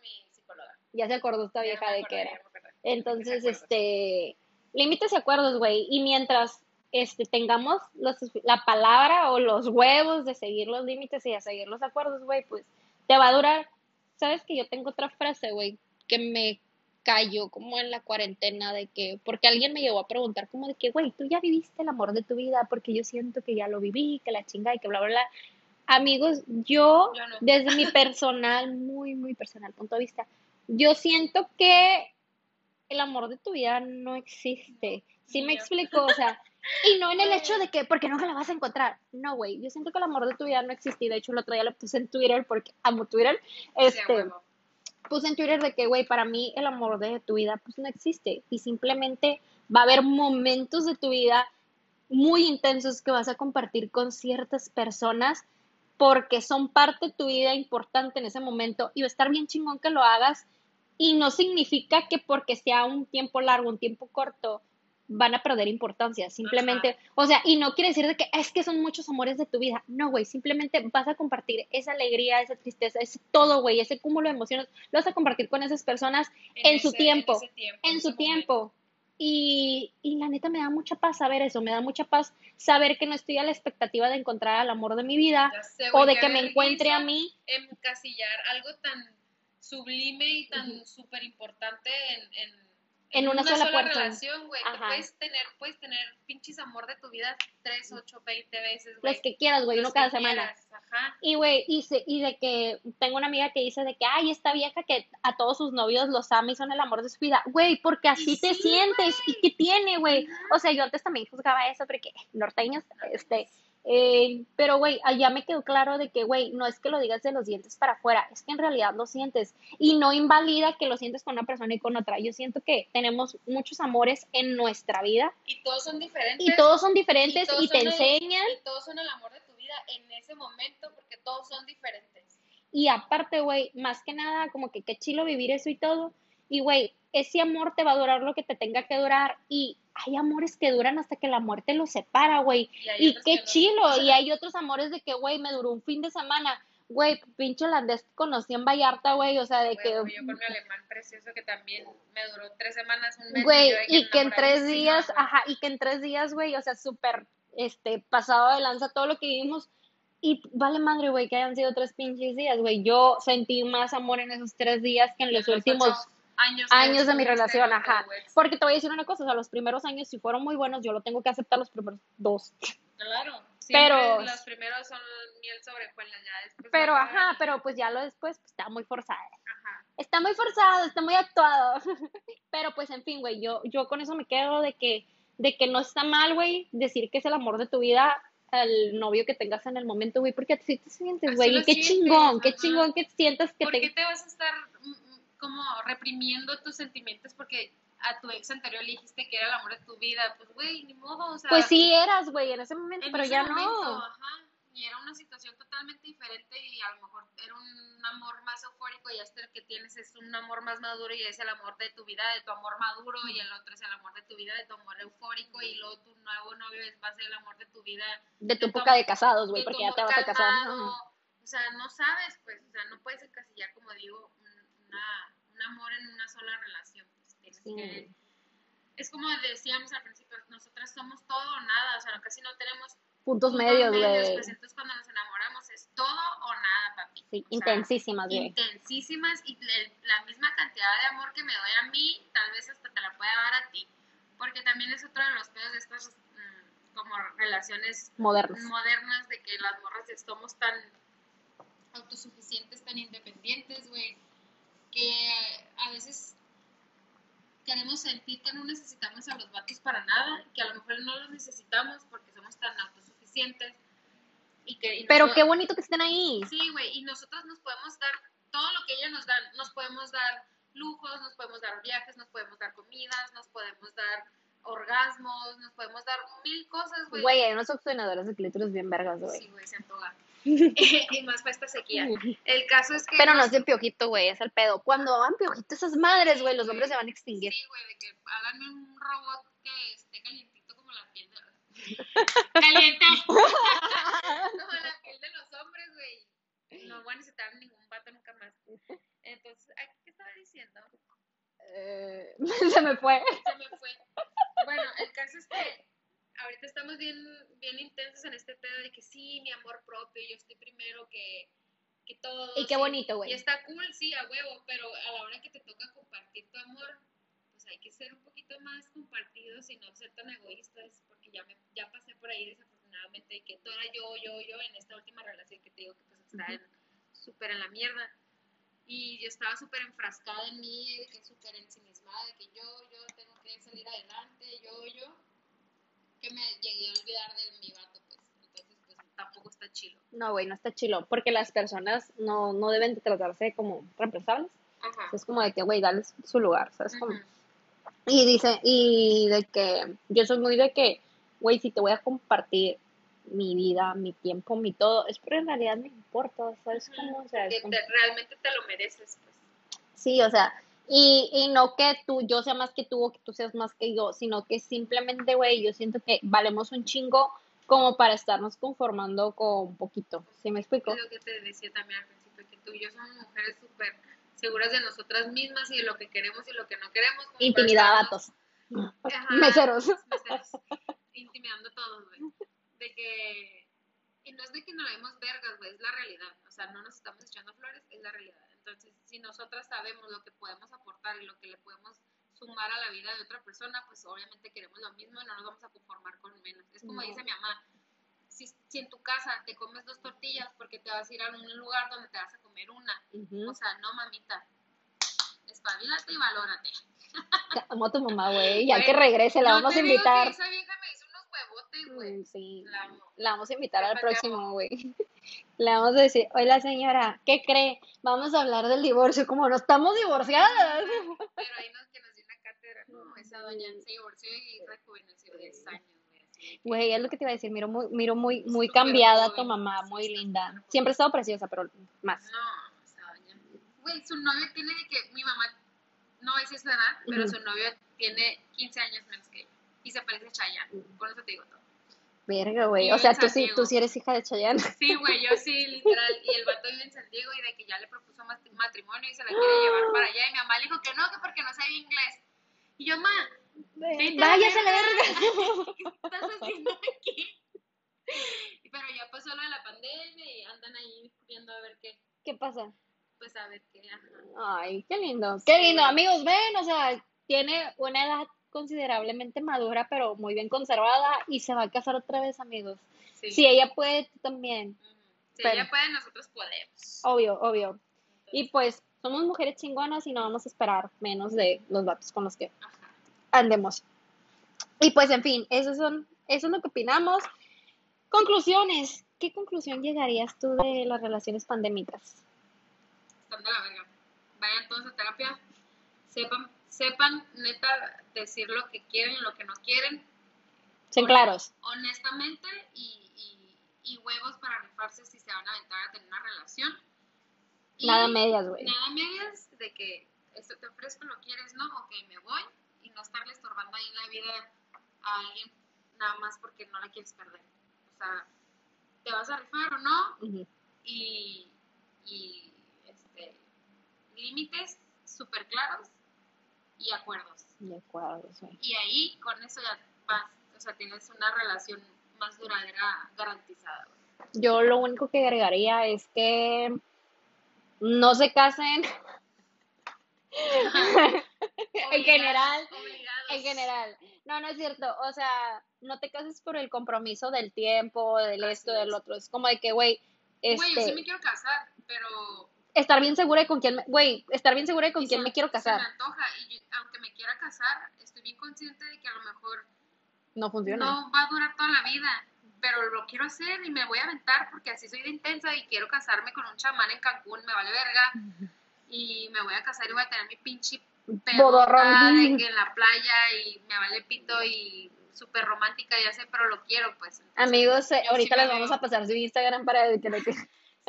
Ya se acordó esta vieja de que era. Entonces, este, límites y acuerdos, güey. Y mientras este, tengamos los, la palabra o los huevos de seguir los límites y de seguir los acuerdos, güey, pues te va a durar. Sabes que yo tengo otra frase, güey, que me cayó como en la cuarentena de que, porque alguien me llegó a preguntar como de que, güey, tú ya viviste el amor de tu vida, porque yo siento que ya lo viví, que la chinga y que bla, bla, bla. Amigos, yo, Yo no. desde mi personal, muy, muy personal punto de vista, yo siento que el amor de tu vida no existe. ¿Sí me explico? O sea, y no en el hecho de que, porque nunca la vas a encontrar. No, güey, yo siento que el amor de tu vida no existe. Y de hecho, el otro día lo puse en Twitter porque amo Twitter. Sí, Este, huevo. puse en Twitter de que, güey, para mí el amor de tu vida pues no existe y simplemente va a haber momentos de tu vida muy intensos que vas a compartir con ciertas personas porque son parte de tu vida importante en ese momento y va a estar bien chingón que lo hagas y no significa que porque sea un tiempo largo, un tiempo corto, van a perder importancia, simplemente, o sea, y no quiere decir de que es que son muchos amores de tu vida, no, güey, simplemente vas a compartir esa alegría, esa tristeza, ese todo, güey, ese cúmulo de emociones, lo vas a compartir con esas personas en su ese- tiempo, en su tiempo. Y, y la neta me da mucha paz saber eso, me da mucha paz saber que no estoy a la expectativa de encontrar al amor de mi vida sé, o de que me encuentre a mí. Encasillar algo tan sublime y tan súper importante en, en, En una sola relación, güey. que. Puedes tener, puedes tener pinches amor de tu vida 3, 8, 20 veces, güey. Los que quieras, güey, uno cada semana. quieras, Ajá. Y, güey, y, se- y de que tengo una amiga que dice de que, ay, esta vieja que a todos sus novios los ama y son el amor de su vida. Güey, porque así te sí, sientes. ¿Y qué tiene, güey? O sea, yo antes también juzgaba eso porque norteños, este... eh, pero, güey, ya me quedó claro de que, güey, no es que lo digas de los dientes para afuera, es que en realidad lo sientes. Y no invalida que lo sientes con una persona y con otra. Yo siento que tenemos muchos amores en nuestra vida Y todos son diferentes. y todos son diferentes y te el- enseñan. Y todos son el amor de tu vida en ese momento porque todos son diferentes. Y aparte, güey, más que nada, como que qué chilo vivir eso y todo. Y, güey, ese amor te va a durar lo que te tenga que durar. Y hay amores que duran hasta que la muerte los separa, güey. Y qué no. chilo. Y hay otros amores de que, güey, me duró un fin de semana. Güey, pinche holandés que conocí en Vallarta, güey. O sea, de que, yo con mi alemán precioso que también me duró tres semanas, un mes. güey, y que en tres días, ajá, y que en tres días, güey, o sea, súper, este, pasado de lanza todo lo que vivimos. Y vale madre, güey, que hayan sido tres pinches días, güey. Yo sentí más amor en esos tres días que en los Los últimos ocho años, años de mi relación, ajá. Porque te voy a decir una cosa, o sea, los primeros años, si fueron muy buenos, yo lo tengo que aceptar los primeros dos. Claro. Pero- los primeros son miel sobre hojuelas, ya después. Pero, ajá, pero pues ya lo después, pues está muy forzada. Ajá. Está muy forzado, está muy actuado. Pero pues, en fin, güey, yo, yo con eso me quedo de que, de que no está mal, güey, decir que es el amor de tu vida al novio que tengas en el momento, güey, porque así te sientes, güey, y qué sientes, chingón, qué chingón que sientas que ¿Por te... qué te vas a estar como reprimiendo tus sentimientos porque a tu ex anterior le dijiste que era el amor de tu vida? Pues, güey, ni modo, o sea. Pues sí eras, güey, en ese momento, en pero ese ya momento, no. Ajá, y era una situación totalmente diferente y a lo mejor era un amor más eufórico y este que tienes es un amor más maduro y es el amor de tu vida, de tu amor maduro y el otro es el amor de tu vida, de tu amor eufórico y luego tu nuevo novio es, va a ser el amor de tu vida. De tu época de casados, güey, porque ya te vas a casar. O sea, no sabes, pues, o sea, no puedes encasillar, como digo, una, un amor en una sola relación. Pues, tienes Sí. que es como decíamos al principio, nosotras somos todo o nada, o sea, casi no tenemos Puntos medios, güey. pues entonces cuando nos enamoramos es todo o nada, papi. Sí, O intensísimas, güey. Intensísimas y le- la misma cantidad de amor que me doy a mí, tal vez hasta te la pueda dar a ti. Porque también es otro de los pedos de estas mm, como relaciones Modernas. modernas de que las morras somos tan autosuficientes, tan independientes, güey, que a veces queremos sentir que no necesitamos a los vatos para nada, que a lo mejor no los necesitamos porque somos tan autosuficientes y que y Pero nosotros- qué bonito que estén ahí. Sí, güey, y nosotros nos podemos dar todo lo que ellas nos dan, nos podemos dar lujos, nos podemos dar viajes, nos podemos dar comidas, nos podemos dar orgasmos, nos podemos dar mil cosas, güey. Güey, hay unos succionadores de clítoris bien vergas, güey. Sí, güey, se antoja. y más para esta sequía. El caso es que. Pero no es de piojito, güey, es el pedo. Cuando hagan piojito esas madres, güey, los hombres se van a extinguir. Sí, güey, de que háganme un robot que esté calientito como la piel de. Caliente. como la piel de los hombres, güey. No voy a necesitar ningún vato nunca más. Entonces, ¿a ¿qué estaba diciendo? Eh, se me fue. Se me fue. Bueno, el caso es que ahorita estamos bien, bien intensos en este pedo de que sí, mi amor propio, yo estoy primero que, que todo. Y qué bonito, güey. Y está cool, sí, a huevo, pero a la hora que te toca compartir tu amor, pues hay que ser un poquito más compartidos y no ser tan egoístas, porque ya, me, ya pasé por ahí desafortunadamente de que todo era yo, yo, yo en esta última relación que te digo que pues está súper en la mierda. Y yo estaba súper enfrascada en mí, de que súper ensimismada, de que yo, yo tengo que salir adelante, yo, yo, que me llegué a olvidar de mi vato, pues. Entonces, pues tampoco está chilo. No, güey, no está chilo, porque las personas no, no deben de tratarse como reemplazables. Ajá. Es como de que, güey, dale su lugar, ¿sabes? Como-. Y dice, y de que yo soy muy de que, güey, si te voy a compartir mi vida, mi tiempo, mi todo, es pero en realidad me importa, ¿sabes? Cómo? O sea, es Que como- te- realmente te lo mereces, pues. Sí, o sea, y, y no que tú, yo sea más que tú o que tú seas más que yo, sino que simplemente, güey, yo siento que valemos un chingo como para estarnos conformando con poquito, ¿sí me explico? Es lo que te decía también al principio, que tú y yo somos mujeres súper seguras de nosotras mismas y de lo que queremos y lo que no queremos. Intimidad, vatos. Ajá, Meseros. meseros, Intimidando a todos, güey. De que. Y no es de que no vemos vergas, güey, es la realidad. O sea, no nos estamos echando flores, es la realidad. Entonces, si nosotras sabemos lo que podemos aportar y lo que le podemos sumar a la vida de otra persona, pues obviamente queremos lo mismo y no nos vamos a conformar con menos. Es como No. dice mi mamá. Si, si en tu casa te comes dos tortillas porque te vas a ir a un lugar donde te vas a comer una, o sea, no mamita, espabilate y valórate. Te Amo a tu mamá, güey, ya que regrese, la No vamos a invitar. esa vieja me güey. Mm, Sí, La amo. la vamos a invitar al próximo, güey. Le vamos a decir, hola señora, ¿qué cree? Vamos a hablar del divorcio, como no estamos divorciadas. Pero ahí nos, que nos dio una cátedra, no, esa doña se divorció y rejuveneció 10 años, güey. es lo que te iba a decir, miro muy, miro muy, muy cambiada a tu joven, mamá, sí, muy está linda. joven. Siempre ha estado preciosa, pero más. No, esa doña. Güey, su novio tiene de que mi mamá, no es esa edad, pero Ujú. su novio tiene 15 años menos que ella. Y se parece a Chayanne, por eso te digo todo. Verga, güey. O sea, tú sí, tú sí eres hija de Chayanne. Sí, güey, yo sí, literal. Y el vato vive en San Diego y de que ya le propuso mat- matrimonio y se la quiere llevar para allá. Y mi mamá le dijo que no, que porque no sabía inglés. Y yo, ma, Váyase a la verga. ¿qué estás haciendo aquí? Pero ya pasó lo de la pandemia y andan ahí viendo a ver qué, ¿Qué pasa? pues a ver qué. ajá. Ay, qué lindo. Qué lindo, amigos, ven, o sea, tiene una edad considerablemente madura, pero muy bien conservada y se va a casar otra vez, amigos. Sí. Si ella puede, tú también. Si Pero- ella puede, nosotros podemos. Obvio, obvio. Y pues, somos mujeres chingonas y no vamos a esperar menos de los vatos con los que ajá. andemos. Y pues, en fin, eso, son, eso es lo que opinamos. Conclusiones. ¿Qué conclusión llegarías tú de las relaciones pandémicas? Están de la verga. Vayan todos a terapia. Sepan, sepan, neta, decir lo que quieren y lo que no quieren. Sean claros. honestamente y, y, y huevos para rifarse si se van a aventar a tener una relación. Y Nada medias, güey. Nada medias de que esto te ofrezco, lo quieres, ¿no? Ok, me voy y no estarle estorbando ahí la vida a alguien nada más porque no la quieres perder. O sea, te vas a rifar o no y, y este, límites súper claros y acuerdos. De acuerdo, güey. Y ahí con eso ya vas, o sea, tienes una relación más duradera garantizada. Yo lo único que agregaría es que no se casen en general, Obligados. en general. No, no es cierto. O sea, no te cases por el compromiso del tiempo, del Así esto, del es. otro. Es como de que, güey, Güey, yo sí este, me quiero casar, pero estar bien segura de con quién, me- güey, estar bien segura de con quién se- me quiero casar. Se me antoja y yo- aunque me quiera casar, estoy bien consciente de que a lo mejor No funciona. no va a durar toda la vida, pero lo quiero hacer y me voy a aventar porque así soy de intensa y quiero casarme con un chamán en Cancún, me vale verga. Y me voy a casar y voy a tener mi pinche que en la playa y me vale pito y súper romántica, ya sé, pero lo quiero, pues. Entonces, Amigos, ahorita sí les vamos veo- a pasar su Instagram para que le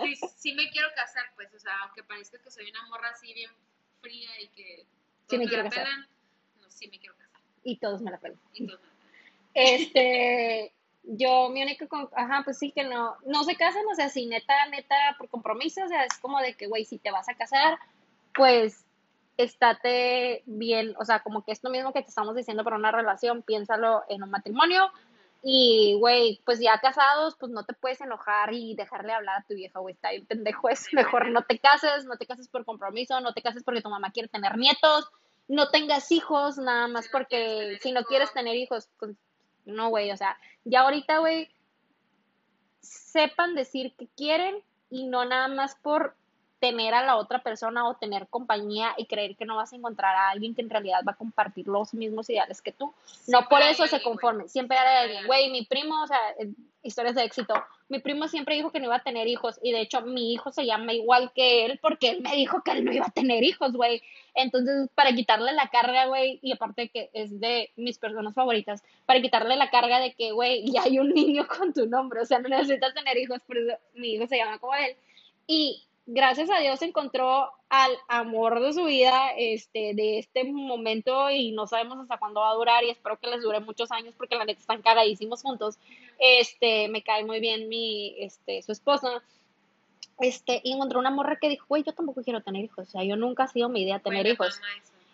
Sí, sí me quiero casar, pues, o sea, aunque parezca que soy una morra así bien fría y que Sí me quiero la casar. pelan, no, sí me quiero casar. y todos me la pelan. Y todos me la pelan. Este, yo, mi único, con- ajá, pues sí que no, no se casan, o sea, si neta, neta, por compromiso, o sea, es como de que, güey, si te vas a casar, pues, estate bien, o sea, como que es lo mismo que te estamos diciendo para una relación, piénsalo en un matrimonio, y, güey, pues ya casados, pues no te puedes enojar y dejarle hablar a tu vieja, güey, está bien pendejo, es mejor no te cases, no te cases por compromiso, no te cases porque tu mamá quiere tener nietos, no tengas hijos, nada más Si porque si no quieres tener hijos, pues no, güey, o sea, ya ahorita, güey, sepan decir que quieren y no nada más por tener a la otra persona o tener compañía y creer que no vas a encontrar a alguien que en realidad va a compartir los mismos ideales que tú. No Siempre por hay eso se conformen, siempre hay Siempre hay alguien. Güey, mi primo, o sea, eh, historias de éxito. Mi primo siempre dijo que no iba a tener hijos y de hecho mi hijo se llama igual que él porque él me dijo que él no iba a tener hijos, güey. Entonces, para quitarle la carga, güey, y aparte de que es de mis personas favoritas, para quitarle la carga de que, güey, ya hay un niño con tu nombre, o sea, no necesitas tener hijos, por eso mi hijo se llama como él. Y gracias a Dios encontró al amor de su vida, este, de este momento y no sabemos hasta cuándo va a durar y espero que les dure muchos años porque la neta están cagadísimos juntos. Este, me cae muy bien mi, este, su esposa. Este, y encontró una morra que dijo, güey, yo tampoco quiero tener hijos, o sea, yo nunca ha sido mi idea tener hijos.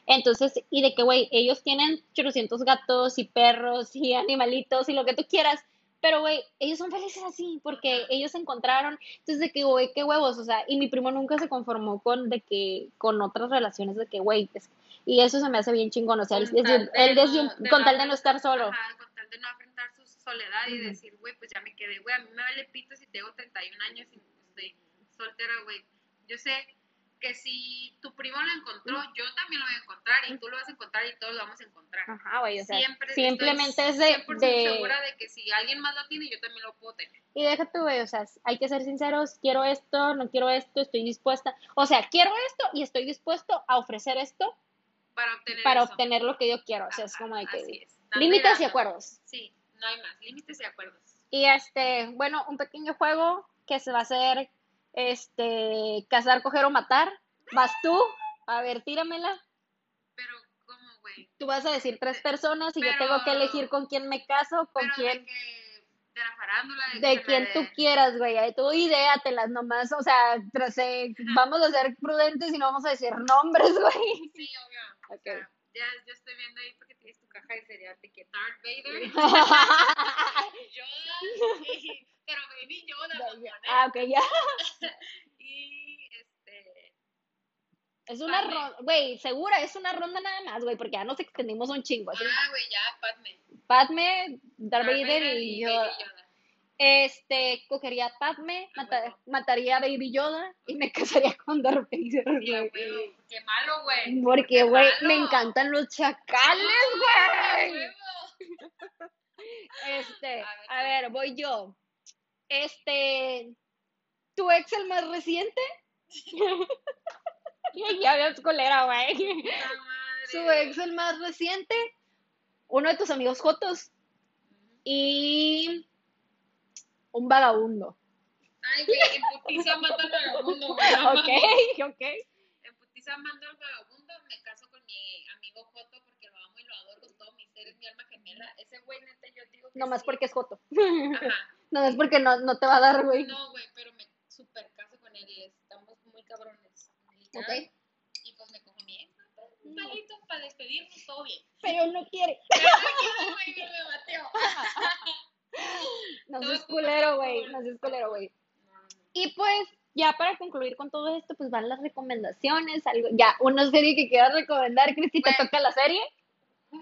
Entonces, y de que, güey, ellos tienen 800 gatos y perros y animalitos y lo que tú quieras, pero, güey, ellos son felices así porque ellos se encontraron. Entonces, de que, güey, qué huevos, o sea, y mi primo nunca se conformó con, de que, con otras relaciones, de que, güey, es- y eso se me hace bien chingón, o sea, él, desde- de él desde- no- de con no tal de no estar solo. Ajá, con tal de no enfrentar su soledad y Ujú. decir, güey, pues ya me quedé, güey, a mí me vale pito si tengo 31 años y estoy soltera, güey. Yo sé que si tu primo lo encontró, yo también lo voy a encontrar y tú lo vas a encontrar y todos lo vamos a encontrar. Ajá, güey, o sea, Siempre simplemente es de, 100% de, segura de que si alguien más lo tiene, yo también lo puedo tener. Y déjate, güey, o sea, hay que ser sinceros, quiero esto, no quiero esto, estoy dispuesta, o sea, quiero esto y estoy dispuesto a ofrecer esto Para obtener para eso. obtener lo que yo quiero, o sea, es como de que límites y acuerdos. Sí, no hay más, límites y acuerdos. Y este, bueno, un pequeño juego que se va a hacer, este, cazar, coger o matar. Vas tú, a ver, tíramela. Pero, ¿cómo, güey? Tú vas a decir tres personas y yo tengo que elegir con quién me caso, con Pero quién, de que, de la farándula, de, de quien me- tú quieras, güey. Tú idéatelas nomás, o sea, tras- eh, vamos a ser prudentes y no vamos a decir nombres, güey. Sí, obvio. O Ok. sea, ya yo estoy viendo ahí porque tienes tu caja de cereal de que Darth Vader, Yoda, y- pero Baby Yoda, ¿eh? ah, ok, ya. Y este, Es una ronda, güey, segura, es una ronda nada más, güey, porque ya nos extendimos un chingo. así. ah, güey, ya, Padme. Padme, Darth Vader Vader y Baby Yoda. Este, cogería a Padme, Ah, mata- mataría a Baby Yoda y me casaría con Darth Vader, Sí, güey. Qué malo, güey. Porque, güey, me encantan los chacales, ¡Ah, güey. Este, A ver, a ver, voy yo. Este, ¿tu ex el más reciente? ya, ves colera, güey. Su ex el más reciente, uno de tus amigos Jotos y un vagabundo. Ay, güey, en putiza mando al vagabundo, güey. Ok, ok. En putiza mando al vagabundo, me caso con mi amigo Joto porque lo amo y lo adoro con todo mi ser, es mi alma gemela. Ese güey, neta, yo digo que Nomás sí. porque es Joto. Ajá. Nomás porque no, no te va a dar, güey. No, güey, pero me super caso con él y estamos muy cabrones. Ok. Y pues me cojo mi ex, ¿no? un palito para despedirnos, todo bien. Pero no quiere. Pero no quiero, güey, me bateó. No seas es culero, güey. No seas culero, güey. No, no. Y pues, ya para concluir con todo esto, pues van las recomendaciones. Algo, ya, una serie que quieras recomendar, Cristi, te toca la serie.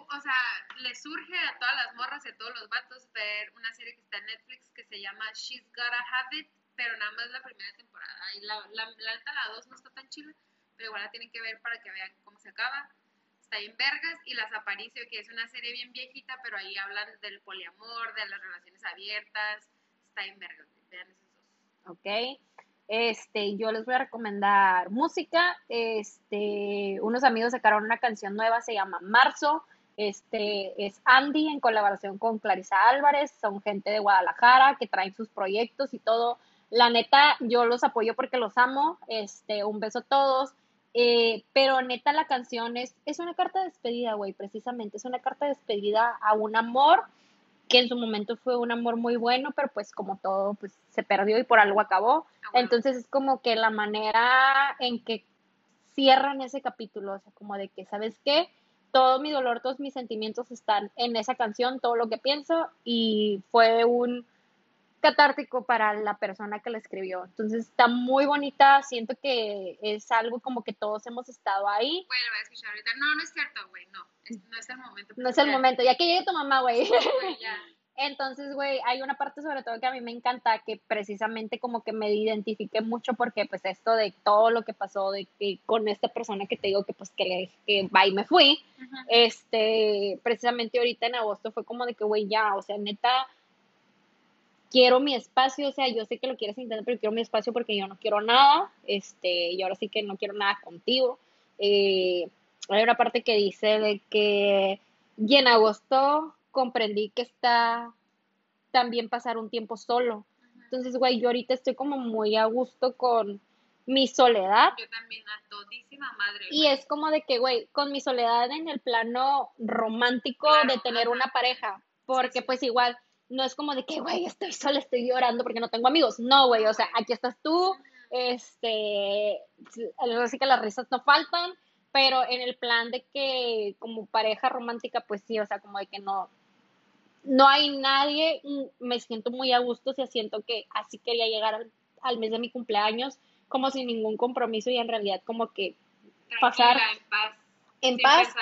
O sea, le surge a todas las morras y a todos los vatos ver una serie que está en Netflix que se llama She's Gotta Have It, pero nada más la primera temporada. La, neta, la 2 no está tan chila, pero igual la tienen que ver para que vean cómo se acaba. Está en Vergas y Las Aparicio, que es una serie bien viejita, pero ahí hablan del poliamor, de las relaciones abiertas. Está en Vergas, vean esos dos. Ok. Este, yo les voy a recomendar música. Este, unos amigos sacaron una canción nueva, se llama Marzo. Este es Andy en colaboración con Clarisa Álvarez, son gente de Guadalajara que traen sus proyectos y todo. La neta, yo los apoyo porque los amo. Este, un beso a todos. Eh, pero neta, la canción es, es una carta de despedida, güey, precisamente. Es una carta de despedida a un amor que en su momento fue un amor muy bueno, pero pues como todo, pues se perdió y por algo acabó. Ah, Entonces es como que la manera en que cierran ese capítulo, o sea, como de que, ¿sabes qué? Todo mi dolor, todos mis sentimientos están en esa canción, todo lo que pienso, y fue un catártico para la persona que la escribió. Entonces está muy bonita, siento que es algo como que todos hemos estado ahí. Bueno, voy a escuchar ahorita. No, no es cierto, güey, no, no es el momento. No es el momento, ya que llegue tu mamá, güey. Entonces, güey, hay una parte sobre todo que a mí me encanta, que precisamente como que me identifique mucho porque pues esto de todo lo que pasó de que con esta persona que te digo que pues que le que va y me fui, este, precisamente ahorita en agosto fue como de que, güey, ya, o sea, neta, quiero mi espacio, o sea, yo sé que lo quieres intentar, pero quiero mi espacio porque yo no quiero nada, este, y ahora sí que no quiero nada contigo. Eh, hay una parte que dice de que, y en agosto comprendí que está también pasar un tiempo solo. Entonces, güey, yo ahorita estoy como muy a gusto con mi soledad. Yo también, a todísima madre. Y es como de que, güey, con mi soledad en el plano romántico de tener una pareja, porque pues igual no es como de que, güey, estoy sola, estoy llorando porque no tengo amigos. No, güey, o sea, aquí estás tú, este, así que las risas no faltan, pero en el plan de que como pareja romántica, pues sí, o sea, como de que no, no hay nadie, me siento muy a gusto, o sea, siento que así quería llegar al, al mes de mi cumpleaños, como sin ningún compromiso y en realidad como que pasar en paz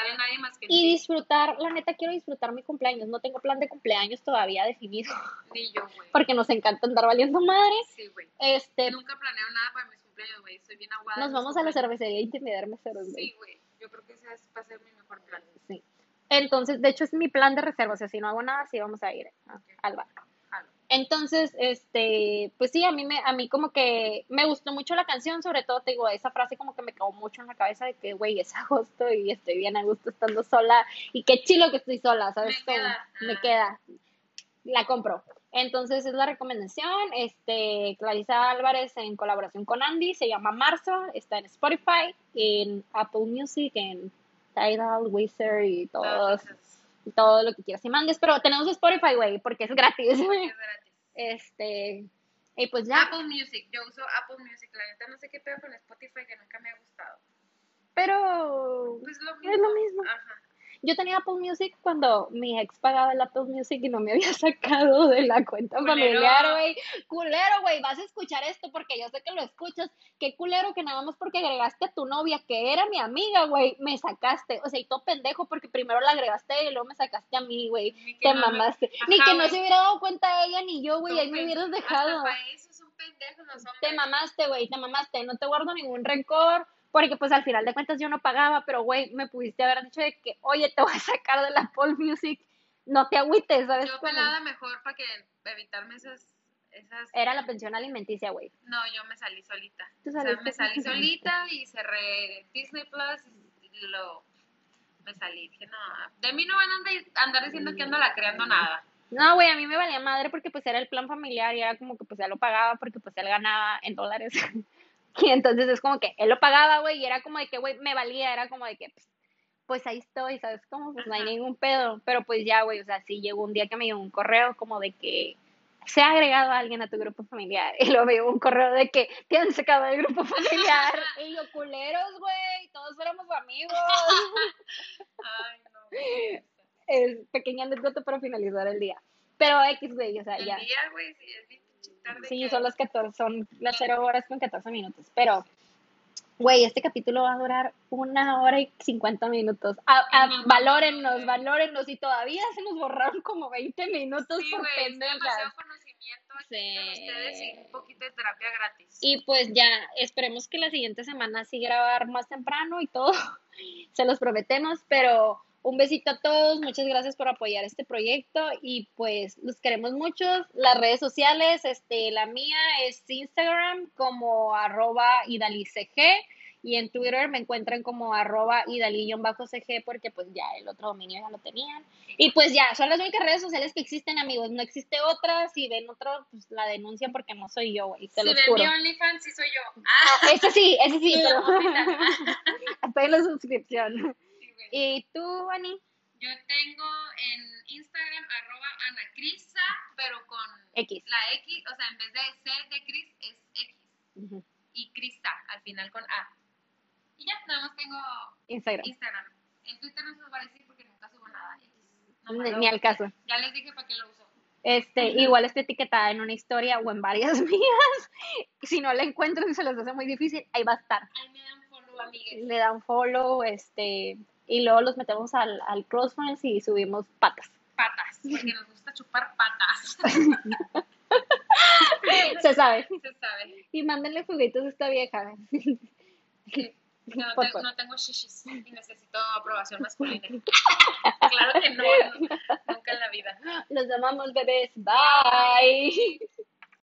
y disfrutar, la neta quiero disfrutar mi cumpleaños, no tengo plan de cumpleaños todavía definido. Ni yo, güey. Porque nos encanta andar valiendo madre. Sí, güey. Este, Nunca planeo nada para mis cumpleaños, güey, soy bien aguada. Nos vamos a la cervecería a intimidar meseros, güey. Sí, güey, yo creo que ese va a ser mi mejor plan. Sí. Entonces, de hecho es mi plan de reserva, o sea, si no hago nada, sí vamos a ir al bar. Entonces, este, pues sí, a mí me, a mí como que me gustó mucho la canción, sobre todo te digo, esa frase como que me quedó mucho en la cabeza de que, güey, es agosto y estoy bien a gusto estando sola y qué chilo que estoy sola, ¿sabes? Me queda. Me queda. La compro. Entonces es la recomendación, este, Clarisa Álvarez en colaboración con Andy, se llama Marzo, está en Spotify, en Apple Music, en Tidal, Wizard y todos todo lo que quieras y mandes, pero tenemos Spotify, güey, porque es gratis. Es gratis. Este, y pues ya. Apple Music, yo uso Apple Music, la neta no sé qué pedo con Spotify que nunca me ha gustado. Pero pues lo mismo. es lo mismo. Ajá. Yo tenía Apple Music cuando mi ex pagaba el Apple Music y no me había sacado de la cuenta familiar, güey. Culero, güey, vas a escuchar esto porque yo sé que lo escuchas. Qué culero que nada más porque agregaste a tu novia, que era mi amiga, güey, me sacaste. O sea, y todo pendejo porque primero la agregaste y luego me sacaste a mí, güey. Te mamaste. ni que no se hubiera dado cuenta ella ni yo, güey, ahí me hubieras dejado. eso son pendejos los hombres. Te mamaste, güey, te mamaste. No te guardo ningún rencor porque pues al final de cuentas yo no pagaba, pero güey, me pudiste haber dicho de que, oye, te voy a sacar de la Apple Music, no te agüites, ¿sabes? Yo pelada mejor para que evitarme esas, esas... Era la pensión alimenticia, güey. No, yo me salí solita. o sea, me salí solita y cerré Disney Plus y lo... Me salí, dije, no, de mí no van a andar diciendo que ando la creando nada. No, güey, a mí me valía madre porque pues era el plan familiar y era como que pues ya lo pagaba porque pues él ganaba en dólares. Y entonces es como que él lo pagaba, güey, y era como de que, güey, me valía, era como de que, pues, pues ahí estoy, ¿sabes cómo? Pues no hay ningún pedo. Pero pues ya, güey, o sea, sí llegó un día que me llegó un correo como de que se ha agregado a alguien a tu grupo familiar. Y luego me llegó un correo de que te han sacado del grupo familiar. y yo, culeros, güey, todos éramos amigos. Ay, no. Es pequeña anécdota para finalizar el día. Pero X, güey, o sea, el ya. día, güey, sí, es Sí, son las 14, son las 0 horas con 14 minutos, pero, güey, este capítulo va a durar una hora y 50 minutos. A, a, valórennos, valórennos, y todavía se nos borraron como 20 minutos sí, por demasiado conocimiento sí. ustedes y un poquito de terapia gratis. Y pues ya, esperemos que la siguiente semana sí grabar más temprano y todo, se los prometemos, pero Un besito a todos, muchas gracias por apoyar este proyecto y pues los queremos mucho. Las redes sociales, este, la mía es Instagram como arroba idalicg y en Twitter me encuentran como arroba idalillón-cg porque pues ya el otro dominio ya lo tenían. Y pues ya, son las únicas redes sociales que existen, amigos. No existe otra. Si ven otro, pues la denuncian porque no soy yo, güey. Te Si lo ven juro. mi OnlyFans, sí soy yo. Ah, ese sí, ese sí, pero estoy en la suscripción. ¿Y tú, Ani? Yo tengo en Instagram arroba anacrisa, pero con X. la X, o sea, en vez de C de Cris es X. Ujú. Y Crista al final con A. Y ya, nada más tengo Instagram. Instagram. En Twitter no se los va a decir porque nunca subo nada. Nada Ni, al caso. Ya les dije para qué lo uso. Este, igual está etiquetada en una historia o en varias mías. Si no la encuentran y se les hace muy difícil, ahí va a estar. Ahí me dan follow, amigues. Le dan follow, este, y luego los metemos al, al Crossfriends y subimos patas. Patas, porque nos gusta chupar patas. Se sabe. Se sabe. Y mándenle juguetos a esta vieja. No, Por te- favor. no tengo shishis y necesito aprobación masculina. claro que no, no, nunca en la vida. Los amamos, bebés. Bye.